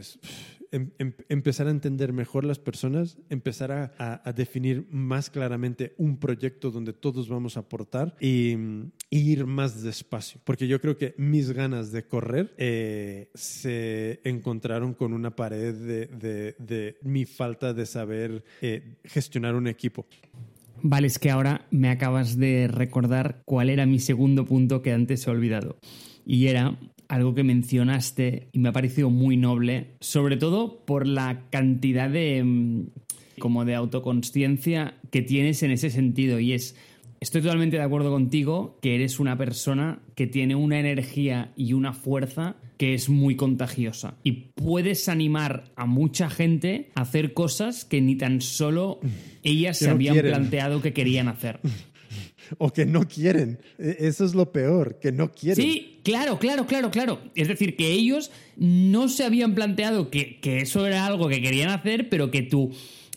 Em, em, empezar a entender mejor las personas, empezar a, definir más claramente un proyecto donde todos vamos a aportar y, ir más despacio. Porque yo creo que mis ganas de correr eh, se encontraron con una pared de, mi falta de saber eh, gestionar un equipo. Vale, es que ahora me acabas de recordar cuál era mi segundo punto que antes he olvidado. Y era algo que mencionaste y me ha parecido muy noble, sobre todo por la cantidad de mm, como de autoconsciencia que tienes en ese sentido y es Estoy totalmente de acuerdo contigo que eres una persona que tiene una energía y una fuerza que es muy contagiosa. Y puedes animar a mucha gente a hacer cosas que ni tan solo ellas se habían planteado que querían hacer. o que no quieren. E, eso es lo peor, que no quieren. Sí, claro, claro, claro, claro. Es decir, que ellos no se habían planteado que, eso era algo que querían hacer, pero que tu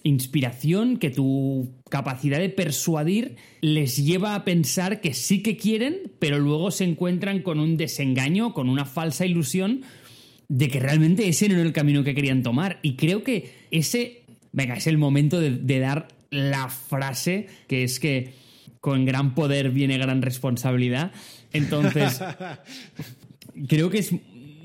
inspiración, que tu capacidad de persuadir les lleva a pensar que sí que quieren, pero luego se encuentran con un desengaño, con una falsa ilusión de que realmente ese no era el camino que querían tomar. Y creo que ese, venga, es el momento de dar la frase que es que con gran poder viene gran responsabilidad. Entonces, creo que es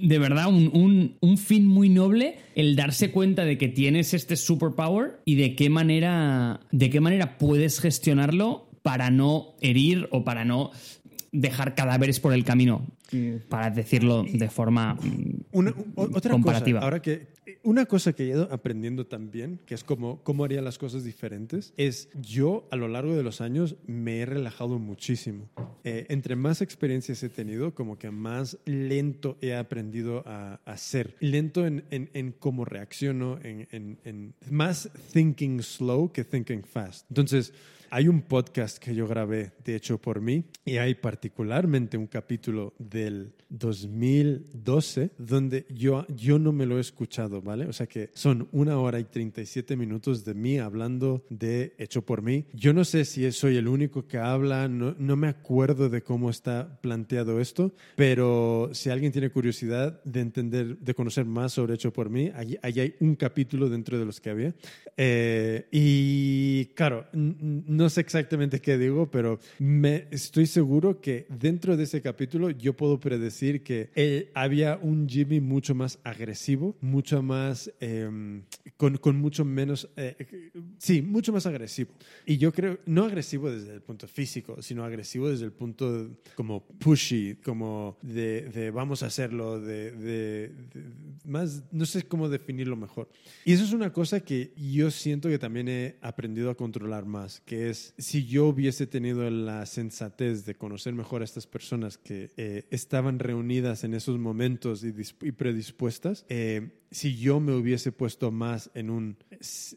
de verdad un, fin muy noble el darse cuenta de que tienes este superpower y de qué manera, de qué manera puedes gestionarlo para no herir o para no dejar cadáveres por el camino, para decirlo de forma una, otra comparativa. ahora que una cosa que he ido aprendiendo también, que es como cómo haría las cosas diferentes, es yo a lo largo de los años me he relajado muchísimo. Eh, entre más experiencias he tenido, como que más lento he aprendido a, a ser. Lento en, cómo reacciono, en, más thinking slow que thinking fast. Entonces, hay un podcast que yo grabé, de hecho, por mí, y hay particularmente un capítulo del 2012 donde yo, yo no me lo he escuchado, ¿vale? O sea que son una hora y 37 minutos de mí hablando de hecho por mí. Yo no sé si soy el único que habla, no, no me acuerdo de cómo está planteado esto, pero si alguien tiene curiosidad de entender, de conocer más sobre hecho por mí, allí, hay un capítulo dentro de los que había. Eh, y claro, no sé exactamente qué digo, pero me, estoy seguro que dentro de ese capítulo yo puedo predecir que él, había un Jimmy mucho más agresivo, mucho más, em, con, con, mucho menos, eh, sí, mucho más agresivo. Y yo creo, no agresivo desde el punto físico, sino agresivo desde el punto como pushy, como de, vamos a hacerlo, de, de, más, no sé cómo definirlo mejor. Y eso es una cosa que yo siento que también he aprendido a controlar más, que si yo hubiese tenido la sensatez de conocer mejor a estas personas que eh, estaban reunidas en esos momentos y, predispuestas, eh, si yo me hubiese puesto más en un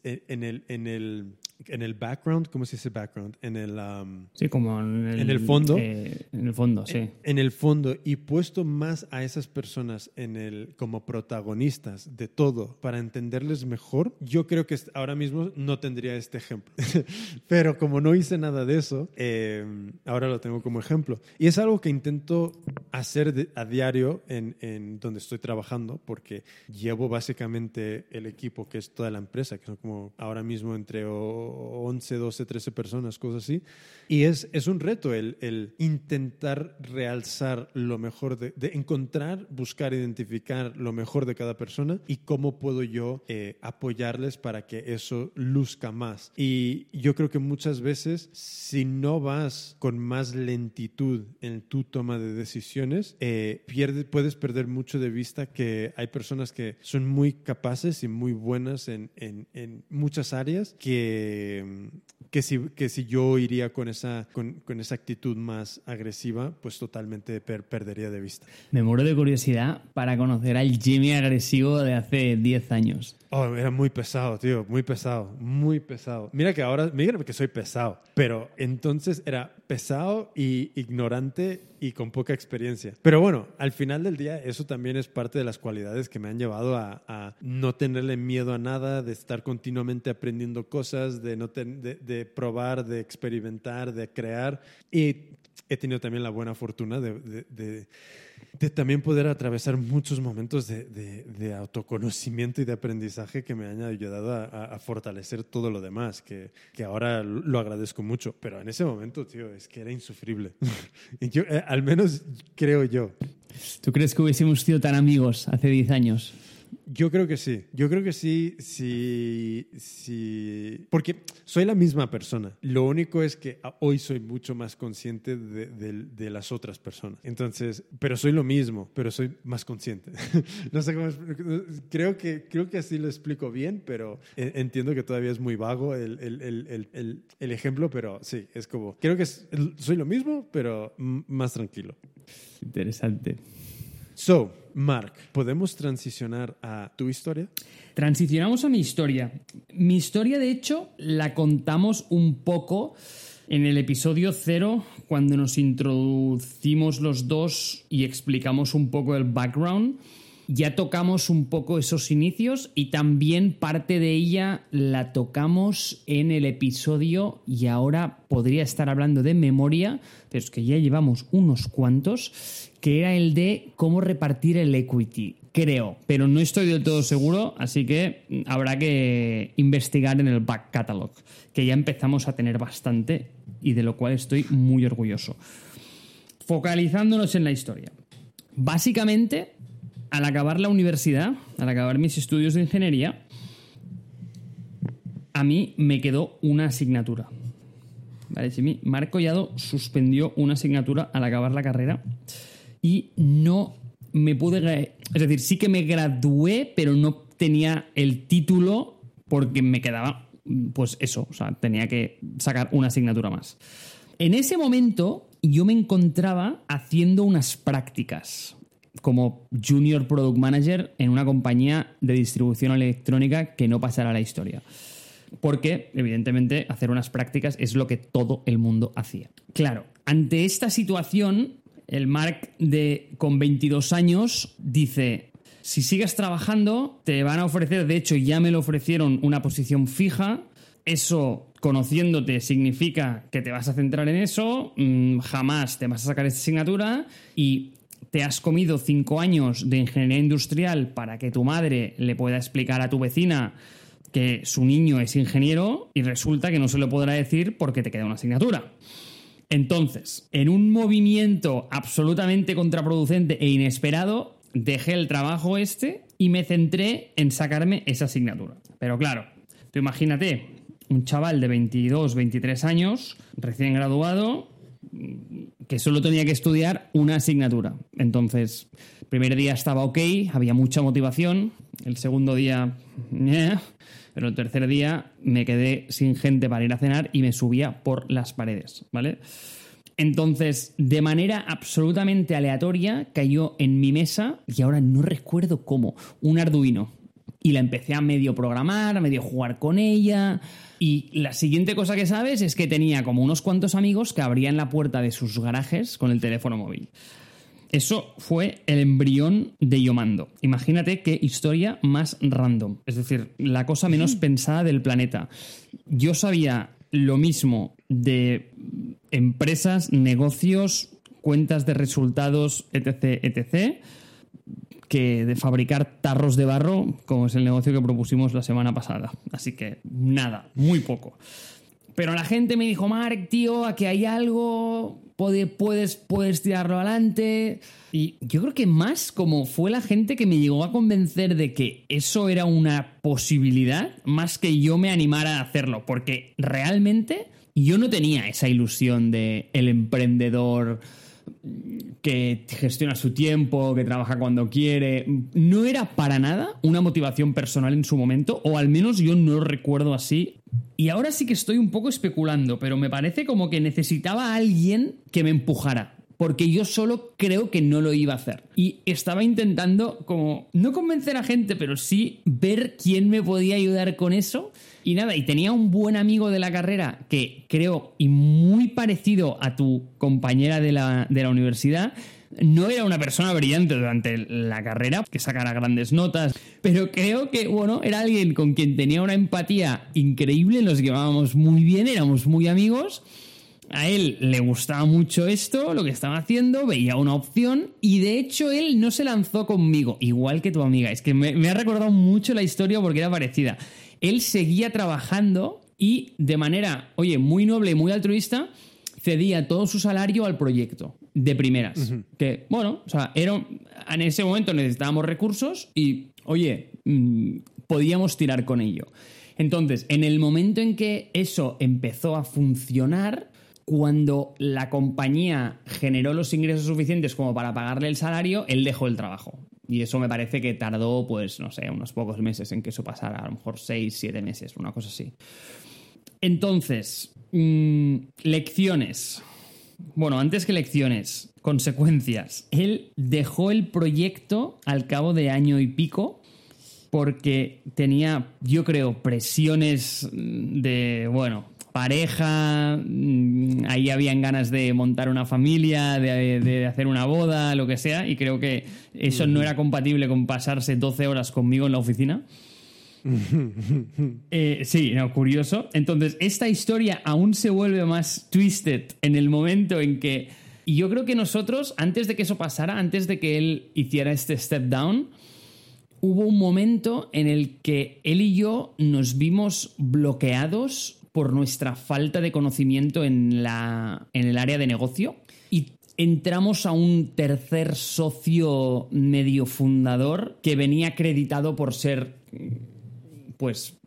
en el en el en el background, ¿cómo se dice background? En el um, sí, como en el, en el fondo, eh, en el fondo, sí. En, el fondo y puesto más a esas personas en el como protagonistas de todo para entenderles mejor. Yo creo que ahora mismo no tendría este ejemplo, pero como no hice nada de eso, eh, ahora lo tengo como ejemplo y es algo que intento hacer a diario en, en donde estoy trabajando porque llevo básicamente el equipo que es toda la empresa, que son como ahora mismo entre 11, 12, 13 personas, cosas así. Y es, es un reto el, el intentar realzar lo mejor, de, de, encontrar, buscar, identificar lo mejor de cada persona y cómo puedo yo eh, apoyarles para que eso luzca más. Y yo creo que muchas veces, si no vas con más lentitud en tu toma de decisiones, eh, puedes perder mucho de vista que hay personas que son muy capaces y muy buenas en, en, en muchas áreas que que, que si, que si yo iría con esa, con, con esa actitud más agresiva, pues totalmente per- perdería de vista. Me muero de curiosidad para conocer al Jimmy agresivo de hace 10 años. Oh, era muy pesado, tío, muy pesado, muy pesado. Mira que ahora, mira que soy pesado, pero entonces era pesado y ignorante y con poca experiencia. Pero bueno, al final del día eso también es parte de las cualidades que me han llevado a, a no tenerle miedo a nada, de estar continuamente aprendiendo cosas, de, no ten- de, de probar, de experimentar, de crear. Y he tenido también la buena fortuna de, de- de- de también poder atravesar muchos momentos de, de- autoconocimiento y de aprendizaje que me han ayudado a fortalecer todo lo demás, que, que ahora lo agradezco mucho. Pero en ese momento, tío, es que era insufrible. Y yo, eh, al menos creo yo. ¿Tú crees que hubiésemos sido tan amigos hace 10 años? Yo creo que sí. Yo creo que sí, sí, sí. Porque soy la misma persona. Lo único es que hoy soy mucho más consciente de, de- de las otras personas. Entonces, pero soy lo mismo, pero soy más consciente. no sé cómo. Creo que, creo que así lo explico bien, pero entiendo que todavía es muy vago el, el- el- el- ejemplo, pero sí, es como. Creo que soy lo mismo, pero más tranquilo. Interesante. So, Mark, ¿podemos transicionar a tu historia? Transicionamos a mi historia. Mi historia, de hecho, la contamos un poco en el episodio cero, cuando nos introducimos los dos y explicamos un poco el background. Ya tocamos un poco esos inicios y también parte de ella la tocamos en el episodio y ahora podría estar hablando de memoria, pero es que ya llevamos unos cuantos, que era el de cómo repartir el equity, creo, pero no estoy del todo seguro, así que habrá que investigar en el back catalog, que ya empezamos a tener bastante y de lo cual estoy muy orgulloso. Focalizándonos en la historia. Básicamente, al acabar la universidad, al acabar mis estudios de ingeniería, a mí me quedó una asignatura. Vale, Jimmy, Marco Collado suspendió una asignatura al acabar la carrera y no me pude... Es decir, sí que me gradué, pero no tenía el título porque me quedaba, pues eso, o sea, tenía que sacar una asignatura más. En ese momento yo me encontraba haciendo unas prácticas como Junior Product Manager en una compañía de distribución electrónica que no pasará a la historia. Porque, evidentemente, hacer unas prácticas es lo que todo el mundo hacía. Claro, ante esta situación, el Mark de, con 22 años dice, si sigues trabajando, te van a ofrecer, de hecho ya me lo ofrecieron, una posición fija. Eso, conociéndote, significa que te vas a centrar en eso, mm, jamás te vas a sacar esta asignatura y te has comido cinco años de ingeniería industrial para que tu madre le pueda explicar a tu vecina que su niño es ingeniero y resulta que no se lo podrá decir porque te queda una asignatura. Entonces, en un movimiento absolutamente contraproducente e inesperado, dejé el trabajo este y me centré en sacarme esa asignatura. Pero claro, tú imagínate, un chaval de 22, 23 años, recién graduado, que solo tenía que estudiar una asignatura. Entonces, el primer día estaba ok, había mucha motivación, el segundo día, pero el tercer día me quedé sin gente para ir a cenar y me subía por las paredes, ¿vale? Entonces, de manera absolutamente aleatoria, cayó en mi mesa, y ahora no recuerdo cómo, un Arduino. Y la empecé a medio programar, a medio jugar con ella. Y la siguiente cosa que sabes es que tenía como unos cuantos amigos que abrían la puerta de sus garajes con el teléfono móvil. Eso fue el embrión de Yomando. Imagínate qué historia más random. Es decir, la cosa menos pensada del planeta. Yo sabía lo mismo de empresas, negocios, cuentas de resultados, etc., etc., que de fabricar tarros de barro, como es el negocio que propusimos la semana pasada. Así que nada, muy poco. Pero la gente me dijo, Mark, tío, aquí hay algo, puede- puedes, puedes tirarlo adelante. Y yo creo que más como fue la gente que me llegó a convencer de que eso era una posibilidad, más que yo me animara a hacerlo, porque realmente yo no tenía esa ilusión de el emprendedor que gestiona su tiempo, que trabaja cuando quiere. No era para nada una motivación personal en su momento, o al menos yo no lo recuerdo así. Y ahora sí que estoy un poco especulando, pero me parece como que necesitaba a alguien que me empujara. Porque yo solo creo que no lo iba a hacer. Y estaba intentando como, no convencer a gente, pero sí ver quién me podía ayudar con eso. Y nada, y tenía un buen amigo de la carrera que creo, y muy parecido a tu compañera de la, de la universidad, no era una persona brillante durante la carrera, que sacara grandes notas, pero creo que, bueno, era alguien con quien tenía una empatía increíble, nos llevábamos muy bien, éramos muy amigos. A él le gustaba mucho esto, lo que estaba haciendo, veía una opción y de hecho él no se lanzó conmigo, igual que tu amiga. Es que me, me ha recordado mucho la historia porque era parecida. Él seguía trabajando y de manera, oye, muy noble y muy altruista, cedía todo su salario al proyecto de primeras. Que, bueno, o sea, era, en ese momento necesitábamos recursos y, oye, mm, podíamos tirar con ello. Entonces, en el momento en que eso empezó a funcionar, cuando la compañía generó los ingresos suficientes como para pagarle el salario, él dejó el trabajo. Y eso me parece que tardó, pues, no sé, unos pocos meses en que eso pasara, a lo mejor seis, siete meses, una cosa así. Entonces, mm, lecciones. Bueno, antes que lecciones, consecuencias. Él dejó el proyecto al cabo de año y pico porque tenía, yo creo, presiones de, bueno, pareja, mm, ahí habían ganas de montar una familia, de, de hacer una boda, lo que sea, y creo que eso no era compatible con pasarse 12 horas conmigo en la oficina. Eh, sí, no, curioso. Entonces, esta historia aún se vuelve más twisted en el momento en que. Y yo creo que nosotros, antes de que eso pasara, antes de que él hiciera este step down, hubo un momento en el que él y yo nos vimos bloqueados por nuestra falta de conocimiento en, la, en el área de negocio y entramos a un tercer socio medio fundador que venía acreditado por ser pues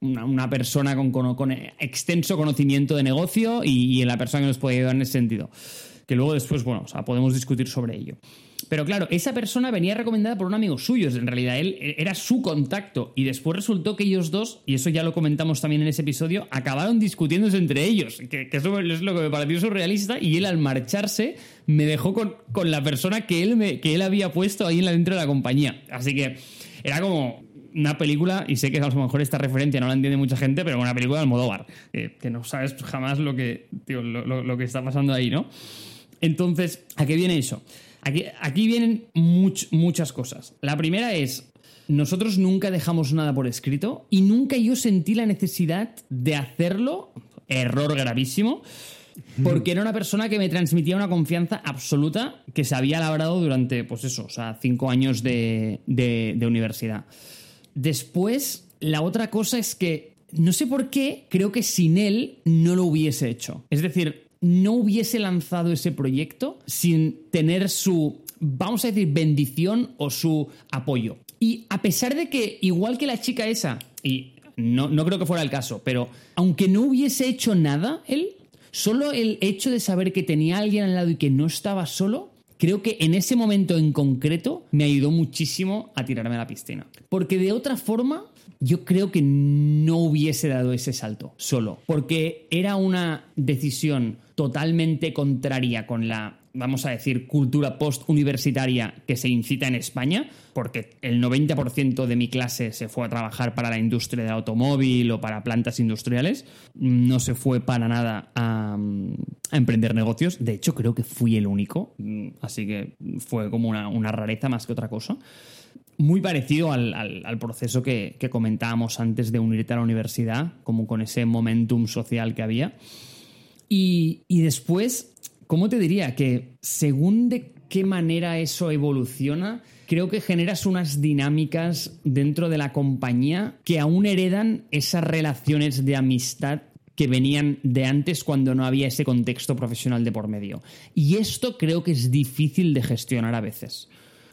una, persona con, con, extenso conocimiento de negocio y, y, la persona que nos puede ayudar en ese sentido. Que luego después, bueno, podemos discutir sobre ello. Pero claro, esa persona venía recomendada por un amigo suyo, en realidad él era su contacto y después resultó que ellos dos, y eso ya lo comentamos también en ese episodio, acabaron discutiéndose entre ellos, que, eso es lo que me pareció surrealista y él al marcharse me dejó con, con la persona que él, que él había puesto ahí en la, dentro de la compañía. Así que era como una película, y sé que a lo mejor esta referencia no la entiende mucha gente, pero una película de Almodóvar, eh, que no sabes jamás lo que, tío, lo, lo, que está pasando ahí, ¿no? Entonces, ¿a qué viene eso? Aquí, aquí vienen much, muchas cosas. La primera es, nosotros nunca dejamos nada por escrito y nunca yo sentí la necesidad de hacerlo, error gravísimo, porque era una persona que me transmitía una confianza absoluta que se había labrado durante, pues eso, o sea, cinco años de, de, de universidad. Después, la otra cosa es que, no sé por qué, creo que sin él no lo hubiese hecho. Es decir, no hubiese lanzado ese proyecto sin tener su, vamos a decir, bendición o su apoyo. Y a pesar de que, igual que la chica esa, y no, no creo que fuera el caso, pero aunque no hubiese hecho nada él, solo el hecho de saber que tenía alguien al lado y que no estaba solo, creo que en ese momento en concreto me ayudó muchísimo a tirarme a la piscina. Porque de otra forma, yo creo que no hubiese dado ese salto solo, porque era una decisión totalmente contraria con la, vamos a decir, cultura post-universitaria que se incita en España, porque el 90% de mi clase se fue a trabajar para la industria del automóvil o para plantas industriales, no se fue para nada a, emprender negocios, de hecho creo que fui el único, así que fue como una rareza más que otra cosa muy parecido al, al, proceso que, que, comentábamos antes de unirte a la universidad, como con ese momentum social que había. Y, y después, ¿cómo te diría? Que según de qué manera eso evoluciona, creo que generas unas dinámicas dentro de la compañía que aún heredan esas relaciones de amistad que venían de antes cuando no había ese contexto profesional de por medio. Y esto creo que es difícil de gestionar a veces,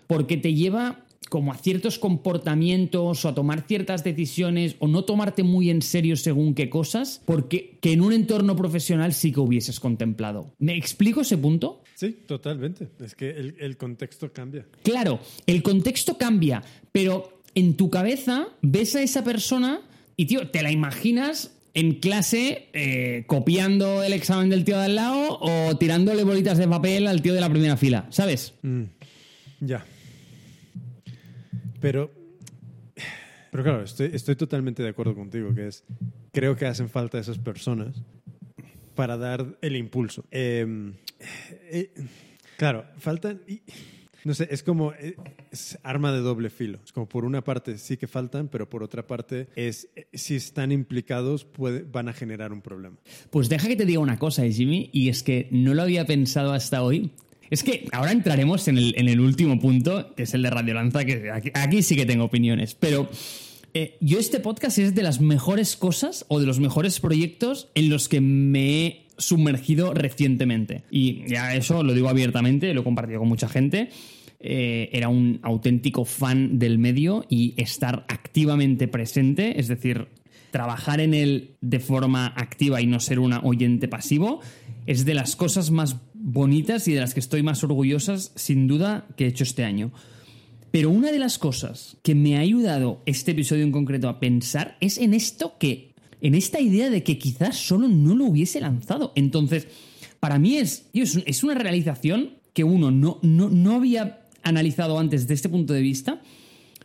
porque te lleva como a ciertos comportamientos o a tomar ciertas decisiones o no tomarte muy en serio según qué cosas, porque que en un entorno profesional sí que hubieses contemplado. ¿Me explico ese punto? Sí, totalmente. Es que el, el contexto cambia. Claro, el contexto cambia, pero en tu cabeza ves a esa persona y, tío, te la imaginas en clase eh, copiando el examen del tío de al lado o tirándole bolitas de papel al tío de la primera fila, ¿sabes? Mm, ya. Pero, pero claro, estoy, estoy totalmente de acuerdo contigo, que es, creo que hacen falta esas personas para dar el impulso. Eh, eh, claro, faltan... no sé, es como eh, arma de doble filo. Es como por una parte sí que faltan, pero por otra parte es eh, si están implicados van a generar un problema. Pues deja que te diga una cosa, Jimmy, y es que no lo había pensado hasta hoy. Es que ahora entraremos en el, último punto, que es el de Radio Lanza, que aquí, aquí sí que tengo opiniones, pero eh, yo este podcast es de las mejores cosas o de los mejores proyectos en los que me he sumergido recientemente. Y ya eso lo digo abiertamente, lo he compartido con mucha gente. Eh, era un auténtico fan del medio y estar activamente presente, es decir, trabajar en él de forma activa y no ser una oyente pasivo, es de las cosas más bonitas y de las que estoy más orgullosas, sin duda, que he hecho este año. Pero una de las cosas que me ha ayudado este episodio en concreto a pensar es en esto que, en esta idea de que quizás solo no lo hubiese lanzado. Entonces, para mí es, es una realización que uno no, no, no había analizado antes desde este punto de vista,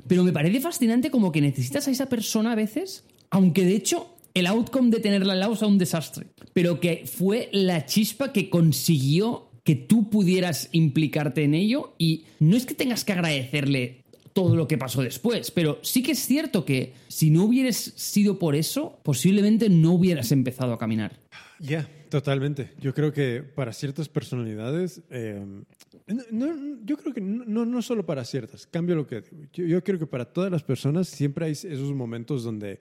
pero me parece fascinante como que necesitas a esa persona a veces, aunque de hecho el outcome de tenerla al lado sea un desastre, pero que fue la chispa que consiguió que tú pudieras implicarte en ello y no es que tengas que agradecerle todo lo que pasó después, pero sí que es cierto que si no hubieras sido por eso, posiblemente no hubieras empezado a caminar. Ya, totalmente. Yo creo que para ciertas personalidades, eh, no, no, yo creo que no, no, solo para ciertas, cambio lo que digo. Yo, creo que para todas las personas siempre hay esos momentos donde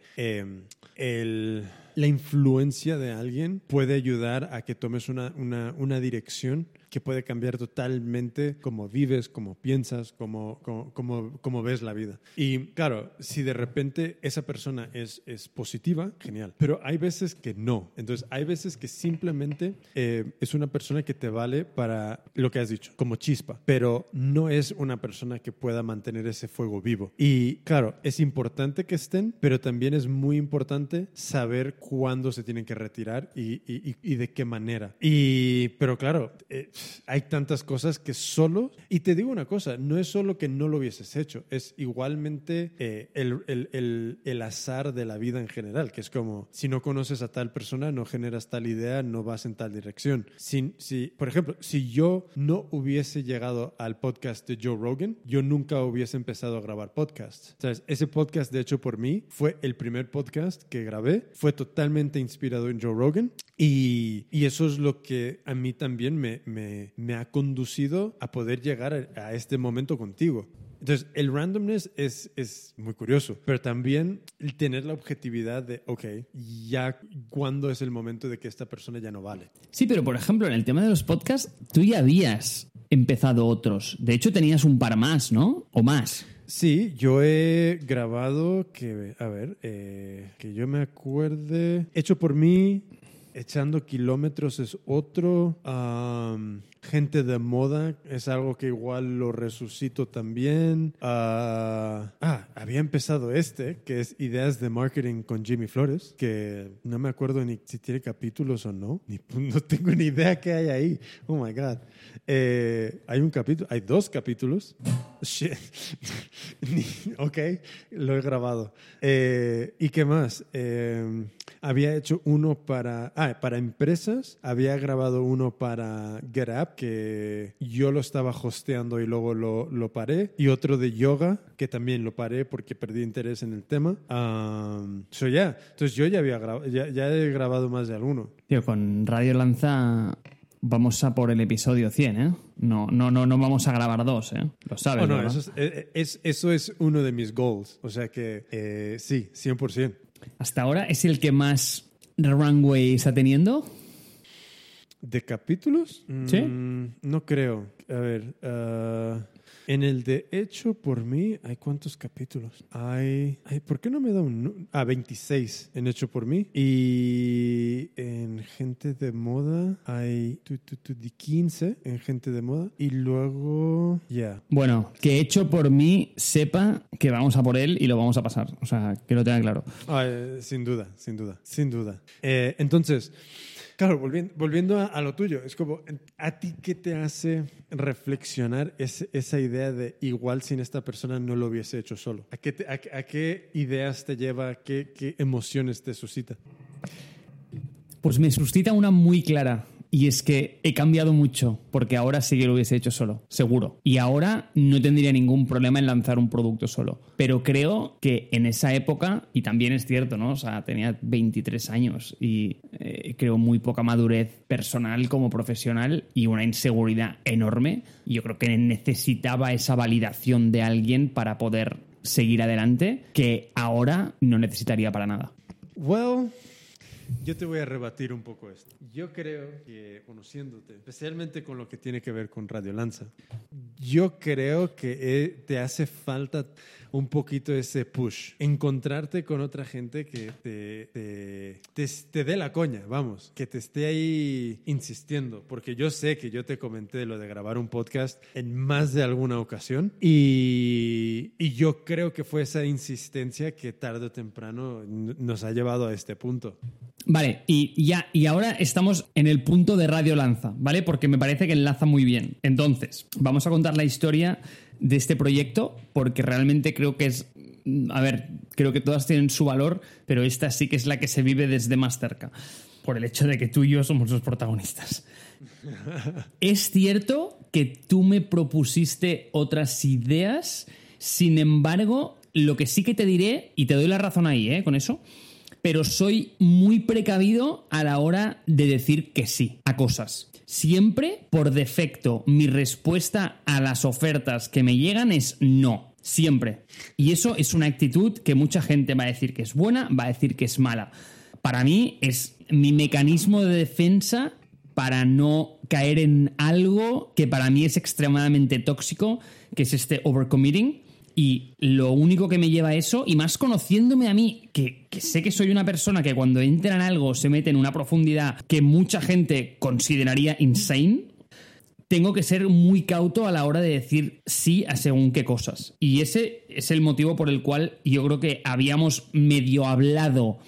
el, la influencia de alguien puede ayudar a que tomes una, una dirección que puede cambiar totalmente cómo vives, cómo piensas, cómo, cómo, cómo, cómo ves la vida. Y claro, si de repente esa persona es, es positiva, genial. Pero hay veces que no. Entonces, hay veces que simplemente eh, es una persona que te vale para lo que has dicho, como chispa, pero no es una persona que pueda mantener ese fuego vivo. Y claro, es importante que estén, pero también es muy importante saber cuándo se tienen que retirar y, y, y de qué manera. Y, pero claro, eh, hay tantas cosas que solo, y te digo una cosa, no es solo que no lo hubieses hecho, es igualmente eh, el, el, el, el, azar de la vida en general, que es como, si no conoces a tal persona, no generas tal idea, no vas en tal dirección. Si, si, por ejemplo, si yo no hubiese llegado al podcast de Joe Rogan, yo nunca hubiese empezado a grabar podcasts. ¿Sabes? Ese podcast, de hecho, por mí, fue el primer podcast que grabé, fue totalmente inspirado en Joe Rogan, y, y eso es lo que a mí también me, me, me ha conducido a poder llegar a, a este momento contigo. Entonces, el randomness es, es muy curioso, pero también el tener la objetividad de, ok, ya cuándo es el momento de que esta persona ya no vale. Sí, pero por ejemplo, en el tema de los podcasts, tú ya habías empezado otros. De hecho, tenías un par más, ¿no? O más. Sí, yo he grabado, que, a ver, eh, que yo me acuerde, hecho por mí, echando kilómetros es otro. Um, gente de moda es algo que igual lo resucito también. Uh, ah, había empezado este, que es Ideas de Marketing con Jimmy Flores, que no me acuerdo ni si tiene capítulos o no. Ni, no tengo ni idea qué hay ahí. Oh my God. Eh, hay un capítulo, hay dos capítulos. Shit. ok, lo he grabado. Eh, ¿Y qué más? Eh, había hecho uno para, ah, para empresas, había grabado uno para GetUp, que yo lo estaba hosteando y luego lo, lo, paré, y otro de yoga, que también lo paré porque perdí interés en el tema. Um, so yeah. Entonces yo ya, había grabado, ya, ya he grabado más de alguno. Tío, con Radio Lanza vamos a por el episodio 100, ¿eh? No, no, no, no vamos a grabar dos, ¿eh? Lo sabes, oh, no, ¿verdad? eso es, es, eso es uno de mis goals. O sea que eh, sí, 100%. Hasta ahora es el que más runway está teniendo. ¿De capítulos? Sí. Mm, no creo. A ver. Uh, En el de Hecho por mí, ¿hay cuántos capítulos? Hay, hay ¿por qué no me da un... Ah, 26 en Hecho por mí. Y en Gente de Moda hay tu, tu, tu, di 15 en Gente de Moda. Y luego, ya. Bueno, que hecho por mí sepa que vamos a por él y lo vamos a pasar. O sea, que lo tenga claro. Ah, eh, sin duda, sin duda, sin duda. Eh, entonces, claro, volviendo, volviendo a, lo tuyo, es como, ¿a ti qué te hace reflexionar esa idea de igual sin esta persona no lo hubiese hecho solo? ¿A qué, te- a, qué- a qué ideas te lleva? ¿Qué, ¿Qué emociones te suscita? Pues me suscita una muy clara. Y es que he cambiado mucho, porque ahora sí que lo hubiese hecho solo, seguro. Y ahora no tendría ningún problema en lanzar un producto solo. Pero creo que en esa época, y también es cierto, ¿no? O sea, tenía 23 años y eh, creo muy poca madurez personal como profesional y una inseguridad enorme. Yo creo que necesitaba esa validación de alguien para poder seguir adelante, que ahora no necesitaría para nada. Well, yo te voy a rebatir un poco esto. Yo creo que, conociéndote, especialmente con lo que tiene que ver con Radio Lanza, yo creo que eh, te hace falta un poquito ese push. Encontrarte con otra gente que te, te, te, te dé la coña, vamos, que te esté ahí insistiendo. Porque yo sé que yo te comenté lo de grabar un podcast en más de alguna ocasión y, y yo creo que fue esa insistencia que tarde o temprano nos ha llevado a este punto. Vale, y ya, y ahora estamos en el punto de Radio Lanza, ¿vale? Porque me parece que enlaza muy bien. Entonces, vamos a contar la historia de este proyecto, porque realmente creo que es. A ver, creo que todas tienen su valor, pero esta sí que es la que se vive desde más cerca. Por el hecho de que tú y yo somos los protagonistas. Es cierto que tú me propusiste otras ideas, sin embargo, lo que sí que te diré, y te doy la razón ahí, ¿eh? Con eso, pero soy muy precavido a la hora de decir que sí a cosas. Siempre, por defecto, mi respuesta a las ofertas que me llegan es no. Siempre. Y eso es una actitud que mucha gente va a decir que es buena, va a decir que es mala. Para mí es mi mecanismo de defensa para no caer en algo que para mí es extremadamente tóxico, que es este overcommitting. Y lo único que me lleva a eso, y más conociéndome a mí, que, sé que soy una persona que cuando entra en algo se mete en una profundidad que mucha gente consideraría insane, tengo que ser muy cauto a la hora de decir sí a según qué cosas. Y ese es el motivo por el cual yo creo que habíamos medio hablado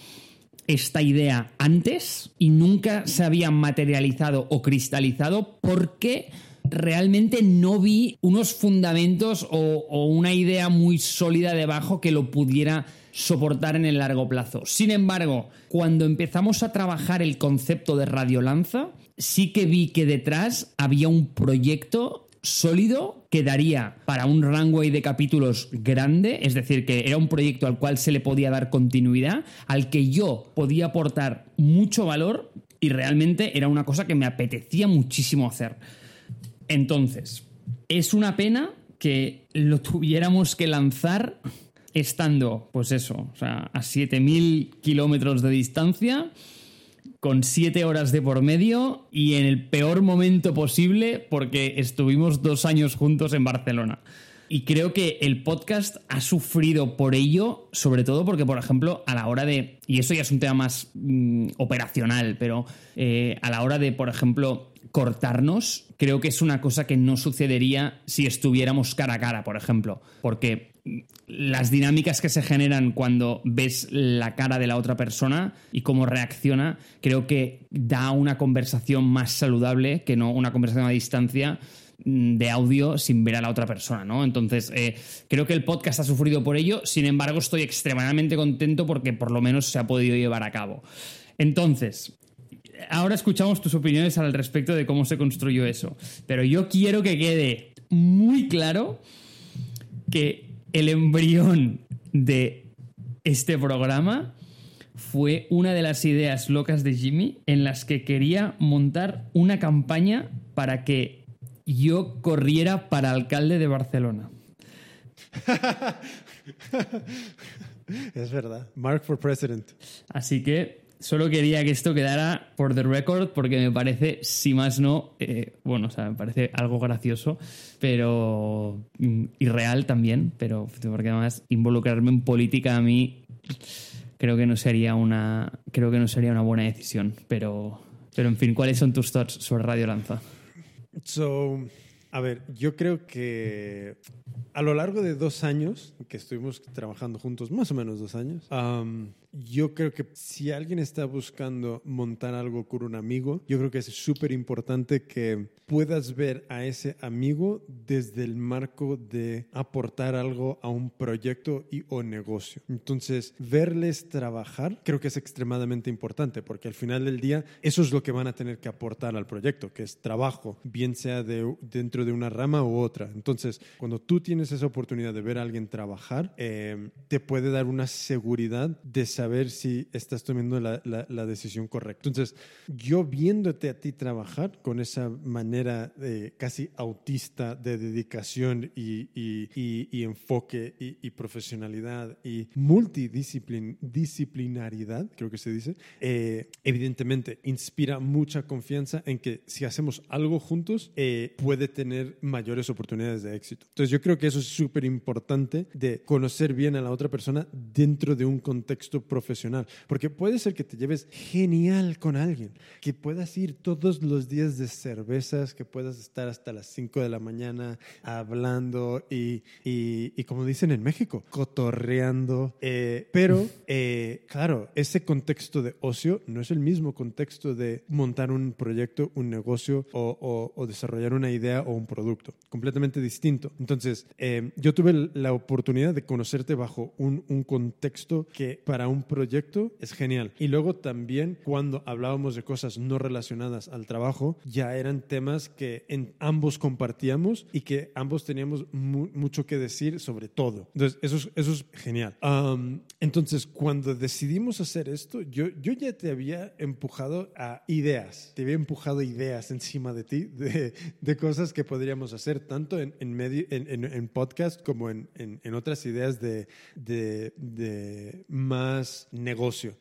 esta idea antes y nunca se había materializado o cristalizado porque realmente no vi unos fundamentos o, una idea muy sólida debajo que lo pudiera soportar en el largo plazo. Sin embargo, cuando empezamos a trabajar el concepto de radiolanza, sí que vi que detrás había un proyecto sólido que daría para un runway de capítulos grande, es decir, que era un proyecto al cual se le podía dar continuidad, al que yo podía aportar mucho valor y realmente era una cosa que me apetecía muchísimo hacer. Entonces, es una pena que lo tuviéramos que lanzar estando, pues eso, o sea, a 7.000 kilómetros de distancia, con 7 horas de por medio y en el peor momento posible porque estuvimos dos años juntos en Barcelona. Y creo que el podcast ha sufrido por ello, sobre todo porque, por ejemplo, a la hora de, y eso ya es un tema más mm, operacional, pero eh, a la hora de, por ejemplo, cortarnos, creo que es una cosa que no sucedería si estuviéramos cara a cara, por ejemplo, porque las dinámicas que se generan cuando ves la cara de la otra persona y cómo reacciona, creo que da una conversación más saludable que no una conversación a distancia de audio sin ver a la otra persona, ¿no? Entonces, eh, creo que el podcast ha sufrido por ello, sin embargo, estoy extremadamente contento porque por lo menos se ha podido llevar a cabo. Entonces, ahora escuchamos tus opiniones al respecto de cómo se construyó eso, pero yo quiero que quede muy claro que el embrión de este programa fue una de las ideas locas de Jimmy en las que quería montar una campaña para que yo corriera para alcalde de Barcelona. Es verdad. Mark for President. Así que Solo quería que esto quedara por the record porque me parece, si más no, eh, bueno, o sea, me parece algo gracioso, pero mm, irreal también, pero porque además involucrarme en política a mí creo que no sería una, creo que no sería una buena decisión, pero, pero en fin, ¿cuáles son tus thoughts sobre Radio Lanza? So, a ver, yo creo que a lo largo de dos años que estuvimos trabajando juntos, más o menos dos años, yo creo que si alguien está buscando montar algo con un amigo, yo creo que es súper importante que puedas ver a ese amigo desde el marco de aportar algo a un proyecto y o negocio. Entonces, verles trabajar creo que es extremadamente importante porque al final del día eso es lo que van a tener que aportar al proyecto, que es trabajo, bien sea de, dentro de una rama u otra. Entonces, cuando tú tienes esa oportunidad de ver a alguien trabajar, eh, te puede dar una seguridad de saber si estás tomando la, la, decisión correcta. Entonces, yo viéndote a ti trabajar con esa manera de casi autista de dedicación y, y, y, enfoque y, profesionalidad y multidisciplinaridad, creo que se dice, eh, evidentemente inspira mucha confianza en que si hacemos algo juntos, eh, puede tener mayores oportunidades de éxito. Entonces, yo creo que eso es súper importante de conocer bien a la otra persona dentro de un contexto profesional. Porque puede ser que te lleves genial con alguien, que puedas ir todos los días de cervezas, que puedas estar hasta las 5 de la mañana hablando y, y, como dicen en México, cotorreando. Eh, pero, eh, claro, ese contexto de ocio no es el mismo contexto de montar un proyecto, un negocio o, o, desarrollar una idea o un producto. Completamente distinto. Entonces, eh, yo tuve la oportunidad de conocerte bajo un, un contexto que para un proyecto es genial. Y luego también cuando hablábamos de cosas no relacionadas al trabajo, ya eran temas que en ambos compartíamos y que ambos teníamos mucho que decir sobre todo. Entonces, eso es, eso es genial. entonces, cuando decidimos hacer esto, yo, yo ya te había empujado a ideas, te había empujado ideas encima de ti de, de cosas que podríamos hacer tanto en, en, medio, en, en, en podcast como en, en otras ideas de, de, de más negocio.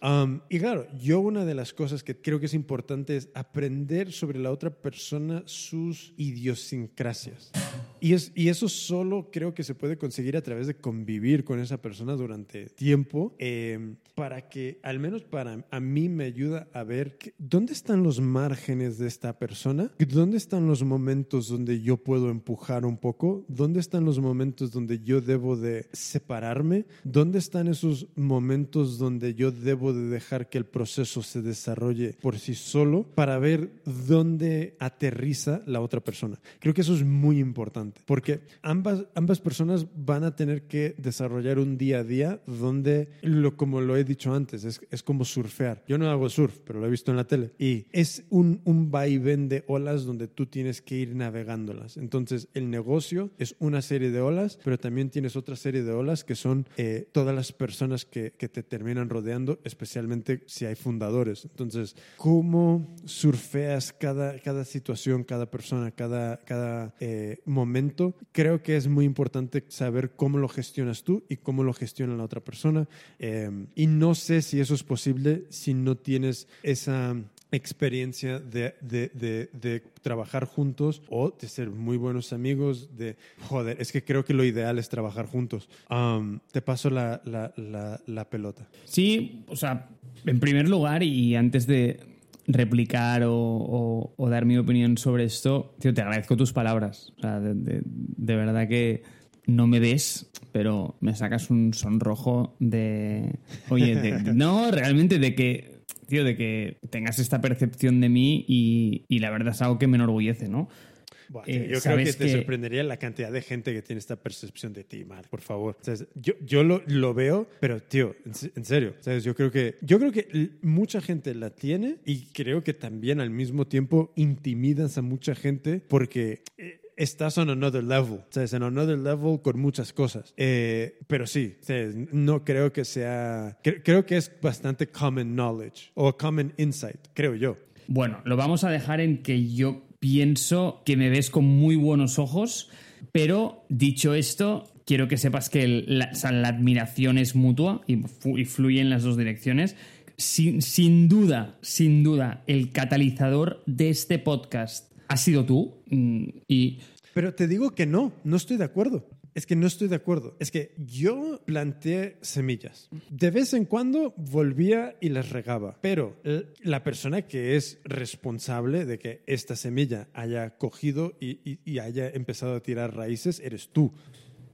y claro, yo una de las cosas que creo que es importante es aprender sobre la otra persona sus idiosincrasias. Y, es, y eso solo creo que se puede conseguir a través de convivir con esa persona durante tiempo, em, para que, al menos para a mí, me ayuda a ver dónde están los márgenes de esta persona, dónde están los momentos donde yo puedo empujar un poco, dónde están los momentos donde yo debo de separarme, dónde están esos momentos donde yo debo de dejar que el proceso se desarrolle por sí solo para ver dónde aterriza la otra persona. Creo que eso es muy importante, porque ambas, ambas personas van a tener que desarrollar un día a día donde, lo, como lo he dicho antes, es, es como surfear. Yo no hago surf, pero lo he visto en la tele. Y es un, un vaivén de olas donde tú tienes que ir navegándolas. Entonces, el negocio es una serie de olas, pero también tienes otra serie de olas que son eh, todas las personas que, que te terminan rodeando, especialmente si hay fundadores. Entonces, ¿cómo surfeas cada, cada situación, cada persona, cada, cada eh, momento? Creo que es muy importante saber cómo lo gestionas tú y cómo lo gestiona la otra persona. Eh, y no sé si eso es posible si no tienes esa experiencia de, de, de, trabajar juntos o de ser muy buenos amigos, de, joder, es que creo que lo ideal es trabajar juntos. te paso la, la, la, pelota. Sí, o sea, en primer lugar y antes de replicar o, o, dar mi opinión sobre esto, tío, te agradezco tus palabras. O sea, de, de verdad que no me ves, pero me sacas un sonrojo de... Oye, no, realmente de que de que tengas esta percepción de mí y, la verdad es algo que me enorgullece, ¿no? Eh, yo creo que te sorprendería la cantidad de gente que tiene esta percepción de ti, Mar, por favor. yo yo lo, lo, veo, pero tío, en, serio, ¿sabes? Yo creo que yo creo que mucha gente la tiene y creo que también al mismo tiempo intimidas a mucha gente porque eh, estás on another level, ¿sabes? En another level con muchas cosas. Eh, pero sí, no creo que sea, creo que es bastante common knowledge o common insight, creo yo. Bueno, lo vamos a dejar en que yo pienso que me ves con muy buenos ojos, pero dicho esto, quiero que sepas que la, admiración es mutua y, fluye en las dos direcciones sin, sin duda, sin duda, el catalizador de este podcast ha sido tú. mm, Y Pero te digo que no, no estoy de acuerdo. Es que no estoy de acuerdo. Es que yo planteé semillas. De vez en cuando volvía y las regaba. Pero la persona que es responsable de que esta semilla haya cogido y, y- y haya empezado a tirar raíces eres tú.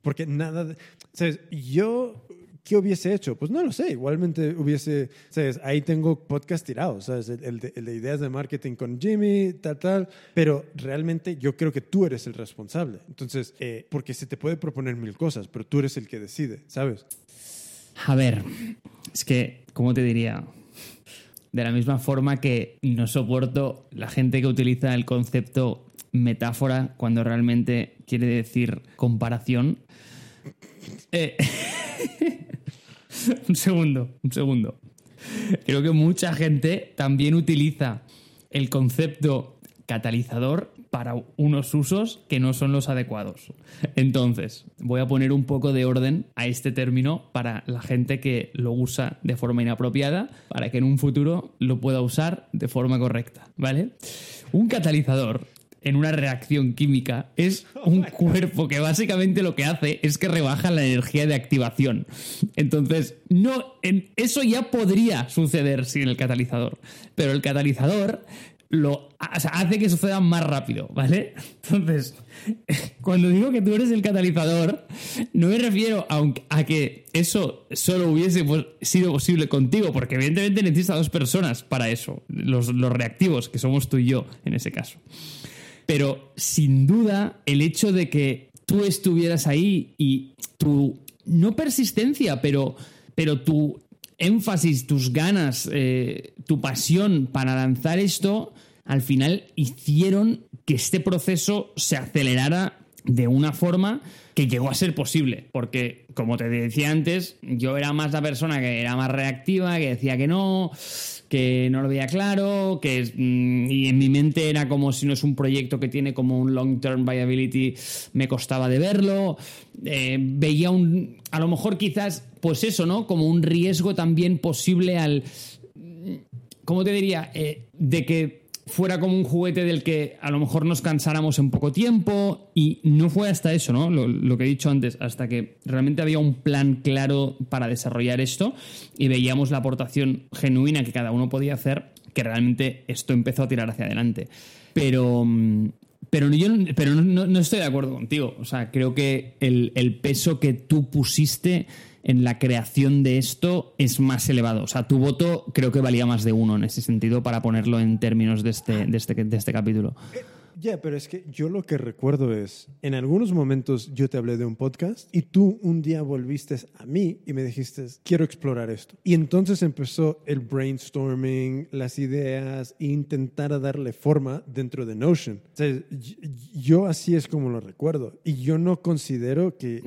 Porque nada... de- ¿Sabes? Yo... ¿Qué hubiese hecho? Pues no lo sé. Igualmente hubiese, ¿sabes? Ahí tengo podcast tirados, ¿sabes? El, de ideas de marketing con Jimmy, tal, tal. Pero realmente yo creo que tú eres el responsable. Entonces, eh, porque se te puede proponer mil cosas, pero tú eres el que decide, ¿sabes? A ver, es que, ¿cómo te diría? De la misma forma que no soporto la gente que utiliza el concepto metáfora cuando realmente quiere decir comparación. Eh, un segundo, un segundo. Creo que mucha gente también utiliza el concepto catalizador para unos usos que no son los adecuados. Entonces, voy a poner un poco de orden a este término para la gente que lo usa de forma inapropiada, para que en un futuro lo pueda usar de forma correcta, ¿vale? Un catalizador en una reacción química es un cuerpo que básicamente lo que hace es que rebaja la energía de activación. Entonces, no, eso ya podría suceder sin el catalizador, pero el catalizador lo o sea, hace que suceda más rápido, ¿vale? Entonces, cuando digo que tú eres el catalizador, no me refiero a, un- a que eso solo hubiese sido posible contigo, porque evidentemente necesitas a dos personas para eso, los, los reactivos, que somos tú y yo en ese caso. Pero sin duda, el hecho de que tú estuvieras ahí y tu, no persistencia, pero, pero tu énfasis, tus ganas, eh, tu pasión para lanzar esto, al final hicieron que este proceso se acelerara de una forma que llegó a ser posible. Porque, como te decía antes, yo era más la persona que era más reactiva, que decía que no, que no lo veía claro, que mm, y en mi mente era como si no es un proyecto que tiene como un long-term viability, me costaba de verlo. Eh, veía un, a lo mejor quizás, pues eso, ¿no? Como un riesgo también posible al, ¿cómo te diría? Eh, de que fuera como un juguete del que a lo mejor nos cansáramos en poco tiempo y no fue hasta eso, ¿no? Lo, que he dicho antes, hasta que realmente había un plan claro para desarrollar esto y veíamos la aportación genuina que cada uno podía hacer, que realmente esto empezó a tirar hacia adelante. Pero... mm, pero, yo pero no, no- no estoy de acuerdo contigo. O sea, creo que el peso que tú pusiste en la creación de esto es más elevado. O sea, tu voto creo que valía más de uno en ese sentido para ponerlo en términos de este, de este, de este capítulo. Ya, pero es que yo lo que recuerdo es, en algunos momentos yo te hablé de un podcast y tú un día volviste a mí y me dijiste, quiero explorar esto. Y entonces empezó el brainstorming, las ideas, e intentar darle forma dentro de Notion. O sea, yo así es como lo recuerdo. Y yo no considero que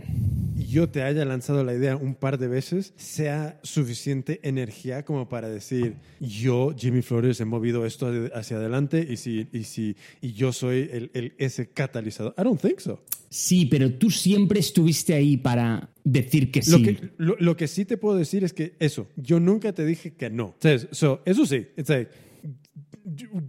yo te haya lanzado la idea un par de veces sea suficiente energía como para decir, yo, Jimmy Flores, he movido esto hacia adelante y si, y si y yo soy el, el- ese catalizador. I don't think so. Sí, pero tú siempre estuviste ahí para decir que sí. Lo, que, lo, lo que sí te puedo decir es que eso, yo nunca te dije que no. So, eso sí, it's like,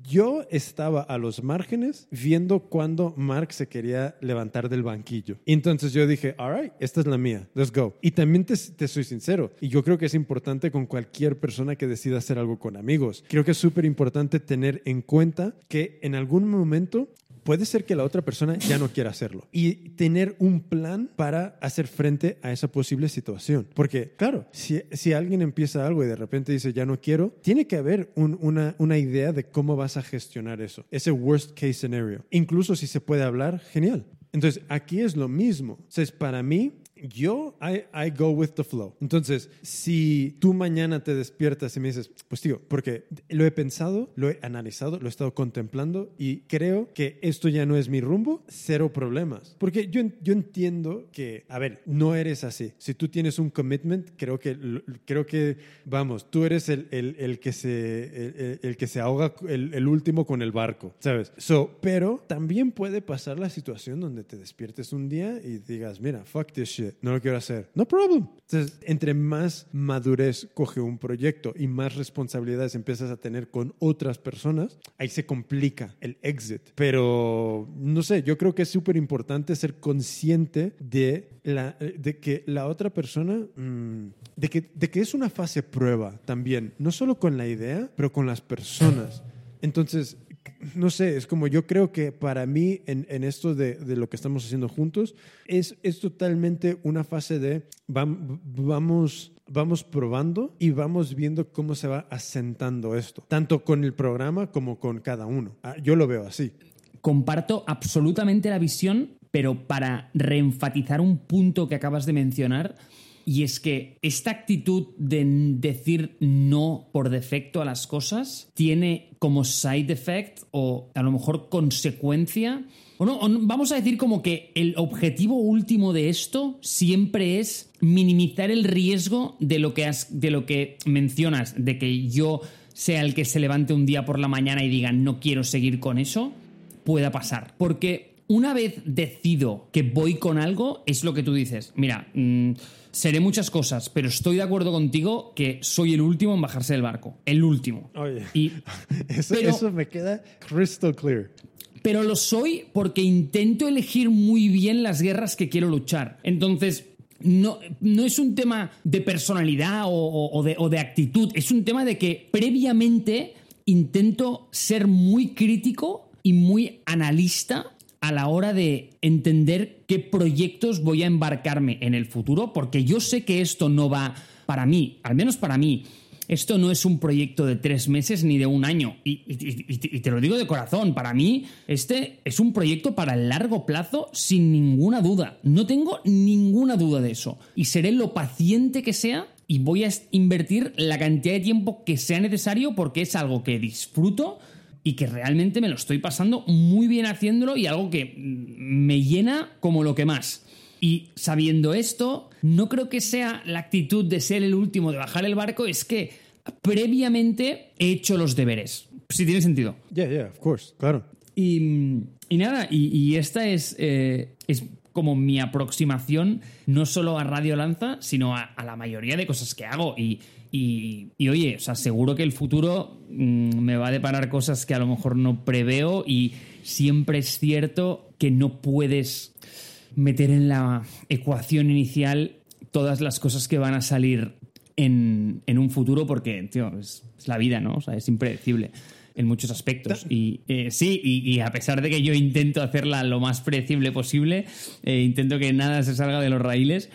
yo estaba a los márgenes viendo cuando Mark se quería levantar del banquillo. Entonces yo dije, all right, esta es la mía, let's go. Y también te, te soy sincero, y yo creo que es importante con cualquier persona que decida hacer algo con amigos. Creo que es súper importante tener en cuenta que en algún momento puede ser que la otra persona ya no quiera hacerlo y tener un plan para hacer frente a esa posible situación. Porque, claro, si, si alguien empieza algo y de repente dice ya no quiero, tiene que haber un- una, una idea de cómo vas a gestionar eso, ese worst case scenario. Incluso si se puede hablar, genial. Entonces, aquí es lo mismo. Entonces, para mí, yo, I, I go with the flow. Entonces, si tú mañana te despiertas y me dices, pues tío, porque lo he pensado, lo he analizado, lo he estado contemplando y creo que esto ya no es mi rumbo, cero problemas. Porque yo, yo entiendo que, a ver, no eres así. Si tú tienes un commitment, creo que, creo que vamos, tú eres el, el, el que, se, el- el que se ahoga, el, el último con el barco, ¿sabes? So, pero también puede pasar la situación donde te despiertes un día y digas, mira, fuck this shit. No lo quiero hacer. No problem. Entonces, entre más madurez coge un proyecto y más responsabilidades empiezas a tener con otras personas, ahí se complica el exit. Pero, no sé, yo creo que es súper importante ser consciente de, la, de que la otra persona, mm, de, que, de que es una fase prueba también, no solo con la idea, pero con las personas. Entonces, no sé, es como yo creo que para mí en, en esto de, de, lo que estamos haciendo juntos es, es totalmente una fase de vamos, vamos probando y vamos viendo cómo se va asentando esto, tanto con el programa como con cada uno. Ah, yo lo veo así. Comparto absolutamente la visión, pero para reenfatizar un punto que acabas de mencionar, y es que esta actitud de decir no por defecto a las cosas tiene como side effect o a lo mejor consecuencia. O no, vamos a decir como que el objetivo último de esto siempre es minimizar el riesgo de lo que, has, de lo que mencionas, de que yo sea el que se levante un día por la mañana y diga no quiero seguir con eso, pueda pasar. Porque una vez decido que voy con algo, es lo que tú dices. Mira, mmm, seré muchas cosas, pero estoy de acuerdo contigo que soy el último en bajarse del barco. El último. Oye, y, eso, pero, eso me queda crystal clear. Pero lo soy porque intento elegir muy bien las guerras que quiero luchar. Entonces, no, no, es un tema de personalidad o, o, de, o, de, actitud, es un tema de que previamente intento ser muy crítico y muy analista a la hora de entender qué proyectos voy a embarcarme en el futuro, porque yo sé que esto no va para mí, al menos para mí, esto no es un proyecto de tres meses ni de un año. Y, te lo digo de corazón, para mí este es un proyecto para el largo plazo sin ninguna duda. No tengo ninguna duda de eso. Y seré lo paciente que sea y voy a invertir la cantidad de tiempo que sea necesario porque es algo que disfruto y que realmente me lo estoy pasando muy bien haciéndolo y algo que me llena como lo que más. Y sabiendo esto, no creo que sea la actitud de ser el último de bajar el barco, es que previamente he hecho los deberes. Si tiene sentido. Yeah, yeah, of course, claro. Y, y nada, y, y esta es, eh, es como mi aproximación no solo a Radio Lanza, sino a, la mayoría de cosas que hago. Y, y, oye, o sea, seguro que el futuro mmm, me va a deparar cosas que a lo mejor no preveo y siempre es cierto que no puedes meter en la ecuación inicial todas las cosas que van a salir en, en un futuro porque, tío, es, es, la vida, ¿no? O sea, es impredecible en muchos aspectos. Y eh, sí, y, y, a pesar de que yo intento hacerla lo más predecible posible, eh, intento que nada se salga de los raíles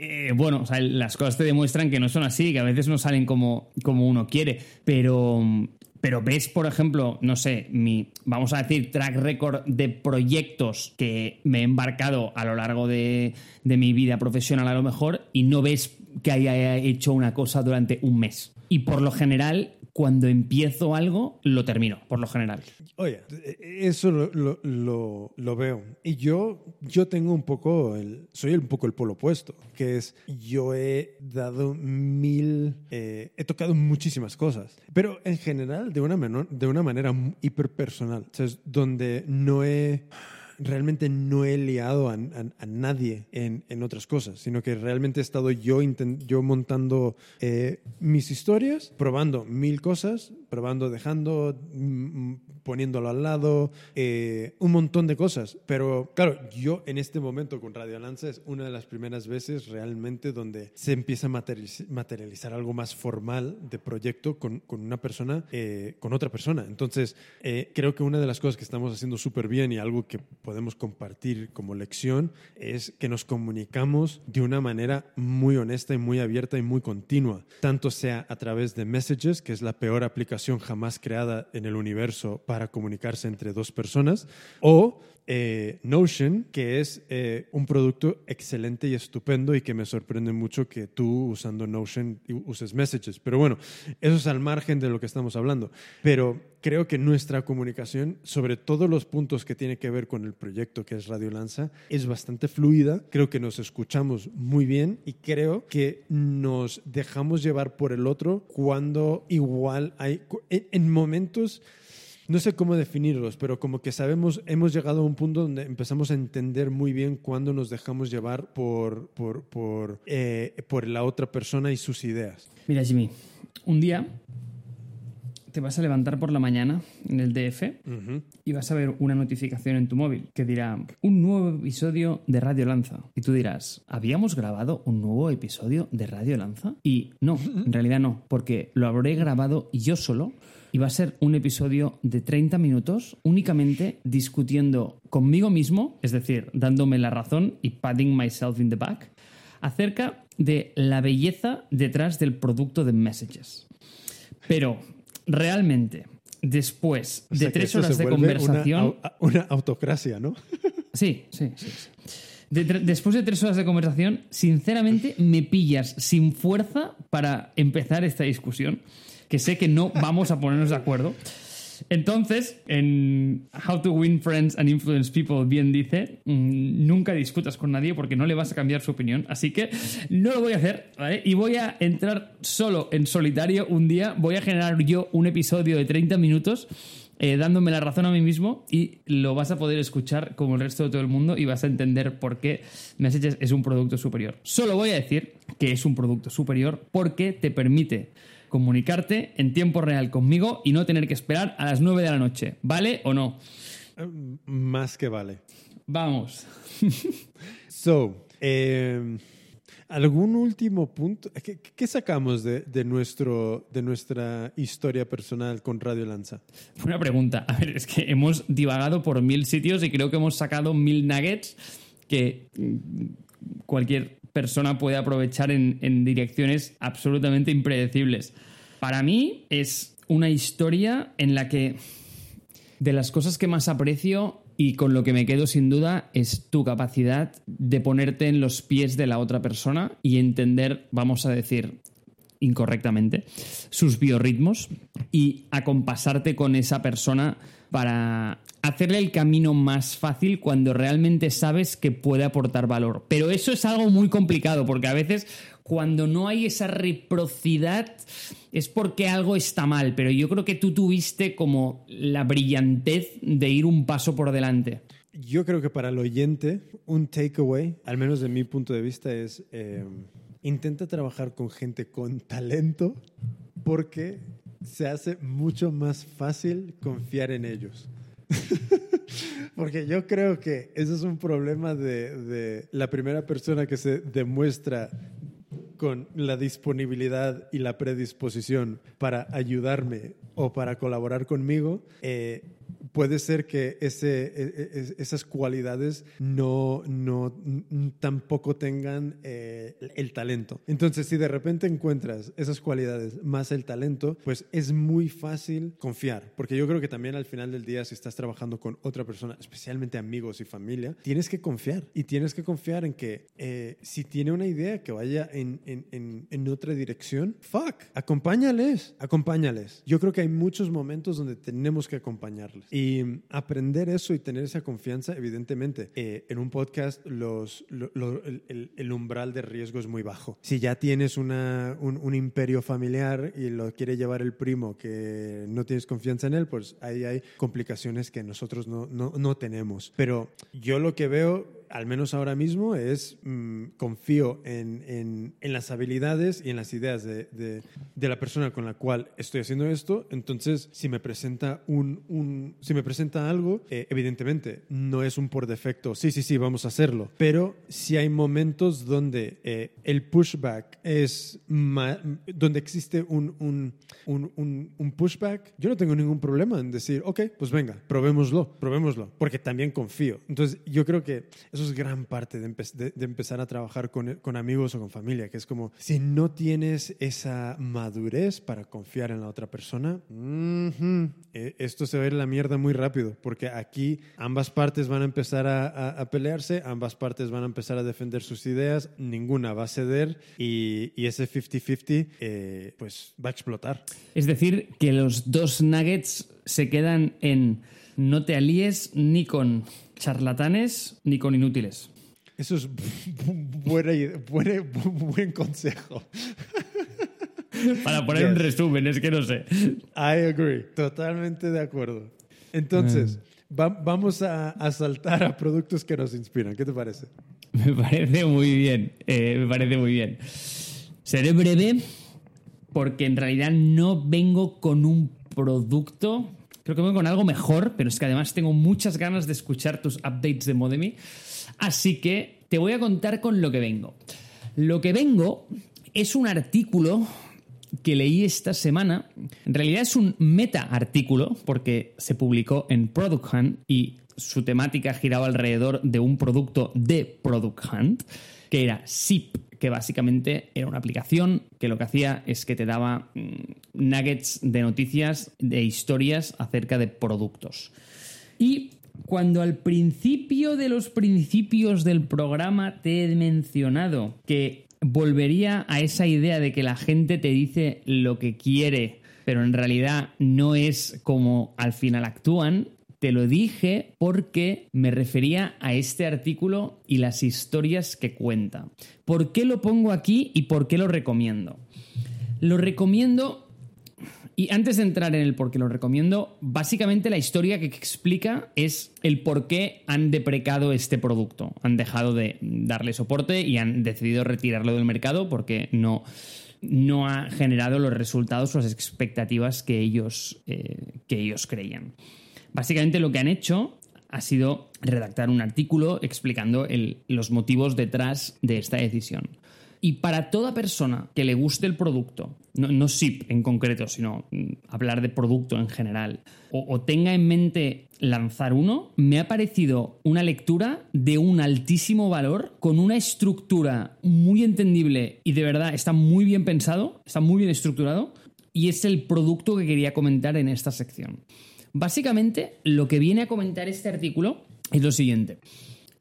eh, bueno, o sea, las cosas te demuestran que no son así, que a veces no salen como, como uno quiere, pero, pero ves, por ejemplo, no sé, mi, vamos a decir, track record de proyectos que me he embarcado a lo largo de, de mi vida profesional a lo mejor y no ves que haya hecho una cosa durante un mes. Y por lo general cuando empiezo algo, lo termino, por lo general. Oye, eso lo, veo. Y yo, yo tengo un poco, el, soy un poco el polo opuesto, que es, yo he dado mil, eh, he tocado muchísimas cosas, pero en general de una, menor, de una manera hiperpersonal, o sea, donde no he realmente no he liado a, a, nadie en, en, otras cosas, sino que realmente he estado yo, yo montando eh, mis historias, probando mil cosas, probando, dejando, mm, poniéndolo al lado, eh, un montón de cosas. Pero claro, yo en este momento con Radio Lanza es una de las primeras veces realmente donde se empieza a materializar, algo más formal de proyecto con, con una persona, eh, con otra persona. Entonces, eh, creo que una de las cosas que estamos haciendo súper bien y algo que podemos compartir como lección es que nos comunicamos de una manera muy honesta y muy abierta y muy continua, tanto sea a través de Messages, que es la peor aplicación jamás creada en el universo para comunicarse entre dos personas, o eh, Notion, que es eh, un producto excelente y estupendo y que me sorprende mucho que tú usando Notion uses Messages. Pero bueno, eso es al margen de lo que estamos hablando. Pero creo que nuestra comunicación sobre todos los puntos que tiene que ver con el proyecto que es Radio Lanza es bastante fluida. Creo que nos escuchamos muy bien y creo que nos dejamos llevar por el otro cuando igual hay en momentos no sé cómo definirlos, pero como que sabemos, hemos llegado a un punto donde empezamos a entender muy bien cuándo nos dejamos llevar por, por, por, eh, por la otra persona y sus ideas. Mira, Jimmy, un día te vas a levantar por la mañana en el DF y vas a ver una notificación en tu móvil que dirá un nuevo episodio de Radio Lanza. Y tú dirás, ¿habíamos grabado un nuevo episodio de Radio Lanza? Y no, en realidad no, porque lo habré grabado yo solo y va a ser un episodio de 30 minutos únicamente discutiendo conmigo mismo, es decir, dándome la razón y patting myself in the back, acerca de la belleza detrás del producto de Messages. Pero realmente, después O de sea tres horas de conversación... Una, una autocracia, ¿no? Sí, sí, sí. sí. De- tre- después de tres horas de conversación, sinceramente me pillas sin fuerza para empezar esta discusión, que sé que no vamos a ponernos de acuerdo. Entonces, en How to Win Friends and Influence People bien dice, mm, nunca discutas con nadie porque no le vas a cambiar su opinión, así que no lo voy a hacer, ¿vale? Y voy a entrar solo en solitario un día, voy a generar yo un episodio de 30 minutos eh, dándome la razón a mí mismo y lo vas a poder escuchar como el resto de todo el mundo y vas a entender por qué Messages es un producto superior. Solo voy a decir que es un producto superior porque te permite comunicarte en tiempo real conmigo y no tener que esperar a las 9 de la noche. ¿Vale o no? Más que vale. Vamos. So, eh, ¿algún último punto? ¿Qué, qué sacamos de, de nuestro, de nuestra historia personal con Radio Lanza? Una pregunta. A ver, es que hemos divagado por mil sitios y creo que hemos sacado mil nuggets que mm, cualquier persona puede aprovechar en, en direcciones absolutamente impredecibles. Para mí es una historia en la que de las cosas que más aprecio y con lo que me quedo sin duda es tu capacidad de ponerte en los pies de la otra persona y entender, vamos a decir, incorrectamente, sus biorritmos y acompasarte con esa persona para hacerle el camino más fácil cuando realmente sabes que puede aportar valor. Pero eso es algo muy complicado porque a veces cuando no hay esa reciprocidad es porque algo está mal, pero yo creo que tú tuviste como la brillantez de ir un paso por delante. Yo creo que para el oyente, un takeaway, al menos de mi punto de vista, es eh, intenta trabajar con gente con talento porque se hace mucho más fácil confiar en ellos. Porque yo creo que ese es un problema de, de la primera persona que se demuestra con la disponibilidad y la predisposición para ayudarme o para colaborar conmigo, eh, puede ser que e- e- esas cualidades no, tampoco tengan eh, el talento. Entonces, si de repente encuentras esas cualidades más el talento, pues es muy fácil confiar. Porque yo creo que también al final del día, si estás trabajando con otra persona, especialmente amigos y familia, tienes que confiar. Y tienes que confiar en que eh, si tiene una idea que vaya en, en otra dirección, fuck, acompáñales, acompáñales. Yo creo que hay muchos momentos donde tenemos que acompañarles. Y mm, aprender eso y tener esa confianza, evidentemente, eh, en un podcast los, lo- lo- el, el- umbral de riesgo es muy bajo. Si ya tienes una, un, un imperio familiar y lo quiere llevar el primo que no tienes confianza en él, pues ahí hay complicaciones que nosotros no, no, no tenemos. Pero yo lo que veo al menos ahora mismo, es mm, confío en, en- en las habilidades y en las ideas de, de- de la persona con la cual estoy haciendo esto. Entonces, si me presenta un, un- si me presenta algo, eh, evidentemente no es un por defecto. Sí, sí, sí, vamos a hacerlo. Pero si hay momentos donde eh, el pushback es donde existe un, un, un- un pushback, yo no tengo ningún problema en decir, ok, pues venga, probémoslo, probémoslo, porque también confío. Entonces, yo creo que eso es gran parte de, empe- de- de empezar a trabajar con, amigos o con familia, que es como, si no tienes esa madurez para confiar en la otra persona, eh, esto se va a ir la mierda muy rápido, porque aquí ambas partes van a empezar a pelearse, ambas partes van a empezar a defender sus ideas, ninguna va a ceder y, y ese 50-50 eh, pues va a explotar. Es decir, que los dos nuggets se quedan en no te alíes ni con charlatanes ni con inútiles. Eso es buena, buen consejo. para poner un resumen, es que no sé. I agree, totalmente de acuerdo. Entonces, vamos a, saltar a productos que nos inspiran. ¿Qué te parece? Me parece muy bien, eh, me parece muy bien. Seré breve porque en realidad no vengo con un producto, creo que vengo con algo mejor, pero es que además tengo muchas ganas de escuchar tus updates de Modemi. Así que te voy a contar con lo que vengo. Lo que vengo es un artículo que leí esta semana. En realidad es un meta artículo porque se publicó en Product Hunt y su temática giraba alrededor de un producto de Product Hunt que era SIP, que básicamente era una aplicación que lo que hacía es que te daba mm, nuggets de noticias, de historias acerca de productos. Y cuando al principio de los principios del programa te he mencionado que volvería a esa idea de que la gente te dice lo que quiere, pero en realidad no es como al final actúan, te lo dije porque me refería a este artículo y las historias que cuenta. ¿Por qué lo pongo aquí y por qué lo recomiendo? Lo recomiendo y antes de entrar en el por qué lo recomiendo, básicamente la historia que explica es el por qué han deprecado este producto. Han dejado de darle soporte y han decidido retirarlo del mercado porque no, no ha generado los resultados o las expectativas que ellos, eh, que ellos creían. Básicamente lo que han hecho ha sido redactar un artículo explicando los motivos detrás de esta decisión. Y para toda persona que le guste el producto, no, SIP en concreto, sino mm, hablar de producto en general, o, tenga en mente lanzar uno, me ha parecido una lectura de un altísimo valor, con una estructura muy entendible y de verdad está muy bien pensado, está muy bien estructurado, y es el producto que quería comentar en esta sección. Básicamente, lo que viene a comentar este artículo es lo siguiente.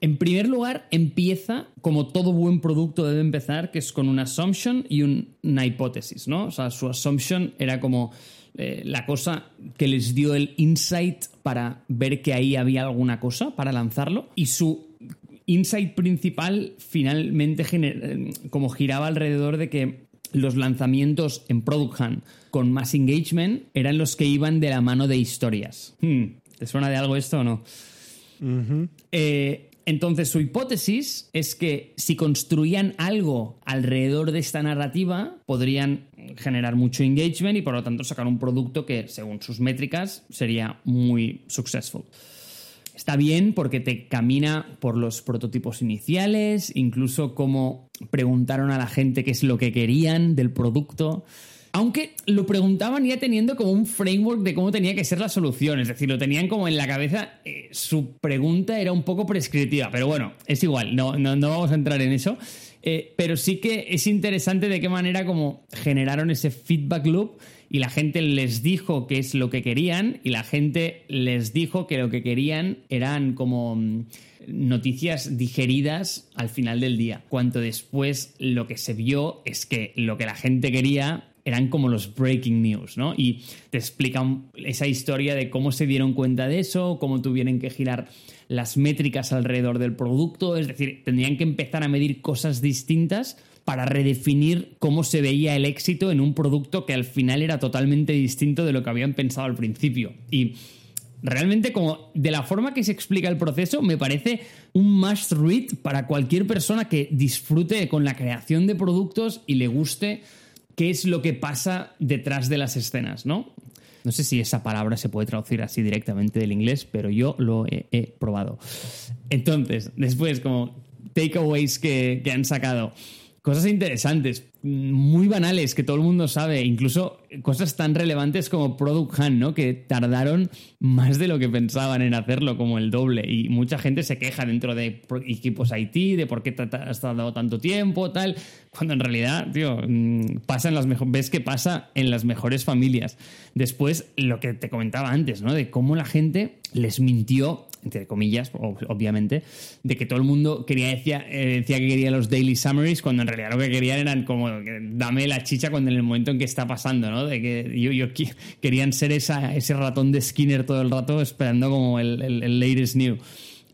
En primer lugar, empieza como todo buen producto debe empezar, que es con una assumption y una hipótesis, ¿no? O sea, su assumption era como eh, la cosa que les dio el insight para ver que ahí había alguna cosa para lanzarlo y su insight principal finalmente eh, como giraba alrededor de que los lanzamientos en Product Hunt con más engagement eran los que iban de la mano de historias. Hmm, ¿Te suena de algo esto o no? Eh, entonces, su hipótesis es que si construían algo alrededor de esta narrativa, podrían generar mucho engagement y por lo tanto sacar un producto que, según sus métricas, sería muy successful. Está bien porque te camina por los prototipos iniciales, incluso cómo preguntaron a la gente qué es lo que querían del producto. Aunque lo preguntaban ya teniendo como un framework de cómo tenía que ser la solución, es decir, lo tenían como en la cabeza, eh, su pregunta era un poco prescriptiva, pero bueno, es igual, no, no, vamos a entrar en eso. Eh, pero sí que es interesante de qué manera como generaron ese feedback loop y la gente les dijo qué es lo que querían y la gente les dijo que lo que querían eran como mm, noticias digeridas al final del día. Cuanto después lo que se vio es que lo que la gente quería eran como los breaking news, ¿no? Y te explican esa historia de cómo se dieron cuenta de eso, cómo tuvieron que girar las métricas alrededor del producto, es decir, tendrían que empezar a medir cosas distintas para redefinir cómo se veía el éxito en un producto que al final era totalmente distinto de lo que habían pensado al principio. Y realmente como de la forma que se explica el proceso me parece un must read para cualquier persona que disfrute con la creación de productos y le guste qué es lo que pasa detrás de las escenas, ¿no? No sé si esa palabra se puede traducir así directamente del inglés, pero yo lo he, probado. Entonces, después, como takeaways que, han sacado cosas interesantes, muy banales que todo el mundo sabe, incluso cosas tan relevantes como Product Hunt, ¿no? Que tardaron más de lo que pensaban en hacerlo, como el doble. Y mucha gente se queja dentro de equipos IT, de por qué has tardado tanto tiempo, tal. Cuando en realidad, tío, mm, pasa en las ves que pasa en las mejores familias. Después, lo que te comentaba antes, ¿no? De cómo la gente les mintió entre comillas, obviamente, de que todo el mundo quería decía, eh, decía que quería los daily summaries cuando en realidad lo que querían eran como dame la chicha cuando en el momento en que está pasando, ¿no? De que yo, querían ser esa, ese ratón de Skinner todo el rato esperando como el, el, latest new.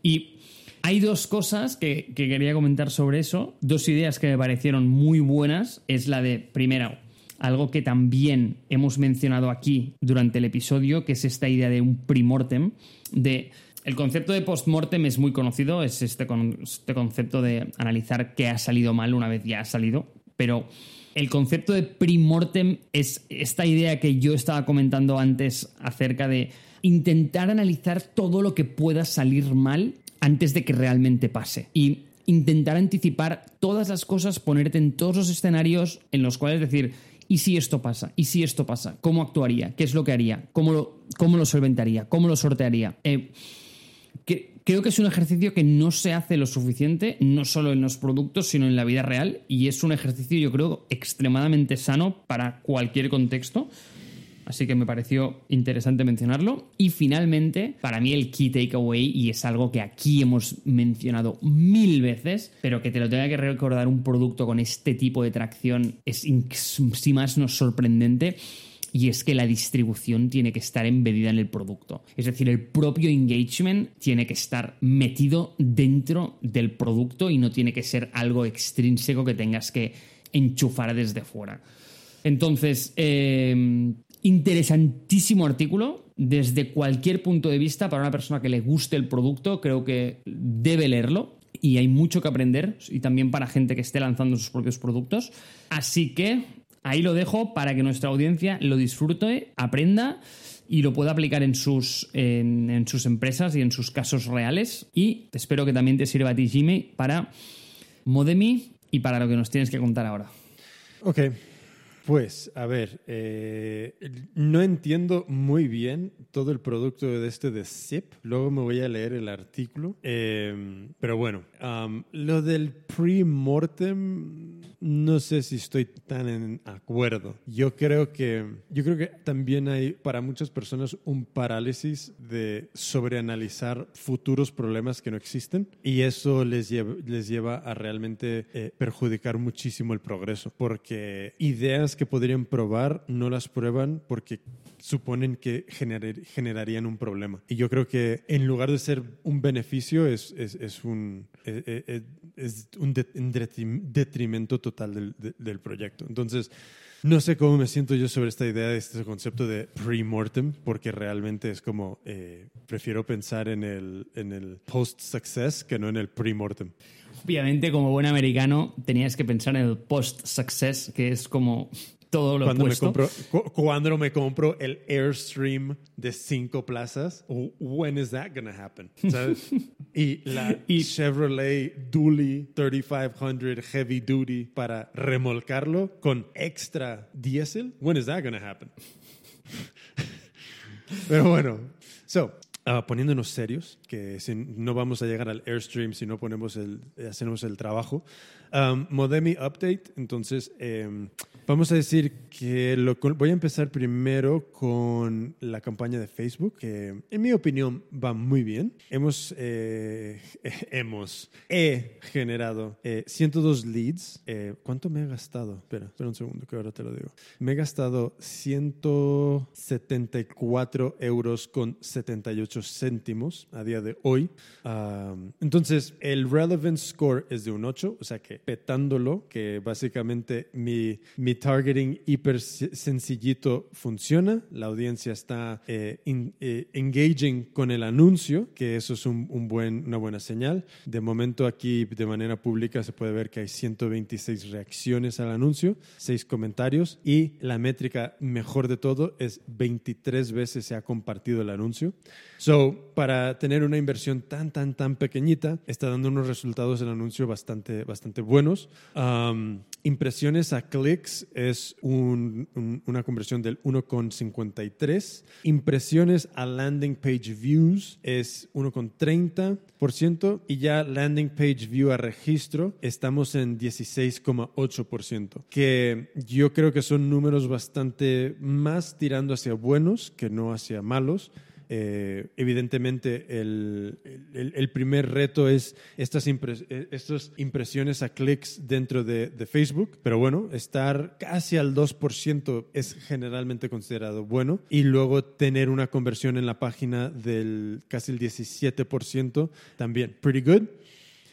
Y hay dos cosas que, que, quería comentar sobre eso, dos ideas que me parecieron muy buenas. Es la de, primero, algo que también hemos mencionado aquí durante el episodio, que es esta idea de un primortem, de... El concepto de postmortem es muy conocido, es este, este concepto de analizar qué ha salido mal una vez ya ha salido, pero el concepto de primortem es esta idea que yo estaba comentando antes acerca de intentar analizar todo lo que pueda salir mal antes de que realmente pase. Y intentar anticipar todas las cosas, ponerte en todos los escenarios en los cuales decir, ¿y si esto pasa? ¿Y si esto pasa? ¿Cómo actuaría? ¿Qué es lo que haría? ¿Cómo lo, cómo lo solventaría? ¿Cómo lo sortearía? Eh, creo que es un ejercicio que no se hace lo suficiente, no solo en los productos, sino en la vida real, y es un ejercicio, yo creo, extremadamente sano para cualquier contexto. Así que me pareció interesante mencionarlo. Y finalmente, para mí el key takeaway, y es algo que aquí hemos mencionado mil veces, pero que te lo tenga que recordar un producto con este tipo de tracción es, si más no sorprendente y es que la distribución tiene que estar embedida en el producto. Es decir, el propio engagement tiene que estar metido dentro del producto y no tiene que ser algo extrínseco que tengas que enchufar desde fuera. Entonces, eh, interesantísimo artículo desde cualquier punto de vista para una persona que le guste el producto. Creo que debe leerlo y hay mucho que aprender y también para gente que esté lanzando sus propios productos. Así que ahí lo dejo para que nuestra audiencia lo disfrute, aprenda y lo pueda aplicar en sus, en, sus empresas y en sus casos reales. Y espero que también te sirva a ti, Jimmy, para Modemi y para lo que nos tienes que contar ahora. Ok, pues, a ver, eh, no entiendo muy bien todo el producto de este de Zip. Luego me voy a leer el artículo. Eh, pero bueno, lo del pre-mortem, no sé si estoy tan en acuerdo. Yo creo que, yo creo que también hay para muchas personas un parálisis de sobreanalizar futuros problemas que no existen y eso les lleva, les lleva a realmente eh, perjudicar muchísimo el progreso porque ideas que podrían probar no las prueban porque suponen que generarían un problema. Y yo creo que en lugar de ser un beneficio, es, es, un, e, e, e, es, un detrimento total del, del, proyecto. Entonces, no sé cómo me siento yo sobre esta idea, de este concepto de pre-mortem, porque realmente es como, eh, prefiero pensar en el, en el post-success que no en el pre-mortem. Obviamente, como buen americano, tenías que pensar en el post-success, que es como todo lo cuando Me compro, cuando me compro el Airstream de cinco plazas, when is that gonna happen? y la Chevrolet Dually 3500 Heavy Duty para remolcarlo con extra diésel, when is that gonna happen? Pero bueno, so, Uh, poniéndonos serios, que no vamos a llegar al Airstream si no ponemos el, hacemos el trabajo. Um, Modemi Update, entonces em, vamos a decir que lo, voy a empezar primero con la campaña de Facebook, que en mi opinión va muy bien. Hemos, eh, hemos, he generado 102 eh, leads. Eh, ¿Cuánto me he gastado? Espera, espera un segundo que ahora te lo digo. Me he gastado 174 euros con 78 céntimos a día de hoy. Entonces, el relevance score es de un 8, o sea que petándolo, que básicamente mi targeting hiper sencillito funciona, la audiencia está eh, eh, engaging con el anuncio, que eso es un, un, buen, una buena señal. De momento aquí de manera pública se puede ver que hay 126 reacciones al anuncio, 6 comentarios y la métrica mejor de todo es 23 veces se ha compartido el anuncio. So, para tener una inversión tan, tan, tan pequeñita, está dando unos resultados el anuncio bastante, bastante buenos. impresiones a clics es una conversión del 1,53. Impresiones a landing page views es 1,30%. Y ya landing page view a registro estamos en 16,8%. Que yo creo que son números bastante más tirando hacia buenos que no hacia malos. Eh, evidentemente, el, el, primer reto es estas, eh, estas impresiones a clics dentro de, de, Facebook, pero bueno, estar casi al 2% es generalmente considerado bueno y luego tener una conversión en la página del casi el 17% también, pretty good.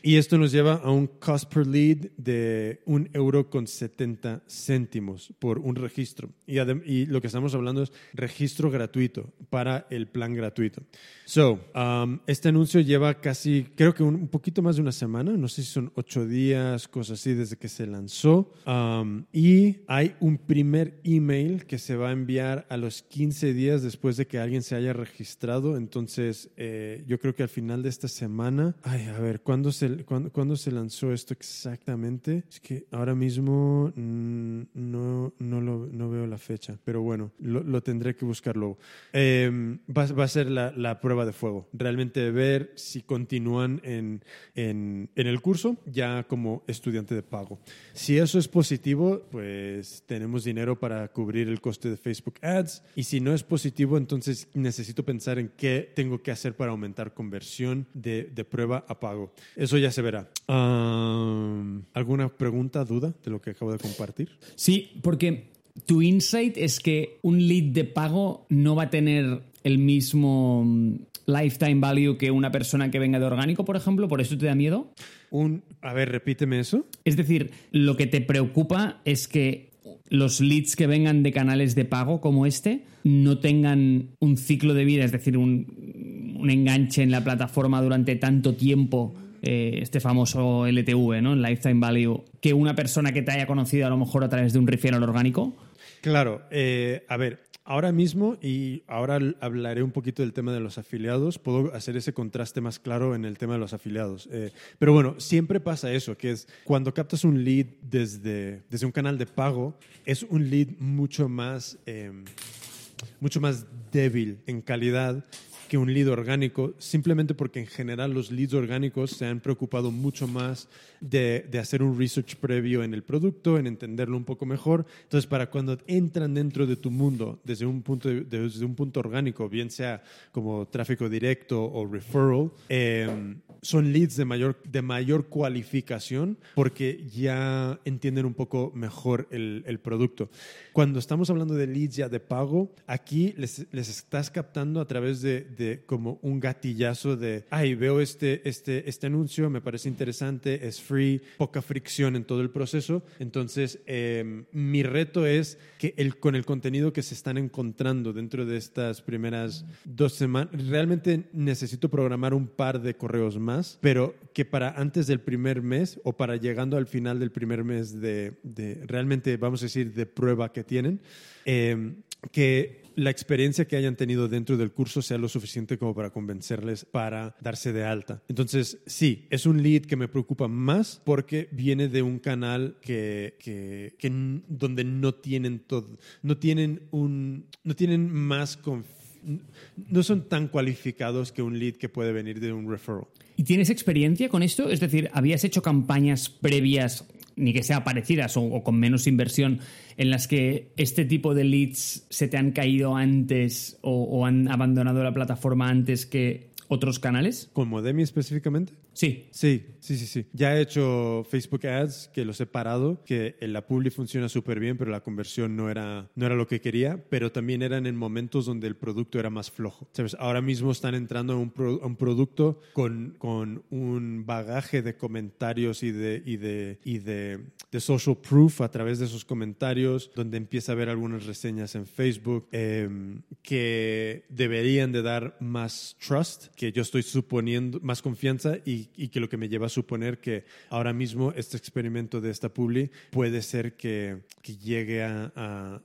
Y esto nos lleva a un cost per lead de un euro con 70 céntimos por un registro. Y, lo que estamos hablando es registro gratuito para el plan gratuito. So, um, este anuncio lleva casi, creo que un, poquito más de una semana, no sé si son ocho días, cosas así, desde que se lanzó. Um, y hay un primer email que se va a enviar a los 15 días después de que alguien se haya registrado. Entonces, eh, yo creo que al final de esta semana, ay, a ver, ¿cuándo se, cuándo, se lanzó esto exactamente? Es que ahora mismo mm, no, no, lo, no veo la fecha, pero bueno, lo, tendré que buscar luego. Em, va, va, a ser la, la prueba de fuego. Realmente ver si continúan en, en, en, el curso ya como estudiante de pago. Si eso es positivo, pues tenemos dinero para cubrir el coste de Facebook Ads. Y si no es positivo, entonces necesito pensar en qué tengo que hacer para aumentar conversión de, de prueba a pago. Eso ya se verá. ¿Alguna pregunta, duda de lo que acabo de compartir? Sí, porque tu insight es que un lead de pago no va a tener el mismo mm, lifetime value que una persona que venga de orgánico, por ejemplo? ¿Por eso te da miedo? Un, a ver, repíteme eso. Es decir, lo que te preocupa es que los leads que vengan de canales de pago como este no tengan un ciclo de vida, es decir, un, un enganche en la plataforma durante tanto tiempo eh, este famoso LTV, ¿no? Lifetime Value, que una persona que te haya conocido a lo mejor a través de un referral orgánico? Claro, eh, a ver, ahora mismo, y ahora hablaré un poquito del tema de los afiliados, puedo hacer ese contraste más claro en el tema de los afiliados. Eh, pero bueno, siempre pasa eso, que es cuando captas un lead desde, desde un canal de pago, es un lead mucho más... mucho más débil en calidad que un lead orgánico, simplemente porque en general los leads orgánicos se han preocupado mucho más de, de, hacer un research previo en el producto, en entenderlo un poco mejor. Entonces, para cuando entran dentro de tu mundo desde un punto, desde un punto orgánico, bien sea como tráfico directo o referral, eh, son leads de mayor, de mayor cualificación porque ya entienden un poco mejor el, el producto. Cuando estamos hablando de leads ya de pago, aquí les, les estás captando a través de, de, como un gatillazo de, ay, veo este, este, este anuncio, me parece interesante, es free, poca fricción en todo el proceso. Entonces, em, mi reto es que el, con el contenido que se están encontrando dentro de estas primeras dos semanas, realmente necesito programar un par de correos más pero que para antes del primer mes o para llegando al final del primer mes de, realmente, vamos a decir, de prueba que tienen, em, que la experiencia que hayan tenido dentro del curso sea lo suficiente como para convencerles para darse de alta. Entonces, sí, es un lead que me preocupa más porque viene de un canal que, que, donde no tienen todo, no tienen un, no tienen más no son tan cualificados que un lead que puede venir de un referral. ¿Y tienes experiencia con esto? Es decir, ¿habías hecho campañas previas, ni que sea parecidas o, con menos inversión, en las que este tipo de leads se te han caído antes o han abandonado la plataforma antes que otros canales? ¿Con Modemi específicamente? Sí. Sí, sí, sí, sí. Ya he hecho Facebook Ads, que los he parado, que la publi funciona súper bien, pero la conversión no era, no era lo que quería, pero también eran en momentos donde el producto era más flojo. ¿Sabes? Ahora mismo están entrando a un, un producto con, con, un bagaje de comentarios y de, y, de, y de, de, social proof a través de esos comentarios, donde empieza a ver algunas reseñas en Facebook em, que deberían de dar más trust, que yo estoy suponiendo, más confianza y y, que lo que me lleva a suponer que ahora mismo este experimento de esta publi puede ser que, que llegue a,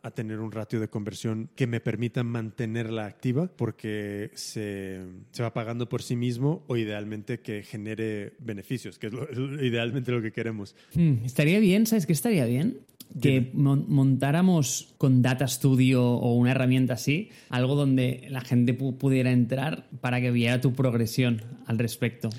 a, tener un ratio de conversión que me permita mantenerla activa porque se, se, va pagando por sí mismo o idealmente que genere beneficios, que es, idealmente lo que queremos. Hmm, estaría bien, ¿sabes qué estaría bien? que montáramos con Data Studio o una herramienta así, algo donde la gente pudiera entrar para que viera tu progresión al respecto.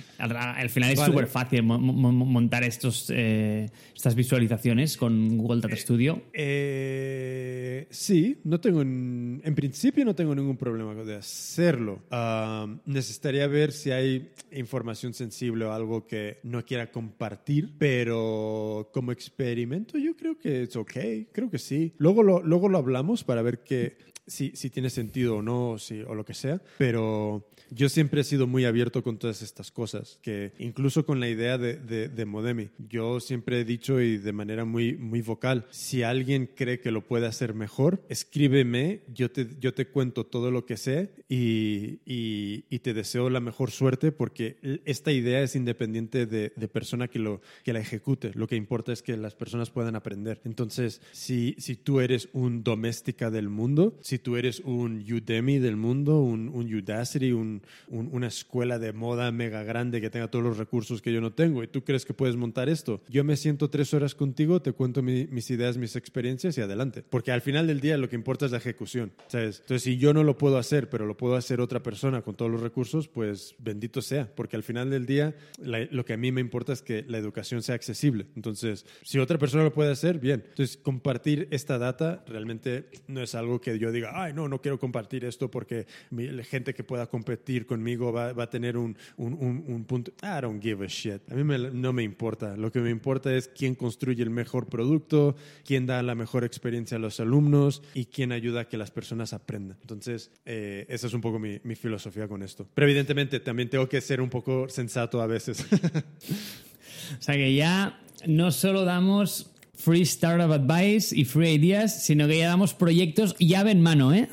Al, final es súper fácil montar estos, eh, estas visualizaciones con Google Data Studio. Eh, sí, no tengo en, principio no tengo ningún problema de hacerlo. Ah, necesitaría ver si hay información sensible o algo que no quiera compartir, pero como experimento yo creo que es ok, creo que sí. Luego lo, luego lo hablamos para ver que si, si tiene sentido o no, o, si, o lo que sea, pero yo siempre he sido muy abierto con todas estas cosas, que incluso con la idea de, de, de Modemi, yo siempre he dicho y de manera muy, muy vocal, si alguien cree que lo puede hacer mejor, escríbeme, yo te, yo te cuento todo lo que sé y, y, y te deseo la mejor suerte porque esta idea es independiente de, de, persona que, lo, que la ejecute. Lo que importa es que las personas puedan aprender. Entonces, si, si tú eres un doméstica del mundo, si tú eres un Udemy del mundo, un, un Udacity, un, un, una escuela de moda mega grande que tenga todos los recursos que yo no tengo y tú crees que puedes montar esto, yo me siento tres horas contigo, te cuento mi, mis ideas, mis experiencias y adelante. Porque al final del día lo que importa es la ejecución. ¿sabes? Entonces, si yo no lo puedo hacer, pero lo puedo hacer otra persona con todos los recursos, pues bendito sea. Porque al final del día la, lo que a mí me importa es que la educación sea accesible. Entonces, si otra persona lo puede hacer, bien. Entonces, compartir esta data realmente no es algo que yo diga, ay, no, no quiero compartir esto porque mi, la gente que pueda competir conmigo va, va a tener un, un, un, un, punto. I don't give a shit. A mí me, no me importa. Lo que me importa es quién construye el mejor producto, quién da la mejor experiencia a los alumnos y quién ayuda a que las personas aprendan. Entonces, eh, esa es un poco mi, mi filosofía con esto. Pero evidentemente también tengo que ser un poco sensato a veces. o sea que ya no solo damos free startup advice y free ideas, sino que ya damos proyectos llave en mano, ¿eh?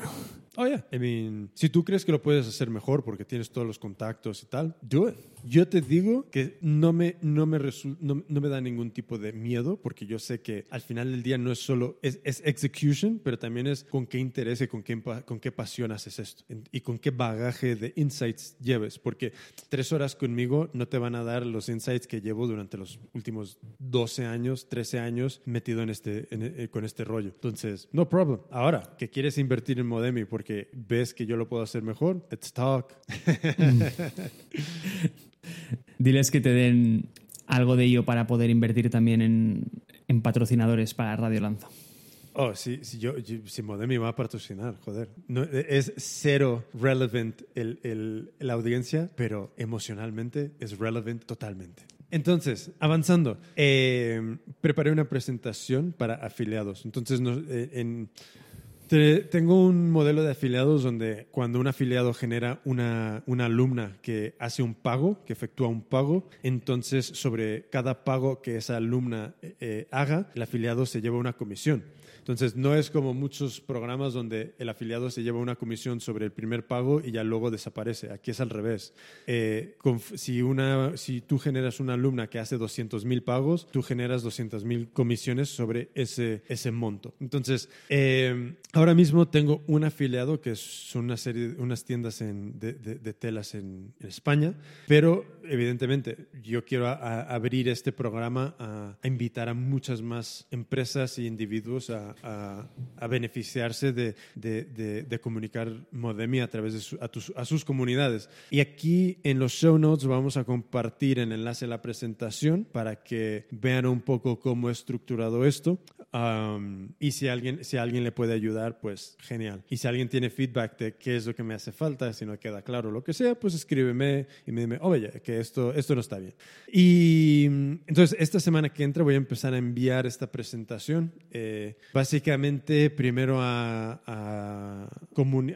Oh, yeah. I mean, si tú crees que lo puedes hacer mejor porque tienes todos los contactos y tal, do it. Yo te digo que no me, no me, no, no, me da ningún tipo de miedo porque yo sé que al final del día no es solo, es, es execution, pero también es con qué interés y con qué, con qué pasión haces esto y con qué bagaje de insights lleves. Porque tres horas conmigo no te van a dar los insights que llevo durante los últimos 12 años, 13 años metido en este, en, eh, con este rollo. Entonces, no problem. Ahora, que quieres invertir en Modemi porque ves que yo lo puedo hacer mejor, let's talk. Diles que te den algo de ello para poder invertir también en, patrocinadores para Radio Lanza. Oh, sí, sí yo, yo, si Modemi va a patrocinar, joder. Es cero relevant el, la audiencia, pero emocionalmente es relevant totalmente. Entonces, avanzando, eh, preparé una presentación para afiliados. Entonces, no, eh, en tengo un modelo de afiliados donde cuando un afiliado genera una, una, alumna que hace un pago, que efectúa un pago, entonces sobre cada pago que esa alumna eh, haga, el afiliado se lleva una comisión. Entonces, no es como muchos programas donde el afiliado se lleva una comisión sobre el primer pago y ya luego desaparece. Aquí es al revés. Eh, si, una, si tú generas una alumna que hace 200 mil pagos, tú generas 200 mil comisiones sobre ese, ese monto. Entonces, eh, ahora mismo tengo un afiliado que son una serie, unas tiendas en, de, telas en, España, pero evidentemente yo quiero abrir este programa a, invitar a muchas más empresas e individuos a beneficiarse de, de, comunicar Modemi a través de su, tus, a, sus comunidades. Y aquí en los show notes vamos a compartir el enlace a la presentación para que vean un poco cómo he estructurado esto. Um, y si alguien, si alguien le puede ayudar, pues genial. Y si alguien tiene feedback de qué es lo que me hace falta, si no queda claro lo que sea, pues escríbeme y me dime, oye, que esto, esto no está bien. Y entonces, esta semana que entra voy a empezar a enviar esta presentación. Eh, básicamente, primero a, a,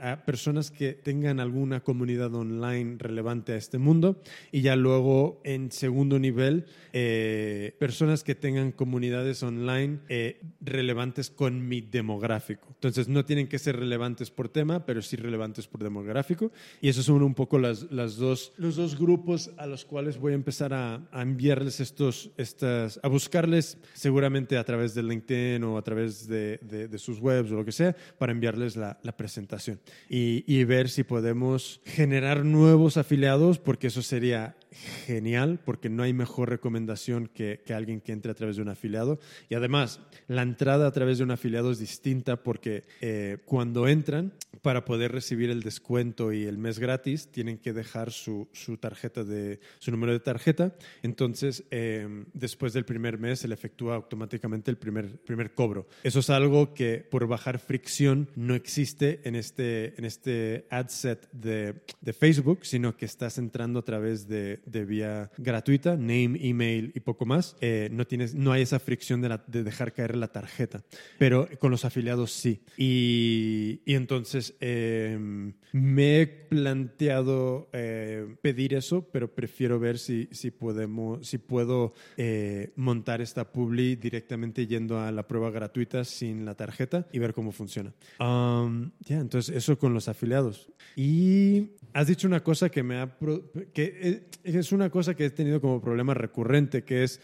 a personas que tengan alguna comunidad online relevante a este mundo y ya luego, en segundo nivel, eh, personas que tengan comunidades online eh, relevantes con mi demográfico. Entonces, no tienen que ser relevantes por tema, pero sí relevantes por demográfico. Y esos son un poco las, las dos, los dos grupos a los cuales voy a empezar a, a enviarles estos, estas, a buscarles seguramente a través de LinkedIn o a través de, de, de sus webs o lo que sea, para enviarles la, la presentación. Y, y ver si podemos generar nuevos afiliados, porque eso sería genial, porque no hay mejor recomendación que, que, alguien que entre a través de un afiliado. Y además, la entrada a través de un afiliado es distinta porque eh, cuando entran, para poder recibir el descuento y el mes gratis, tienen que dejar su, su tarjeta de su número de tarjeta. Entonces, eh, después del primer mes, se le efectúa automáticamente el primer, primer cobro. Eso es algo que por bajar fricción no existe en este, en este ad set de, de Facebook, sino que estás entrando a través de, de vía gratuita, name, email y poco más. Eh, no, tienes, no hay esa fricción de, la- de dejar caer la tarjeta, pero con los afiliados sí. Y, y entonces eh, me he planteado eh, pedir eso, pero prefiero ver si, si, podemos, si puedo eh, montar esta publi directamente yendo a la prueba gratuita sin la tarjeta y ver cómo funciona. Ya, entonces eso con los afiliados. Y has dicho una cosa que me ha... que es una cosa que he tenido como problema recurrente, que es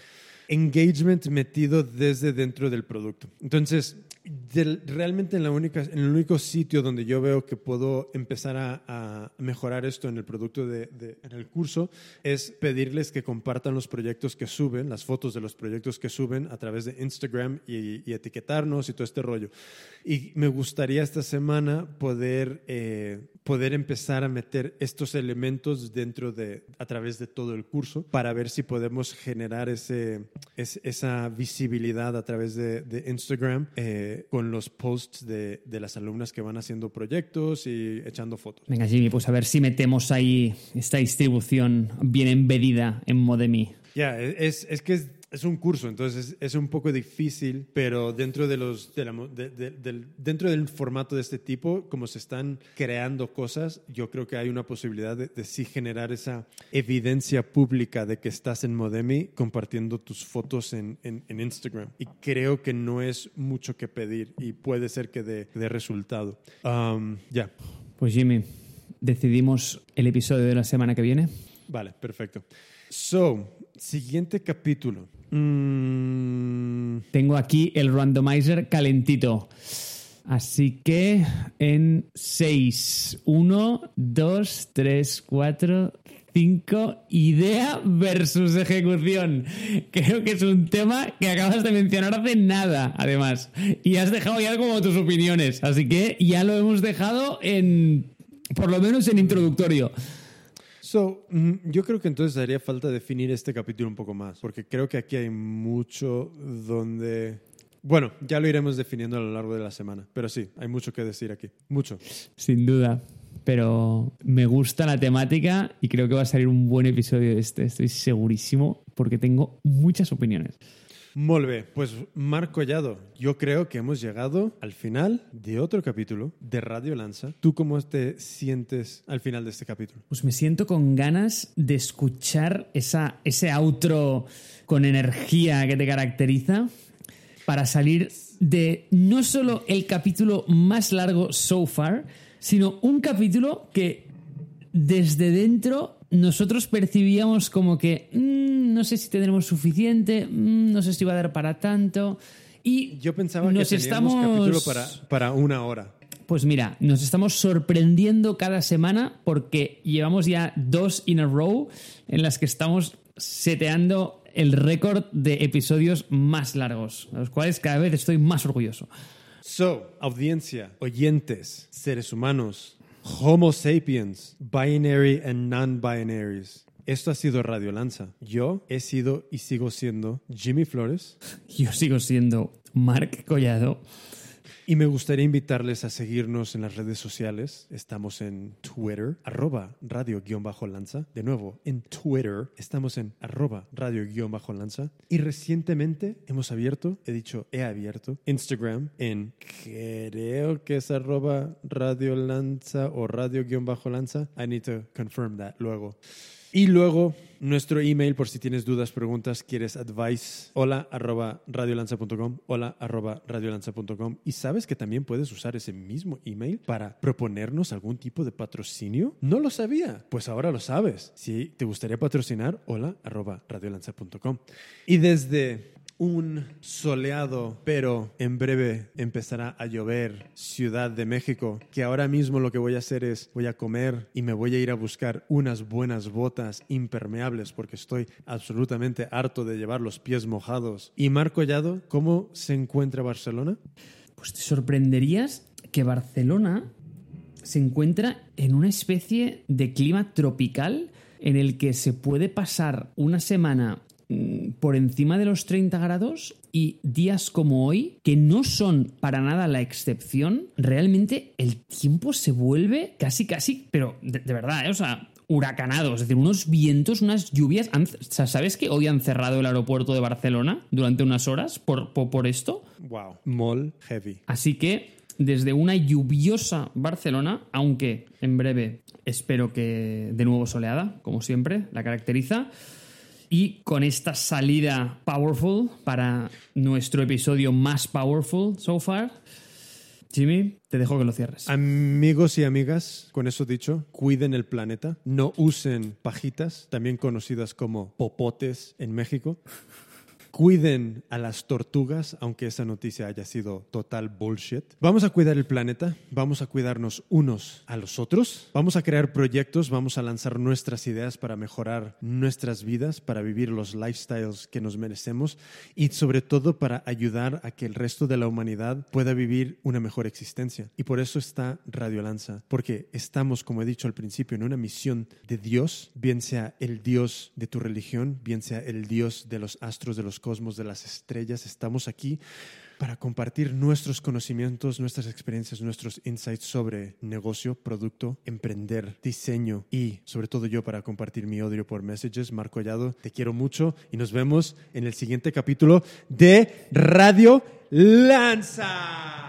engagement metido desde dentro del producto. Entonces, del- realmente en, la única, en el único sitio donde yo veo que puedo empezar a, a mejorar esto en el producto, de, de- en el curso, es pedirles que compartan los proyectos que suben, las fotos de los proyectos que suben a través de Instagram y, y etiquetarnos y todo este rollo. Y me gustaría esta semana poder, eh, poder empezar a meter estos elementos dentro de, a través de todo el curso para ver si podemos generar ese, es- esa visibilidad a través de, de Instagram eh, con los posts de, de las alumnas que van haciendo proyectos y echando fotos. Venga, Jimmy, pues a ver si metemos ahí esta distribución bien embedida en Modemi. Ya, es, es que es, es un curso, entonces es, es un poco difícil, pero dentro, de los, de la de- de- del, dentro del formato de este tipo, como se están creando cosas, yo creo que hay una posibilidad de, de sí generar esa evidencia pública de que estás en Modemi compartiendo tus fotos en, en- en Instagram. Y creo que no es mucho que pedir y puede ser que dé dé resultado. Um, ya, Pues Jimmy, decidimos el episodio de la semana que viene. Vale, perfecto. So, siguiente capítulo. Mm, Tengo aquí el randomizer calentito. Así que en 6, 1, 2, 3, 4, 5, idea versus ejecución. Creo que es un tema que acabas de mencionar hace nada, además. Y has dejado ya como tus opiniones. Así que ya lo hemos dejado en, por lo menos en introductorio. So, yo creo que entonces haría falta definir este capítulo un poco más, porque creo que aquí hay mucho donde... Bueno, ya lo iremos definiendo a lo largo de la semana, pero sí, hay mucho que decir aquí, mucho. Sin duda. Pero me gusta la temática y creo que va a salir un buen episodio este. Estoy segurísimo porque tengo muchas opiniones. Molve, pues Marco Collado, yo creo que hemos llegado al final de otro capítulo de Radio Lanza. ¿Tú cómo te sientes al final de este capítulo? Pues me siento con ganas de escuchar esa, ese outro con energía que te caracteriza para salir de no solo el capítulo más largo so far, sino un capítulo que desde dentro nosotros percibíamos como que "Mm, no sé si tendremos suficiente, mm, no sé si va a dar para tanto. Y Yo pensaba nos que teníamos estamos... capítulo para, para una hora. Pues mira, nos estamos sorprendiendo cada semana porque llevamos ya dos in a row en las que estamos seteando el récord de episodios más largos, los cuales cada vez estoy más orgulloso. So, audiencia, oyentes, seres humanos, Homo sapiens, binary and non-binaries. Esto ha sido Radio Lanza. Yo he sido y sigo siendo Jimmy Flores Yo sigo siendo Marc Collado. Y me gustaría invitarles a seguirnos en las redes sociales. Estamos en Twitter, arroba radio-lanza. De nuevo, en Twitter estamos en arroba radio-lanza. Y recientemente hemos abierto, he dicho, he abierto Instagram en creo que es arroba radiolanza o radio-lanza. I need to confirm that luego. Y luego nuestro email por si tienes dudas, preguntas, quieres advice, hola arroba radiolanza.com, hola arroba radiolanza.com. Y sabes que también puedes usar ese mismo email para proponernos algún tipo de patrocinio. No lo sabía, pues ahora lo sabes. Si te gustaría patrocinar, hola arroba radiolanza.com. Y desde un soleado, pero en breve empezará a llover, Ciudad de México, que ahora mismo lo que voy a hacer es voy a comer y me voy a ir a buscar unas buenas botas impermeables porque estoy absolutamente harto de llevar los pies mojados. Y Marco Collado, ¿cómo se encuentra Barcelona? Pues te sorprenderías que Barcelona se encuentra en una especie de clima tropical en el que se puede pasar una semana por encima de los 30 grados y días como hoy, que no son para nada la excepción, realmente el tiempo se vuelve casi, casi, pero de, de verdad, ¿eh? o sea, huracanado, es decir, unos vientos, unas lluvias. Han- o sea, ¿Sabes que hoy han cerrado el aeropuerto de Barcelona durante unas horas por, por, por esto? Wow. Mall heavy. Así que desde una lluviosa Barcelona, aunque en breve espero que de nuevo soleada, como siempre, la caracteriza. Y con esta salida powerful para nuestro episodio más powerful so far, Jimmy, te dejo que lo cierres. Amigos y amigas, con eso dicho, cuiden el planeta. No usen pajitas, también conocidas como popotes en México. Cuiden a las tortugas, aunque esa noticia haya sido total bullshit. Vamos a cuidar el planeta, vamos a cuidarnos unos a los otros, vamos a crear proyectos, vamos a lanzar nuestras ideas para mejorar nuestras vidas, para vivir los lifestyles que nos merecemos y sobre todo para ayudar a que el resto de la humanidad pueda vivir una mejor existencia. Y por eso está Radio Lanza, porque estamos, como he dicho al principio, en una misión de Dios, bien sea el Dios de tu religión, bien sea el Dios de los astros, de los cosmos, de las estrellas. Estamos aquí para compartir nuestros conocimientos, nuestras experiencias, nuestros insights sobre negocio, producto, emprender, diseño y sobre todo yo para compartir mi odio por messages. Marco Collado, te quiero mucho y nos vemos en el siguiente capítulo de Radio Lanza.